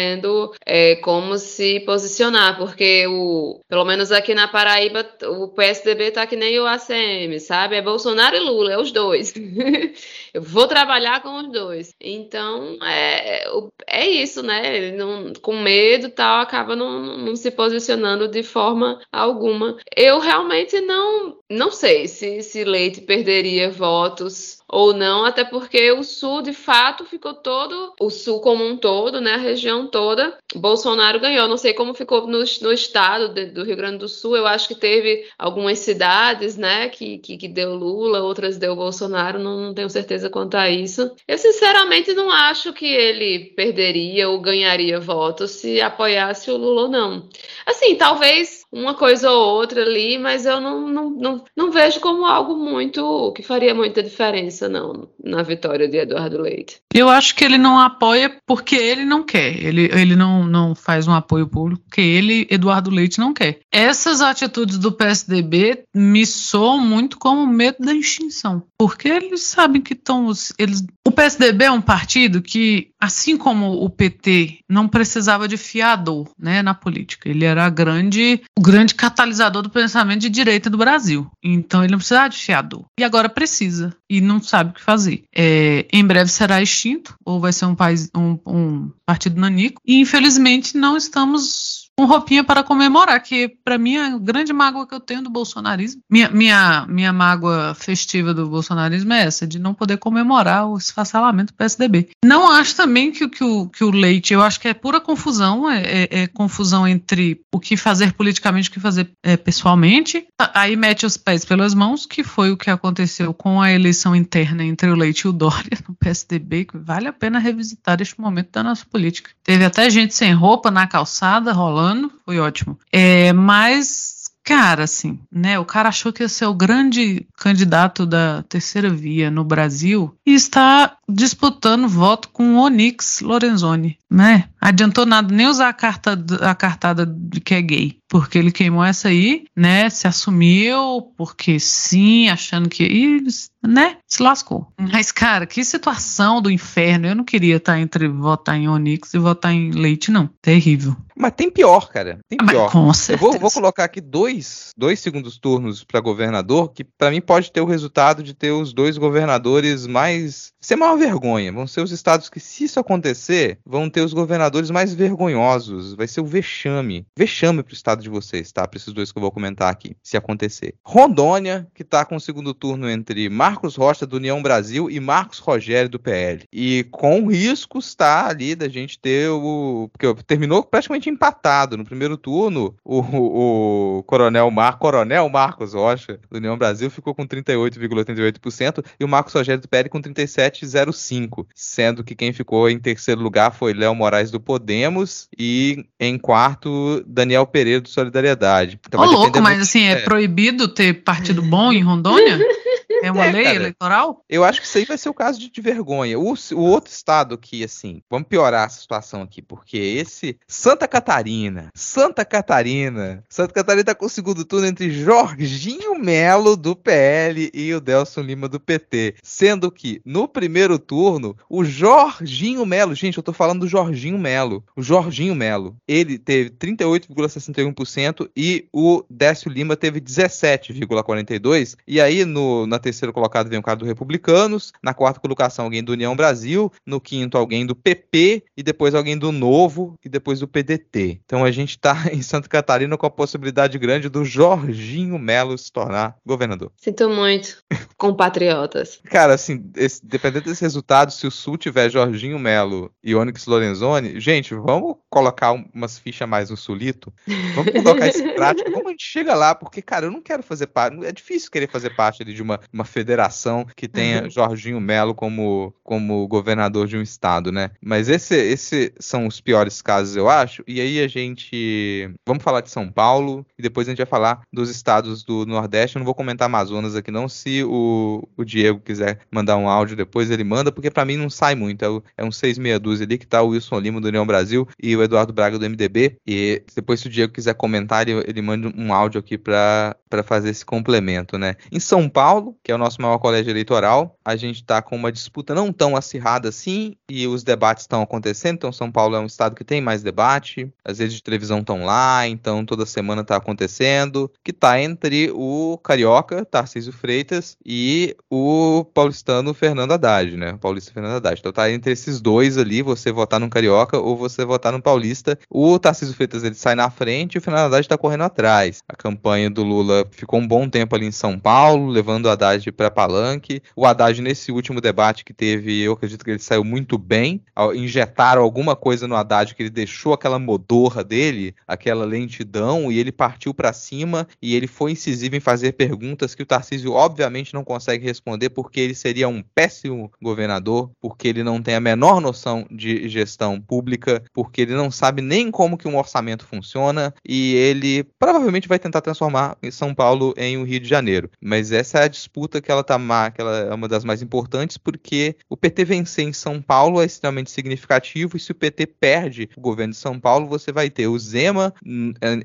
é, como se posicionar, porque o, pelo menos aqui na Paraíba, o PSDB tá que nem o ACM, sabe? É Bolsonaro e Lula, é os dois. *laughs* Eu vou trabalhar com os dois. Então, é, é isso, né? Não, com medo tal, acaba não, não se posicionando de forma alguma. Eu realmente não, não sei se, se Leite perderia votos ou não, até porque o sul de fato ficou todo, o sul como um todo, né, a região toda, Bolsonaro ganhou. Não sei como ficou no, no estado de, do Rio Grande do Sul, eu acho que teve algumas cidades, né, que, que, que deu Lula, outras deu Bolsonaro, não, não, tenho certeza quanto a isso. Eu sinceramente não acho que ele perderia ou ganharia votos se apoiasse o Lula ou não. Assim, talvez uma coisa ou outra ali, mas eu não, não, não, não vejo como algo muito que faria muita diferença, não, na vitória de Eduardo Leite.
Eu acho que ele não apoia porque ele não quer. Ele, ele não, não faz um apoio público porque ele, Eduardo Leite, não quer. Essas atitudes do PSDB me soam muito como medo da extinção. Porque eles sabem que estão. Eles... O PSDB é um partido que, assim como o PT, não precisava de fiador né, na política. Ele era grande o grande catalisador do pensamento de direita do Brasil. Então ele não precisava de fiador. E agora precisa. E não sabe o que fazer. É, em breve será extinto, ou vai ser um, país, um, um partido nanico. E infelizmente não estamos com roupinha para comemorar, que para mim a grande mágoa que eu tenho do bolsonarismo, minha, minha, minha mágoa festiva do bolsonarismo é essa, de não poder comemorar o esfacelamento do PSDB. Não acho também que, que, o, que o Leite, eu acho que é pura confusão, é, é, é confusão entre o que fazer politicamente e o que fazer é, pessoalmente. Aí mete os pés pelas mãos, que foi o que aconteceu com a eleição interna entre o Leite e o Dória no PSDB, que vale a pena revisitar este momento da nossa política. Teve até gente sem roupa na calçada rolando, foi ótimo. É, mas Cara, assim, né? O cara achou que ia ser o grande candidato da terceira via no Brasil e está disputando voto com o Onyx Lorenzoni, né? Adiantou nada nem usar a, carta, a cartada de que é gay, porque ele queimou essa aí, né? Se assumiu, porque sim, achando que. E, né? Se lascou. Mas, cara, que situação do inferno. Eu não queria estar entre votar em Onyx e votar em Leite, não. Terrível.
Mas tem pior, cara. Tem pior.
Mas, com certeza.
Eu vou, vou colocar aqui dois, dois segundos turnos para governador, que para mim pode ter o resultado de ter os dois governadores mais. Ser maior vergonha. Vão ser os estados que, se isso acontecer, vão ter os governadores mais vergonhosos. Vai ser o vexame. Vexame pro estado de vocês, tá? Para esses dois que eu vou comentar aqui, se acontecer. Rondônia, que tá com o segundo turno entre Marcos Rocha do União Brasil e Marcos Rogério do PL. E com riscos, tá ali da gente ter o. Porque terminou praticamente empatado. No primeiro turno, o, o, o Coronel, Mar, Coronel Marcos Rocha, do União Brasil, ficou com 38,88% e o Marcos Rogério do PL com 37,05%, sendo que quem ficou em terceiro lugar foi Léo Moraes do Podemos e em quarto, Daniel Pereira do Solidariedade.
Então, Ô, louco, mas assim, é, é proibido ter partido bom em Rondônia? *laughs* É uma é, lei cara, eleitoral?
Eu acho que isso aí vai ser o caso de, de vergonha. O, o, outro estado que, assim, vamos piorar a situação aqui, porque esse Santa Catarina, Santa Catarina, Santa Catarina tá com o segundo turno entre Jorginho Melo do PL e o Delson Lima do PT, sendo que no primeiro turno o Jorginho Melo, gente, eu tô falando do Jorginho Melo, o Jorginho Melo, ele teve 38,61% e o Décio Lima teve 17,42 e aí no na terceiro colocado vem o cara do Republicanos, na quarta colocação alguém do União Brasil, no quinto alguém do PP e depois alguém do Novo e depois do PDT. Então a gente está *laughs* em Santa Catarina com a possibilidade grande do Jorginho Melo se tornar governador.
Sinto muito, *laughs* compatriotas.
Cara, assim, esse, dependendo desse resultado, se o Sul tiver Jorginho Melo e Onyx Lorenzoni, gente, vamos colocar umas fichas mais no Sulito, vamos colocar isso em prática, como a gente chega lá, porque, cara, eu não quero fazer parte, é difícil querer fazer parte de uma uma federação que tenha uhum. Jorginho Melo como, como governador de um estado, né? Mas esse, esse são os piores casos, eu acho. E aí a gente. Vamos falar de São Paulo e depois a gente vai falar dos estados do Nordeste. Eu não vou comentar Amazonas aqui, não. Se o, o Diego quiser mandar um áudio depois, ele manda, porque para mim não sai muito. É, o, é um 662 ali que tá o Wilson Lima do União Brasil e o Eduardo Braga do MDB. E depois, se o Diego quiser comentar, ele, ele manda um áudio aqui para fazer esse complemento, né? Em São Paulo, que é o nosso maior colégio eleitoral. A gente está com uma disputa não tão acirrada assim, e os debates estão acontecendo. Então, São Paulo é um estado que tem mais debate, as redes de televisão estão lá, então toda semana está acontecendo. Que está entre o carioca, Tarcísio Freitas, e o paulistano Fernando Haddad, né? Paulista Fernando Haddad. Então, está entre esses dois ali, você votar no carioca ou você votar no paulista. O Tarcísio Freitas ele sai na frente e o Fernando Haddad está correndo atrás. A campanha do Lula ficou um bom tempo ali em São Paulo, levando o Haddad Haddad para Palanque. O Haddad, nesse último debate que teve, eu acredito que ele saiu muito bem. Injetaram alguma coisa no Haddad que ele deixou aquela modorra dele, aquela lentidão, e ele partiu para cima e ele foi incisivo em fazer perguntas que o Tarcísio, obviamente, não consegue responder porque ele seria um péssimo governador, porque ele não tem a menor noção de gestão pública, porque ele não sabe nem como que um orçamento funciona e ele provavelmente vai tentar transformar São Paulo em um Rio de Janeiro. Mas essa é a disputa que ela tá má, que ela é uma das mais importantes, porque o PT vencer em São Paulo é extremamente significativo, e se o PT perde o governo de São Paulo, você vai ter o Zema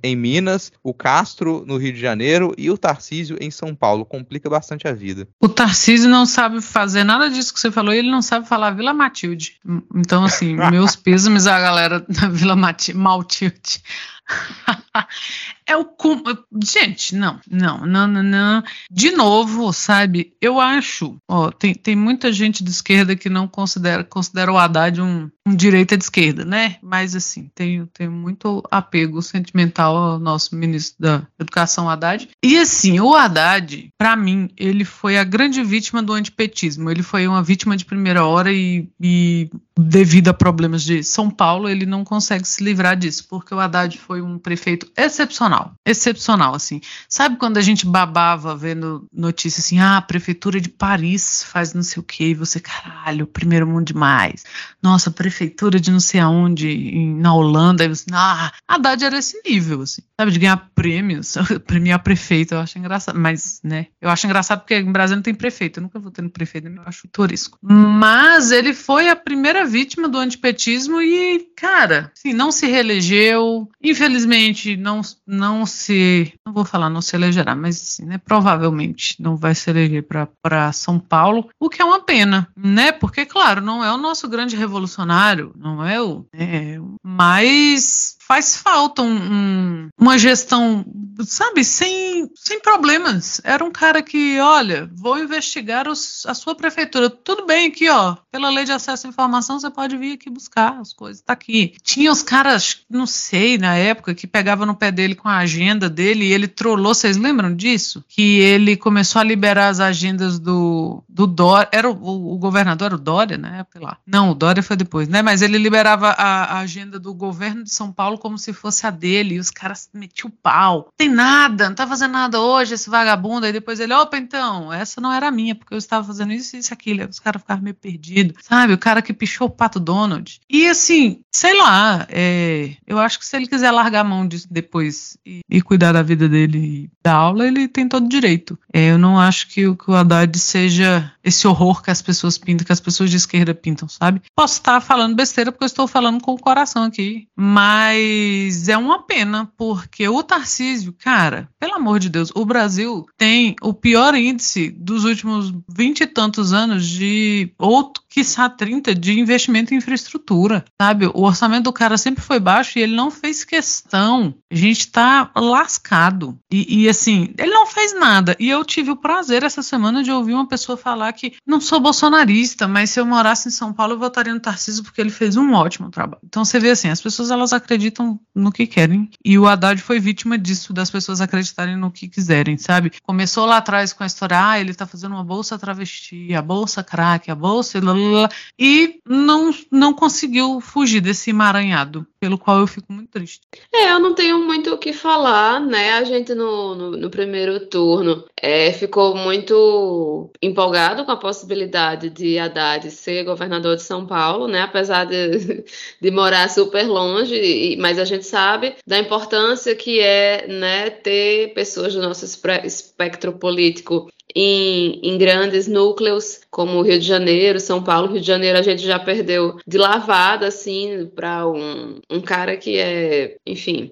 em Minas, o Castro no Rio de Janeiro e o Tarcísio em São Paulo. Complica bastante a vida.
O Tarcísio não sabe fazer nada disso que você falou, e ele não sabe falar Vila Matilde. Então, assim, *laughs* meus pêsames à galera da Vila Matilde. *laughs* é o. Gente, não, não, não, não, não. De novo, sabe? Eu acho. Ó, tem, tem muita gente de esquerda que não considera, considera o Haddad um, um direita de esquerda, né? Mas, assim, tenho, tenho muito apego sentimental ao nosso ministro da Educação, Haddad. E, assim, o Haddad, para mim, ele foi a grande vítima do antipetismo. Ele foi uma vítima de primeira hora e, e devido a problemas de São Paulo, ele não consegue se livrar disso, porque o Haddad foi um prefeito excepcional, excepcional, assim. Sabe quando a gente babava vendo notícias assim, ah, a prefeitura de Paris faz não sei o que, e você, caralho, primeiro mundo demais. Nossa, a prefeitura de não sei aonde, na Holanda, e você, ah, Haddad era esse nível, assim, sabe, de ganhar prêmios, *laughs* premiar prefeito, eu acho engraçado, mas, né, eu acho engraçado porque em Brasília não tem prefeito, eu nunca vou ter no prefeito, eu acho turisco. Mas ele foi a primeira vítima do antipetismo e, cara, assim, não se reelegeu. Infelizmente, não, não se. Não vou falar não se elegerá, mas assim, né, provavelmente não vai se eleger para São Paulo, o que é uma pena, né? Porque, claro, não é o nosso grande revolucionário, não é o. É, mas faz falta um, um, uma gestão, sabe, sem, sem problemas. Era um cara que, olha, vou investigar os, a sua prefeitura. Tudo bem aqui, ó, pela lei de acesso à informação, você pode vir aqui buscar as coisas, tá aqui. Tinha os caras, não sei, na época, que pegavam no pé dele com a agenda dele e ele trollou, vocês lembram disso? Que ele começou a liberar as agendas do, do Dória, era o, o governador, era o Dória, né? Não, o Dória foi depois, né? Mas ele liberava a, a agenda do governo de São Paulo como se fosse a dele, e os caras metiam o pau. Tem nada, não tá fazendo nada hoje, esse vagabundo. Aí depois ele, opa, então, essa não era minha, porque eu estava fazendo isso, isso, aquilo. Os caras ficavam meio perdidos, sabe? O cara que pichou o pato Donald. E assim, sei lá, é, eu acho que se ele quiser largar a mão disso depois e, e cuidar da vida dele e da aula, ele tem todo direito. É, eu não acho que, que o Haddad seja esse horror que as pessoas pintam, que as pessoas de esquerda pintam, sabe? Posso estar falando besteira porque eu estou falando com o coração aqui, mas é uma pena, porque o Tarcísio, cara, pelo amor de Deus, o Brasil tem o pior índice dos últimos vinte e tantos anos de, ou quiçá 30, de investimento em infraestrutura, sabe? O orçamento do cara sempre foi baixo e ele não fez questão. A gente tá lascado. E, e assim, ele não fez nada. E eu tive o prazer essa semana de ouvir uma pessoa falar que não sou bolsonarista, mas se eu morasse em São Paulo eu votaria no Tarcísio porque ele fez um ótimo trabalho. Então você vê assim, as pessoas elas acreditam no que querem e o Haddad foi vítima disso, das pessoas acreditarem no que quiserem, sabe? Começou lá atrás com a história, ah, ele tá fazendo uma bolsa travesti, a bolsa crack, a bolsa blá, blá, e não, não conseguiu fugir desse emaranhado, pelo qual eu fico muito triste.
É, eu não tenho muito o que falar, né? A gente no, no, no primeiro turno é, ficou muito empolgado com a possibilidade de Haddad ser governador de São Paulo, né? Apesar de, *laughs* de morar super longe, mas a gente sabe da importância que é né, ter pessoas do nosso espectro político em, em, grandes núcleos como Rio de Janeiro, São Paulo, Rio de Janeiro a gente já perdeu de lavada assim para um, um cara que é, enfim.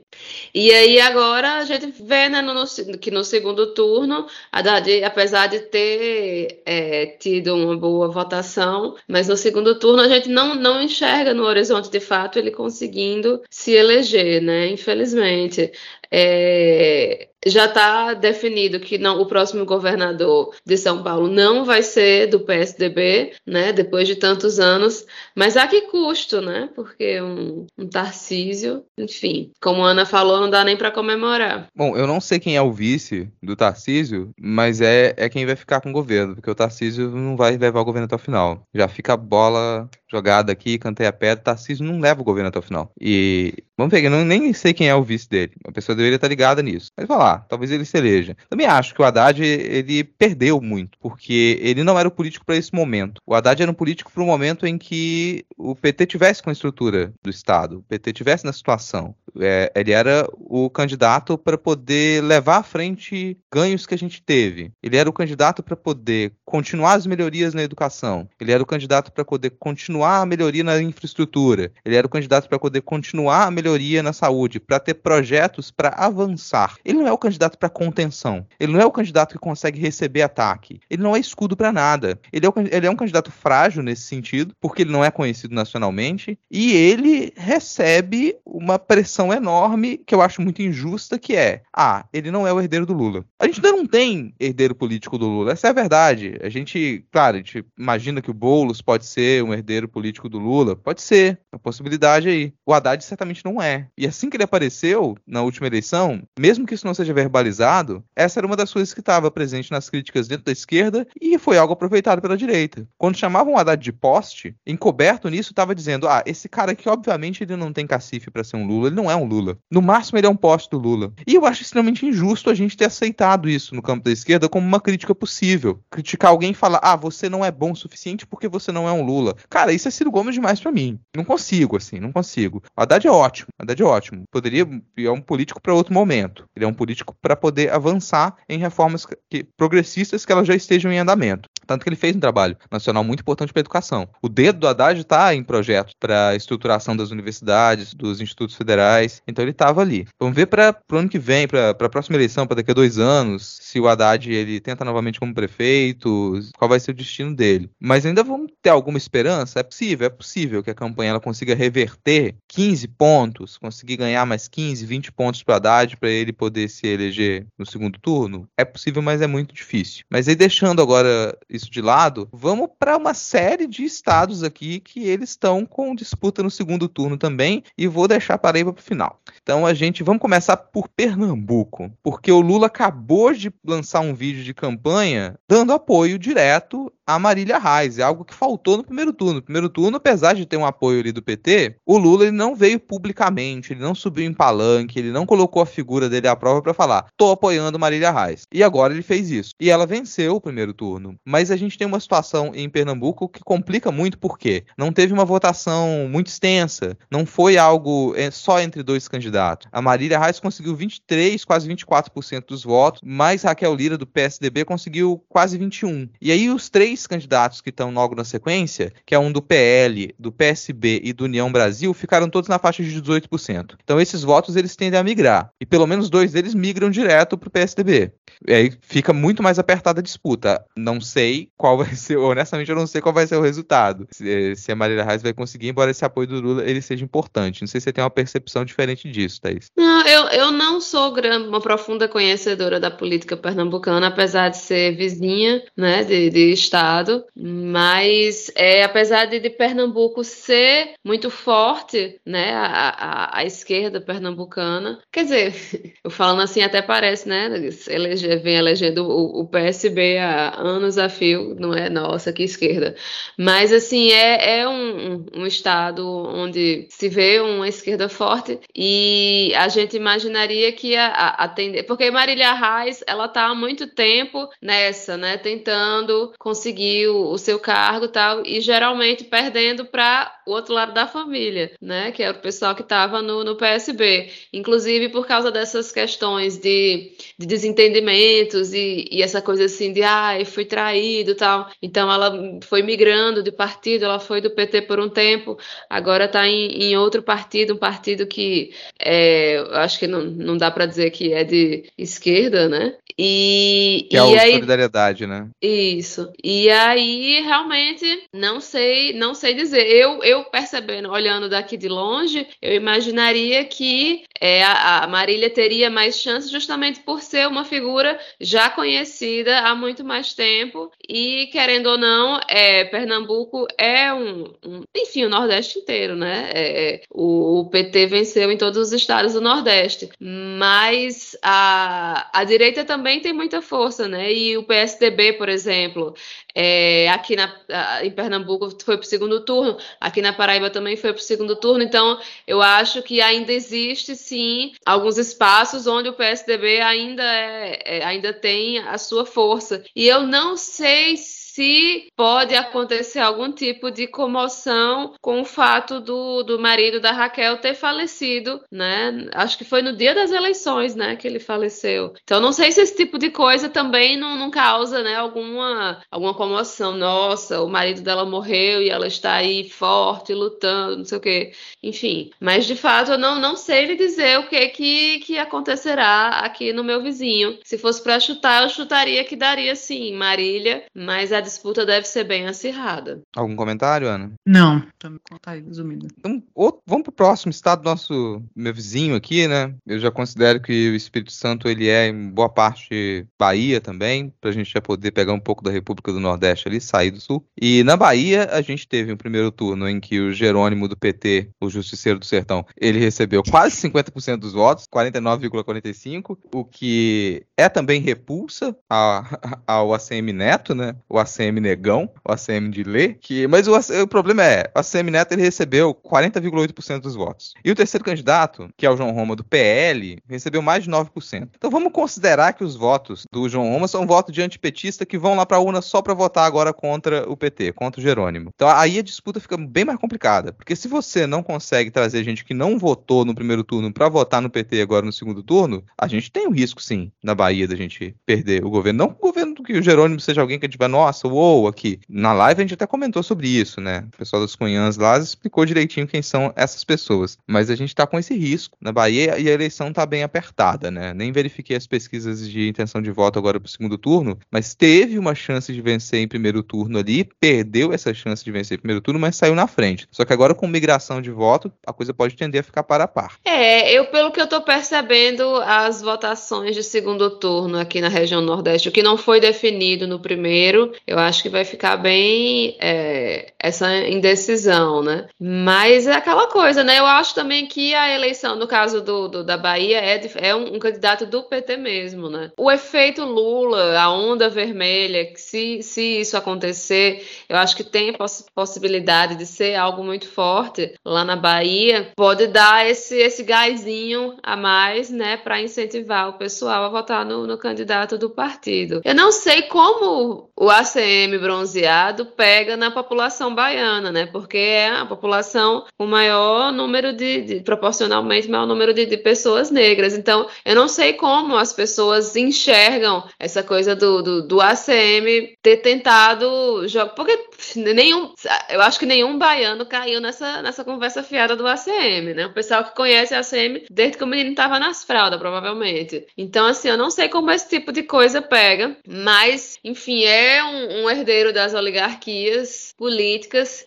E aí agora a gente vê né, no, no, que no segundo turno, apesar de ter é, tido uma boa votação, mas no segundo turno a gente não, não enxerga no horizonte de fato ele conseguindo se eleger, né? Infelizmente. É, já está definido que não, o próximo governador de São Paulo não vai ser do PSDB, né? Depois de tantos anos, mas a que custo, né? Porque um, um Tarcísio, enfim, como a Ana falou, não dá nem para comemorar.
Bom, eu não sei quem é o vice do Tarcísio, mas é, é quem vai ficar com o governo, porque o Tarcísio não vai levar o governo até o final. Já fica a bola jogada aqui, cantei a pedra, Tarcísio não leva o governo até o final. E vamos pegar, não, nem sei quem é o vice dele. A pessoa deveria estar ligada nisso. Mas vai lá, talvez ele se eleja. Também acho que o Haddad ele perdeu muito, porque ele não era o político para esse momento. O Haddad era um político para o momento em que o PT tivesse com a estrutura do Estado, o PT tivesse na situação. É, ele era o candidato para poder levar à frente ganhos que a gente teve. Ele era o candidato para poder continuar as melhorias na educação. Ele era o candidato para poder continuar continuar a melhoria na infraestrutura, ele era o candidato para poder continuar a melhoria na saúde, para ter projetos para avançar. Ele não é o candidato para contenção. Ele não é o candidato que consegue receber ataque. Ele não é escudo para nada. Ele é, o, ele é um candidato frágil nesse sentido, porque ele não é conhecido nacionalmente e ele recebe uma pressão enorme que eu acho muito injusta, que é, ah, ele não é o herdeiro do Lula. A gente ainda não tem herdeiro político do Lula, essa é a verdade. A gente, claro, a gente imagina que o Boulos pode ser um herdeiro político do Lula, pode ser, a possibilidade aí. O Haddad certamente não é. E assim que ele apareceu na última eleição, mesmo que isso não seja verbalizado, essa era uma das coisas que estava presente nas críticas dentro da esquerda e foi algo aproveitado pela direita. Quando chamavam o Haddad de poste, encoberto nisso estava dizendo: "Ah, esse cara aqui obviamente ele não tem cacife para ser um Lula, ele não é um Lula. No máximo ele é um poste do Lula". E eu acho extremamente injusto a gente ter aceitado isso no campo da esquerda como uma crítica possível. Criticar alguém e falar: "Ah, você não é bom o suficiente porque você não é um Lula". Cara, isso é Ciro Gomes demais para mim. Não consigo assim, não consigo. O Haddad é ótimo, o Haddad é ótimo. Poderia é um político para outro momento. Ele é um político para poder avançar em reformas que, progressistas que elas já estejam em andamento. Tanto que ele fez um trabalho nacional muito importante para educação. O dedo do Haddad está em projetos para estruturação das universidades, dos institutos federais. Então ele estava ali. Vamos ver para o ano que vem, para a próxima eleição, para daqui a dois anos, se o Haddad ele tenta novamente como prefeito, qual vai ser o destino dele. Mas ainda vamos ter alguma esperança? É possível, é possível que a campanha ela consiga reverter 15 pontos, conseguir ganhar mais 15, 20 pontos para Haddad para ele poder se eleger no segundo turno. É possível, mas é muito difícil. Mas aí deixando agora isso de lado, vamos para uma série de estados aqui que eles estão com disputa no segundo turno também e vou deixar Paraíba para o final. Então a gente vamos começar por Pernambuco, porque o Lula acabou de lançar um vídeo de campanha dando apoio direto a Marília Reis, é algo que faltou no primeiro turno. No primeiro turno, apesar de ter um apoio ali do PT, o Lula ele não veio publicamente, ele não subiu em palanque, ele não colocou a figura dele à prova para falar: "Tô apoiando Marília Reis". E agora ele fez isso. E ela venceu o primeiro turno. Mas a gente tem uma situação em Pernambuco que complica muito porque não teve uma votação muito extensa, não foi algo é, só entre dois candidatos. A Marília Reis conseguiu 23, quase 24% dos votos, mas Raquel Lira do PSDB conseguiu quase 21. E aí os três candidatos que estão logo na sequência, que é um do PL, do PSB e do União Brasil, ficaram todos na faixa de 18%. Então esses votos eles tendem a migrar. E pelo menos dois deles migram direto para o PSDB. E aí fica muito mais apertada a disputa. Não sei qual vai ser, *laughs* honestamente eu não sei qual vai ser o resultado. Se, se a Marília Reis vai conseguir, embora esse apoio do Lula ele seja importante. Não sei se você tem uma percepção diferente disso, Thaís.
Não, eu, eu não sou uma profunda conhecedora da política pernambucana, apesar de ser vizinha né, de, de estado, mas é, apesar de, Pernambuco ser muito forte, né, a, a, a esquerda pernambucana, quer dizer, *laughs* eu falando assim até parece, né, eleger, vem elegendo o, o PSB há anos a fio, não é? Nossa, que esquerda, mas assim, é, é um, um estado onde se vê uma esquerda forte e a gente imaginaria que a, a, porque Marília Reis, ela tá há muito tempo nessa, né, tentando conseguir o, o seu cargo tal, e geralmente perdendo para o outro lado da família, né, que era o pessoal que estava no, no PSB, inclusive por causa dessas questões de, de desentendimentos e, e essa coisa assim de, ai, ah, fui traído tal, então ela foi migrando de partido, ela foi do PT por um tempo, agora está em, em outro partido, um partido que é, acho que não, não dá para dizer que é de esquerda, né? E,
que é e é aí, solidariedade, né?
Isso. E aí realmente não sei, não sei dizer. Eu, eu percebendo, olhando daqui de longe, eu imaginaria que é, a, Marília teria mais chance justamente por ser uma figura já conhecida há muito mais tempo e querendo ou não, é, Pernambuco é um, um, enfim, o Nordeste inteiro, né? É, é o, o, PT venceu em todos os estados do Nordeste, mas a, a direita também tem muita força, né? E o PSDB, por exemplo, é, aqui na, em Pernambuco foi para o segundo turno, aqui na Paraíba também foi para o segundo turno, então eu acho que ainda existe sim alguns espaços onde o PSDB ainda, é, é, ainda tem a sua força. E eu não sei se se pode acontecer algum tipo de comoção com o fato do, do marido da Raquel ter falecido, né? Acho que foi no dia das eleições, né, que ele faleceu. Então não sei se esse tipo de coisa também não, não causa, né, alguma, alguma comoção. Nossa, o marido dela morreu e ela está aí forte, lutando, não sei o quê. Enfim, mas de fato eu não, não sei lhe dizer o que que, que acontecerá aqui no meu vizinho. Se fosse para chutar, eu chutaria que daria sim Marília, mas a disputa deve ser bem acirrada.
Algum comentário, Ana?
Não, também contar aí, resumindo.
Então, outro, vamos pro próximo estado, nosso meu vizinho aqui, né? Eu já considero que o Espírito Santo ele é em boa parte Bahia também, pra gente já poder pegar um pouco da República do Nordeste ali, sair do Sul. E na Bahia a gente teve um primeiro turno em que o Jerônimo do PT, o Justiceiro do Sertão, ele recebeu quase 50% dos votos, 49,45, o que é também repulsa *laughs* ao ACM Neto, né? O ACM Negão, o ACM de Lê, que mas o, o problema é, o ACM Neto ele recebeu 40,8% dos votos. E o terceiro candidato, que é o João Roma do PL, recebeu mais de 9%. Então vamos considerar que os votos do João Roma são votos de antipetista que vão lá para a urna só para votar agora contra o PT, contra o Jerônimo. Então aí a disputa fica bem mais complicada, porque se você não consegue trazer gente que não votou no primeiro turno para votar no PT agora no segundo turno, a gente tem um risco sim na Bahia da gente perder o governo. Não o governo que o Jerônimo seja alguém que a gente vai, nossa, uou, aqui. Na live a gente até comentou sobre isso, né? O pessoal das Cunhãs lá explicou direitinho quem são essas pessoas. Mas a gente tá com esse risco na Bahia e a eleição tá bem apertada, né? Nem verifiquei as pesquisas de intenção de voto agora pro segundo turno, mas teve uma chance de vencer em primeiro turno ali, perdeu essa chance de vencer em primeiro turno, mas saiu na frente. Só que agora com migração de voto, a coisa pode tender a ficar para a par.
É, eu pelo que eu tô percebendo, as votações de segundo turno aqui na região Nordeste, o que não foi definido no primeiro, eu acho que vai ficar bem é, essa indecisão, né? Mas é aquela coisa, né? Eu acho também que a eleição, no caso do, do da Bahia, é, é um, um, candidato do PT mesmo, né? O efeito Lula, a onda vermelha, se, se isso acontecer, eu acho que tem poss possibilidade de ser algo muito forte lá na Bahia, pode dar esse, esse gásinho a mais, né, para incentivar o pessoal a votar no, no candidato do partido. Eu não sei como o ACM bronzeado pega na população baiana, né? Porque é a população com maior número de, de proporcionalmente maior número de, de, pessoas negras. Então, eu não sei como as pessoas enxergam essa coisa do, do, do ACM ter tentado jogar. Porque nenhum. Eu acho que nenhum baiano caiu nessa, nessa conversa fiada do ACM, né? O pessoal que conhece a ACM desde que o menino estava nas fraldas, provavelmente. Então, assim, eu não sei como esse tipo de coisa pega, mas, enfim, é um, um herdeiro das oligarquias políticas,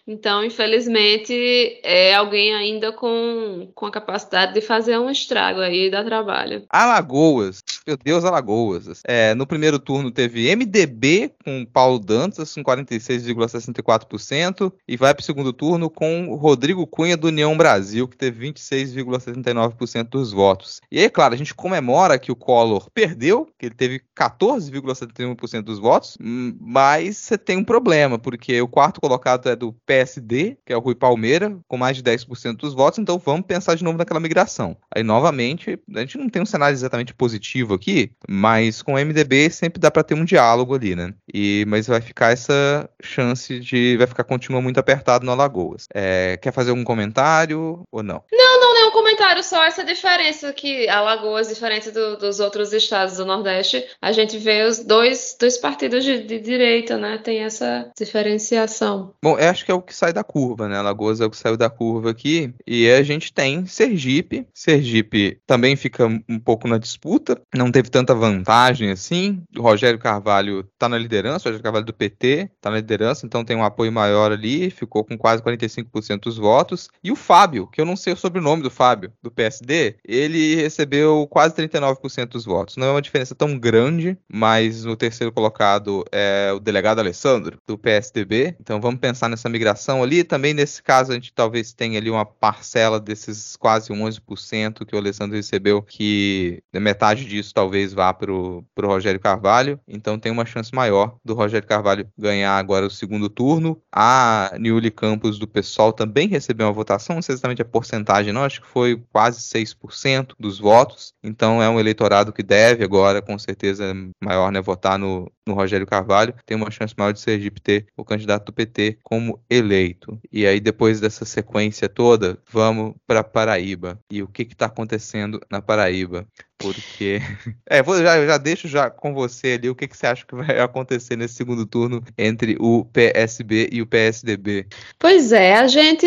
então, infelizmente, é alguém ainda com, com a capacidade de fazer um estrago aí e dar trabalho.
Alagoas, meu Deus, Alagoas. É, no primeiro turno teve MDB com Paulo Dantas com 46,64% e vai para o segundo turno com Rodrigo Cunha do União Brasil, que teve 26,79% dos votos. E aí, claro, a gente comemora que o Collor perdeu, que ele teve 14,71% dos votos, hum, mas você tem um problema, porque o quarto colocado é do PSD, que é o Rui Palmeira, com mais de 10% dos votos, então vamos pensar de novo naquela migração. Aí, novamente, a gente não tem um cenário exatamente positivo aqui, mas com o MDB sempre dá para ter um diálogo ali, né? E, mas vai ficar essa chance de. vai ficar continua muito apertado no Alagoas. É, quer fazer algum comentário ou não?
Não, não, nenhum comentário, só essa diferença que Alagoas, diferente do, dos outros estados do Nordeste, a gente vê os dois, dois partidos de, de direita, né? Tem essa diferenciação.
Bom, eu acho que é o que sai da curva, né? Alagoas é o que saiu da curva aqui. E a gente tem Sergipe. Sergipe também fica um pouco na disputa, não teve tanta vantagem assim. O Rogério Carvalho tá na liderança, o Rogério Carvalho do PT tá na liderança, então tem um apoio maior ali, ficou com quase 45% dos votos. E o Fábio, que eu não sei o sobrenome do Fábio, do PSD, ele recebeu quase 39% dos votos. Não é uma diferença tão grande, mas no terceiro colocado é o delegado Alessandro, do PSDB. Então vamos pensar nessa migração ali. Também nesse caso a gente talvez tenha ali uma parcela desses quase 11% que o Alessandro recebeu, que metade disso talvez vá para o Rogério Carvalho. Então tem uma chance maior do Rogério Carvalho ganhar agora o segundo turno. A Niuli Campos do PSOL também recebeu uma votação, não sei exatamente a porcentagem, não, acho que foi quase 6% dos votos. Então é um eleitorado que deve agora, com certeza, maior, né, votar no, no Rogério Carvalho, tem uma chance maior de Sergipe ter o candidato do PT como eleito. E aí, depois dessa sequência toda, vamos para Paraíba. E o que está acontecendo na Paraíba? Porque. *laughs* É, vou, já, já deixo já com você ali o que, que você acha que vai *laughs* acontecer nesse segundo turno entre o PSB e o PSDB.
Pois é, a gente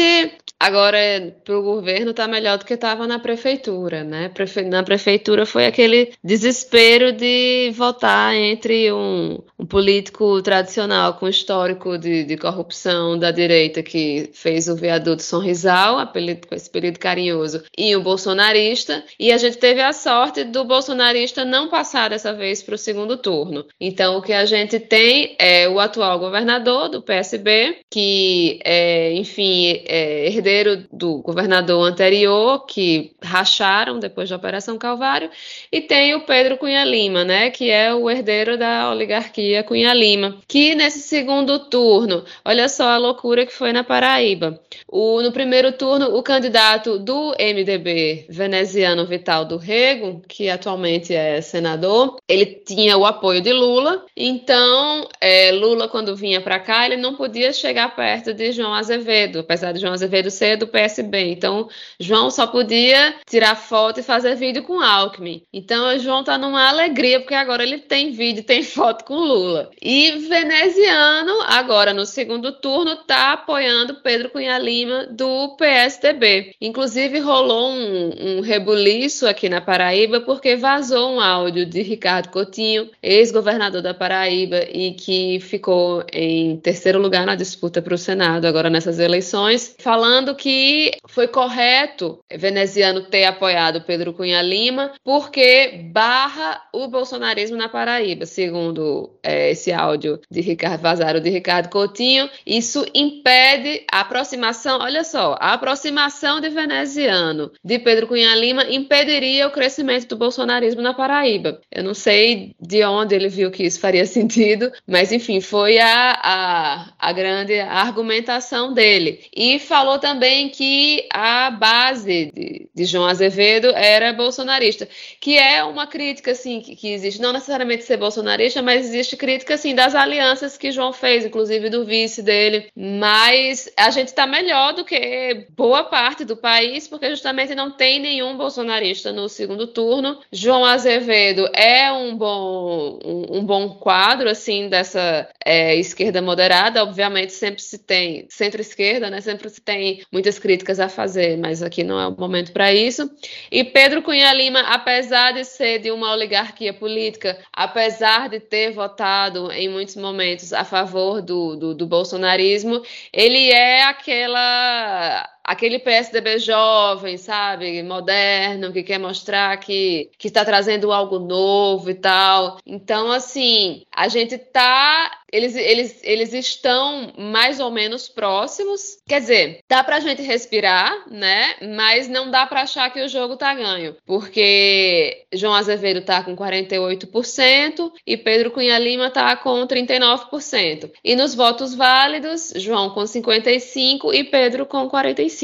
agora para o governo está melhor do que estava na prefeitura, né? Na prefeitura foi aquele desespero de votar entre um, um político tradicional com histórico de, de, corrupção da direita que fez o viaduto Sonrisal, apelido, com esse período carinhoso, e um bolsonarista, e a gente teve a sorte do bolsonarista não passar dessa vez para o segundo turno. Então, o que a gente tem é o atual governador do PSB, que é, enfim, é herdeiro do governador anterior, que racharam depois da Operação Calvário, e tem o Pedro Cunha Lima, né, que é o herdeiro da oligarquia Cunha Lima, que nesse segundo turno, olha só a loucura que foi na Paraíba. O, no primeiro turno, o candidato do MDB, veneziano Vital do Rego, que atualmente é senador, ele tinha o apoio de Lula, então é, Lula, quando vinha para cá, ele não podia chegar perto de João Azevedo, apesar de João Azevedo ser do PSB. Então, João só podia tirar foto e fazer vídeo com Alckmin. Então, o João tá numa alegria, porque agora ele tem vídeo, tem foto com Lula. E veneziano, agora no segundo turno, tá apoiando Pedro Cunha Lima do PSDB. Inclusive, rolou um, um rebuliço aqui na Paraíba, porque vazou um áudio de Ricardo Coutinho, ex-governador da Paraíba, e que ficou em terceiro lugar na disputa para o Senado agora nessas eleições, falando que foi correto veneziano ter apoiado Pedro Cunha Lima, porque barra o bolsonarismo na Paraíba, segundo é, esse áudio de Ricardo Vazaro de Ricardo Coutinho. Isso impede a aproximação, olha só, a aproximação de veneziano de Pedro Cunha Lima impediria o crescimento do bolsonarismo na Paraíba. Eu não sei de onde ele viu que isso faria *laughs* sentido, mas enfim, foi a, a, a grande argumentação dele. E falou também que a base de, de João Azevedo era bolsonarista, que é uma crítica assim que, que, existe, não necessariamente ser bolsonarista, mas existe crítica assim das alianças que João fez, inclusive do vice dele. Mas a gente está melhor do que boa parte do país, porque justamente não tem nenhum bolsonarista no segundo turno. João Azevedo é um bom um, um bom quadro assim dessa é, esquerda moderada. Obviamente sempre se tem centro-esquerda, né? Sempre se tem muitas críticas a fazer, mas aqui não é o momento para isso. E Pedro Cunha Lima, apesar de ser de uma oligarquia política, apesar de ter votado em muitos momentos a favor do, do, do bolsonarismo, ele é aquela aquele PSDB jovem, sabe, moderno, que quer mostrar que que está trazendo algo novo e tal. Então, assim, a gente tá eles, eles, eles estão mais ou menos próximos. Quer dizer, dá pra gente respirar, né? Mas não dá para achar que o jogo tá ganho. Porque João Azevedo tá com 48% e Pedro Cunha Lima tá com 39%. E nos votos válidos, João com 55% e Pedro com 45%.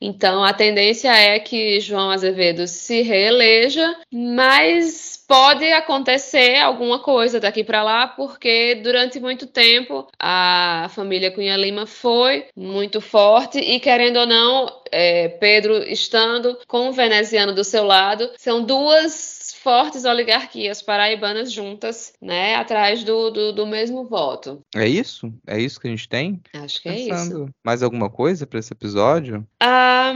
Então a tendência é que João Azevedo se reeleja, mas pode acontecer alguma coisa daqui para lá, porque durante muito tempo a família Cunha Lima foi muito forte e, querendo ou não, é, Pedro estando com o veneziano do seu lado, são duas fortes oligarquias paraibanas juntas, né, atrás do, do, do, mesmo voto.
É isso? É isso que a gente tem?
Acho que Pensando. é isso.
Mais alguma coisa para esse episódio?
Ah,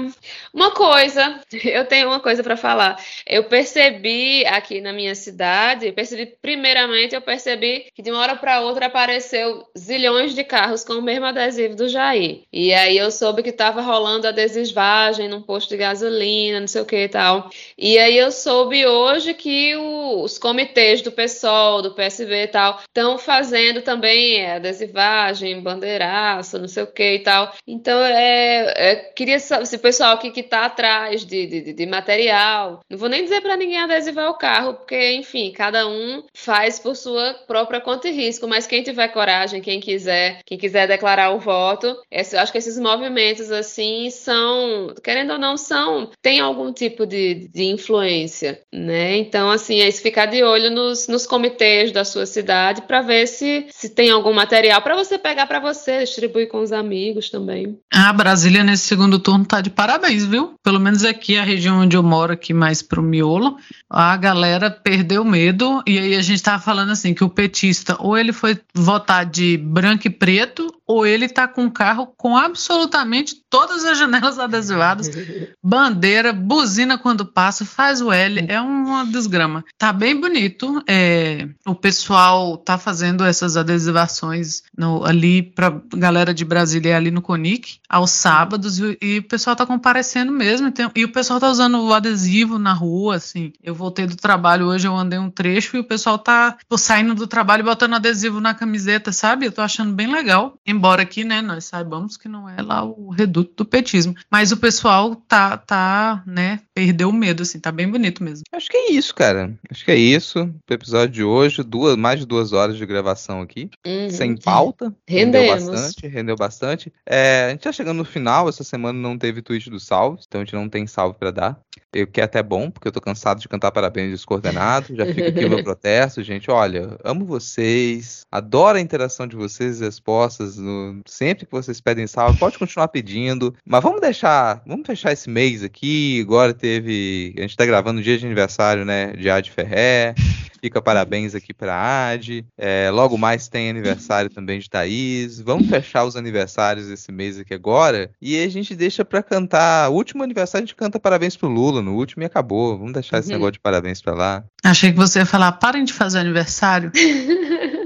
uma coisa, *laughs* eu tenho uma coisa para falar. Eu percebi aqui na minha cidade, percebi primeiramente, eu percebi que de uma hora para outra apareceu zilhões de carros com o mesmo adesivo do Jair. E aí eu soube que estava rolando adesivagem num posto de gasolina, não sei o que e tal. E aí eu soube hoje que o, os comitês do PSOL, do PSB e tal, estão fazendo também é, adesivagem, bandeiraço, não sei o que e tal. Então, é, é queria saber se o pessoal aqui que está atrás de, de, de, material, não vou nem dizer para ninguém adesivar o carro, porque, enfim, cada um faz por sua própria conta e risco, mas quem tiver coragem, quem quiser, quem quiser declarar o voto, eu acho que esses movimentos, assim, são, querendo ou não, são, tem algum tipo de, de influência, né? Então, assim, é isso ficar de olho nos, nos comitês da sua cidade para ver se, se tem algum material para você pegar para você, distribuir com os amigos também.
A Brasília nesse segundo turno tá de parabéns, viu? Pelo menos aqui, a região onde eu moro, aqui mais pro miolo, a galera perdeu medo e aí a gente tava falando assim que o petista ou ele foi votar de branco e preto ou ele tá com um carro com absolutamente todas as janelas adesivadas, *laughs* bandeira, buzina quando passa, faz o L, é uma desgrama. Tá bem bonito, é, o pessoal tá fazendo essas adesivações no, ali pra galera de Brasília ali no Conic, aos sábados, e, e, o pessoal tá comparecendo mesmo, tem, e o pessoal tá usando o adesivo na rua, assim, eu voltei do trabalho hoje, eu andei um trecho e o pessoal tá tipo, saindo do trabalho botando adesivo na camiseta, sabe? Eu tô achando bem legal, embora aqui, né, nós saibamos que não é lá o reduto do petismo. Mas o pessoal tá, tá, né, perdeu o medo, assim, tá bem bonito mesmo.
Acho que é isso, cara. Acho que é isso. O episódio de hoje, duas, mais de duas horas de gravação aqui, uhum. sem pauta.
Rendemos.
Rendeu bastante, rendeu bastante. É, a gente tá chegando no final, essa semana não teve tweet do salve, então a gente não tem salve para dar. Eu que é até bom, porque eu tô cansado de cantar parabéns descoordenado. Já fica aqui o meu *laughs* protesto, gente. Olha, amo vocês, adoro a interação de vocês e respostas. No... Sempre que vocês pedem salve, pode continuar pedindo. Mas vamos deixar, vamos fechar esse mês aqui. Agora teve. A gente tá gravando o dia de aniversário, né? De Ad Ferré. Fica parabéns aqui pra Ad. É, logo mais tem aniversário também de Thaís. Vamos fechar os aniversários esse mês aqui agora. E a gente deixa pra cantar. O último aniversário a gente canta parabéns pro Lula no último e acabou. Vamos deixar esse uhum. negócio de parabéns pra lá.
Achei que você ia falar, parem de fazer aniversário. *laughs*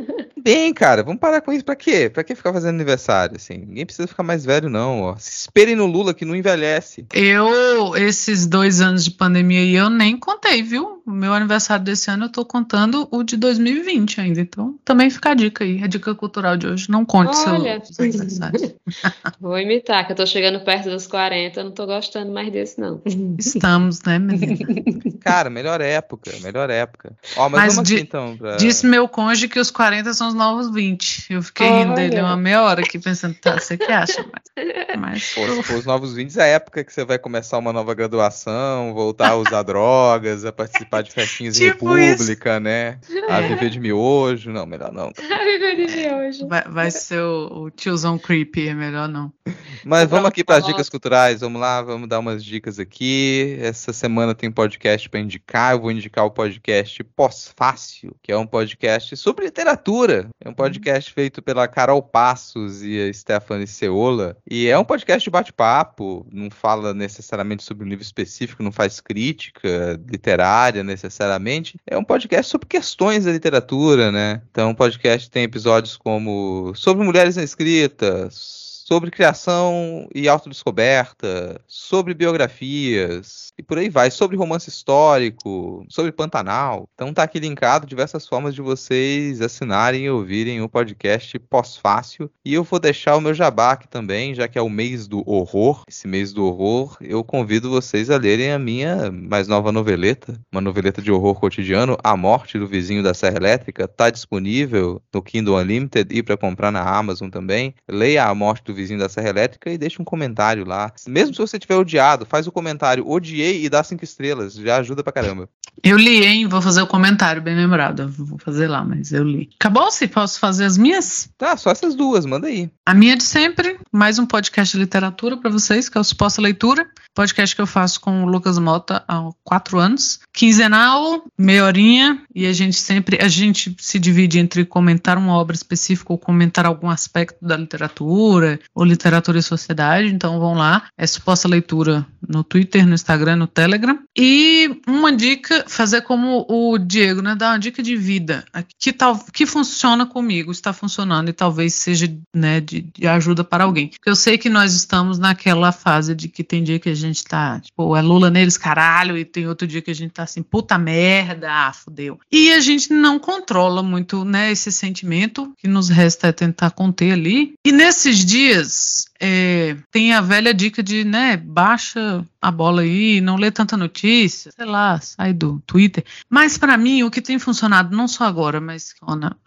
bem, cara. Vamos parar com isso. Pra quê? Pra que ficar fazendo aniversário, assim? Ninguém precisa ficar mais velho, não, ó. Se esperem no Lula, que não envelhece.
Eu, esses dois anos de pandemia aí, eu nem contei, viu? O meu aniversário desse ano eu tô contando o de 2020 ainda. Então, também fica a dica aí. A dica cultural de hoje. Não conte Olha. seu aniversário. *laughs*
Vou imitar, que eu tô chegando perto dos 40, eu não tô gostando mais desse, não.
Estamos, né, *laughs* menina?
Cara, melhor época, melhor época. Ó, mas, mas vamos aqui, então. Pra...
Disse meu cônjuge que os 40 são os novos 20. Eu fiquei Olha. rindo dele uma meia hora aqui pensando, tá, você que acha? Mas, *laughs*
mas... Pô, se for os novos 20 é a época que você vai começar uma nova graduação, voltar a usar drogas, a participar de festinhas tipo em república, isso. né? A viver de miojo. Não, melhor não. *laughs*
A viver de miojo.
Vai, vai ser o, o, tiozão creepy, é melhor não.
Mas vamos aqui para as dicas culturais, vamos lá, vamos dar umas dicas aqui. Essa semana tem podcast para indicar, eu vou indicar o podcast Pós-Fácil, que é um podcast sobre literatura. É um podcast feito pela Carol Passos e a Stephanie Ceola. E é um podcast de bate-papo, não fala necessariamente sobre um livro específico, não faz crítica literária necessariamente. É um podcast sobre questões da literatura, né? Então, o podcast tem episódios como sobre mulheres na escrita, sobre criação e autodescoberta, sobre biografias e por aí vai, sobre romance histórico, sobre Pantanal. Então tá aqui linkado diversas formas de vocês assinarem e ouvirem o podcast pós-fácil. E eu vou deixar o meu jabá aqui também, já que é o mês do horror. Esse mês do horror, eu convido vocês a lerem a minha mais nova noveleta, uma noveleta de horror cotidiano, A Morte do Vizinho da Serra Elétrica, tá disponível no Kindle Unlimited e para comprar na Amazon também. Leia A Morte do vizinho da Serra Elétrica e deixa um comentário lá. Mesmo se você tiver odiado, faz o comentário odiei e dá cinco estrelas. Já ajuda pra caramba.
Eu li, hein? Vou fazer o comentário, bem lembrado. Vou fazer lá, mas eu li. Acabou? Se posso fazer as minhas?
Tá, só essas duas, manda aí.
A minha de sempre, mais um podcast de literatura para vocês, que é o Suposta Leitura. Podcast que eu faço com o Lucas Mota há quatro anos. Quinzenal, meia horinha, e a gente sempre, a gente se divide entre comentar uma obra específica ou comentar algum aspecto da literatura, ou literatura e sociedade, então vão lá. É Suposta Leitura no Twitter, no Instagram, no Telegram. E uma dica, fazer como o Diego, né? Dar uma dica de vida. Que, tal, que funciona comigo, está funcionando e talvez seja né, de, de ajuda para alguém. Porque eu sei que nós estamos naquela fase de que tem dia que a tá, tipo, é Lula neles, caralho, e tem outro dia que a gente tá assim, puta merda, ah, fudeu. E a gente não controla muito, né, esse sentimento, que nos resta é tentar conter ali. E nesses dias, é, tem a velha dica de, né, baixa a bola aí, não lê tanta notícia, sei lá, sai do Twitter. Mas para mim, o que tem funcionado, não só agora, mas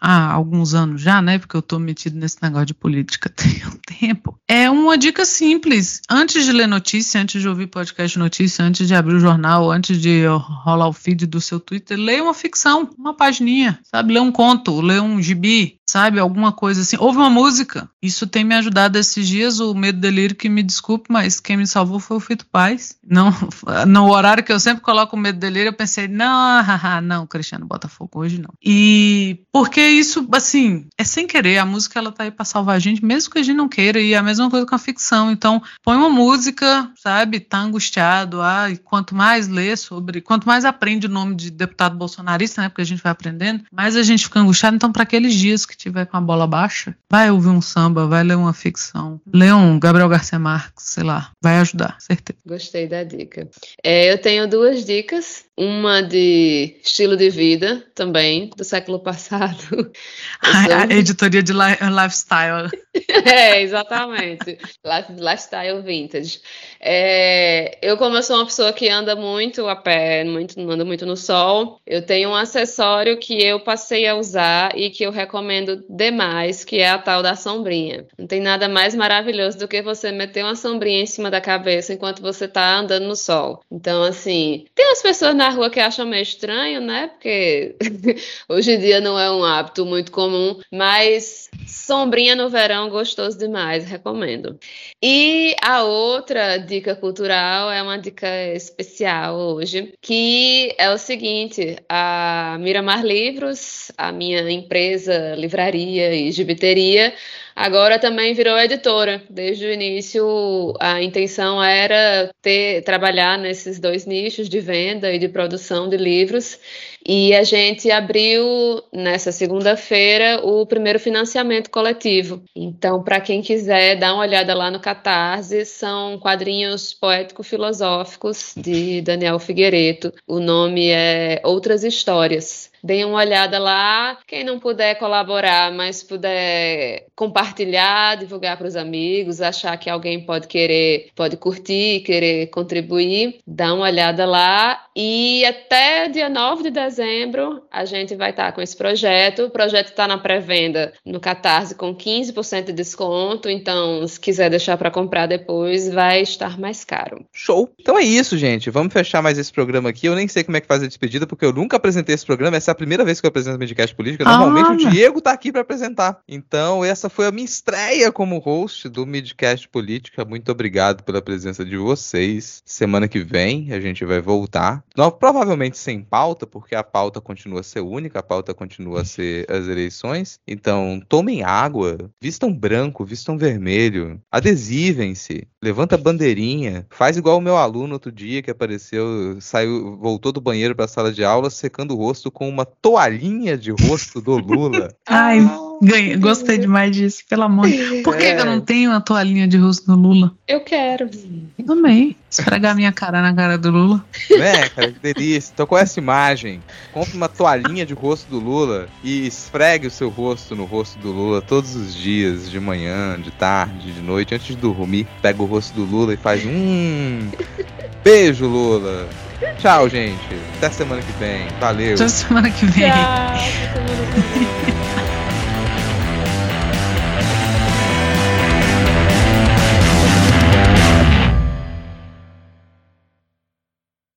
há alguns anos já, né, porque eu tô metido nesse negócio de política *laughs* tem um tempo, é uma dica simples. Antes de ler notícia, antes de ouvir podcast notícia, antes de abrir o jornal, antes de rolar o feed do seu Twitter, leia uma ficção, uma pagininha, sabe? Lê um conto, lê um gibi, sabe? Alguma coisa assim. Ouve uma música. Isso tem me ajudado esses dias. O Medo Delírio, que me desculpe, mas quem me salvou foi o Fito Paz. Não, *laughs* no horário que eu sempre coloco o Medo Delírio, eu pensei, não, haha, não, Cristiano Botafogo, hoje não. E porque isso, assim, é sem querer. A música, ela tá aí pra salvar a gente, mesmo que a gente não queira. E é a mesma coisa com a ficção. Então, põe uma música, sabe? Tá angustiado. Ah, e quanto mais lê sobre, quanto mais aprende o nome de deputado bolsonarista, né? Porque a gente vai aprendendo, mais a gente fica angustiado. Então, para aqueles dias que tiver com a bola baixa, vai ouvir um samba, vai ler uma ficção, lê um Gabriel Garcia Marques, sei lá, vai ajudar, certeza.
Gostei da dica. É, eu tenho duas dicas. Uma de estilo de vida também, do século passado. *laughs*
A, a editoria de li lifestyle. *laughs*
é, exatamente. Lifestyle vintage. É, eu, como eu sou uma pessoa que anda muito a pé, muito, anda muito no sol, eu tenho um acessório que eu passei a usar e que eu recomendo demais, que é a tal da sombrinha. Não tem nada mais maravilhoso do que você meter uma sombrinha em cima da cabeça enquanto você tá andando no sol. Então, assim, tem umas pessoas na rua que acham meio estranho, né? Porque *laughs* hoje em dia não é um hábito muito comum, mas sombrinha no verão, gostoso demais, recomendo. E a outra dica cultural é uma dica especial hoje, que é o seguinte: a Miramar Livros, a minha empresa, livraria e gibiteria, agora também virou editora. Desde o início, a intenção era ter trabalhar nesses dois nichos de venda e de produção de livros. E a gente abriu nessa segunda-feira o primeiro financiamento coletivo. Então, para quem quiser dar uma olhada lá no Catarse, são quadrinhos poético-filosóficos de Daniel Figueiredo. O nome é Outras Histórias. Deem uma olhada lá. Quem não puder colaborar, mas puder compartilhar, divulgar para os amigos, achar que alguém pode querer, pode curtir, querer contribuir, dá uma olhada lá. E até dia 9 de dezembro a gente vai estar com esse projeto. O projeto está na pré-venda no Catarse com 15% de desconto. Então, se quiser deixar para comprar depois, vai estar mais caro.
Show! Então é isso, gente. Vamos fechar mais esse programa aqui. Eu nem sei como é que faz a despedida, porque eu nunca apresentei esse programa. Essa é primeira vez que eu apresento o Midcast Política. Normalmente ah, o Diego tá aqui para apresentar. Então, essa foi a minha estreia como host do Midcast Política. Muito obrigado pela presença de vocês. Semana que vem a gente vai voltar. Não, provavelmente sem pauta, porque a pauta continua a ser única, a pauta continua a ser as eleições. Então, tomem água, vistam branco, vistam vermelho, adesivem-se, levanta a bandeirinha, faz igual o meu aluno outro dia que apareceu, saiu, voltou do banheiro para a sala de aula secando o rosto com uma toalhinha de rosto do Lula. *laughs*
Ai, ganhei, gostei demais disso, pelo amor. Por que, é. que, eu não tenho uma toalhinha de rosto do Lula?
Eu quero.
Também. Esfregar minha cara na cara do Lula.
É, cara, que delícia. Então com essa imagem, compre uma toalhinha de rosto do Lula e esfregue o seu rosto no rosto do Lula todos os dias, de manhã, de tarde, de noite, antes de dormir. Pega o rosto do Lula e faz um beijo, Lula. Tchau, gente. Até semana que vem. Valeu.
Até semana que vem. Tchau. *laughs*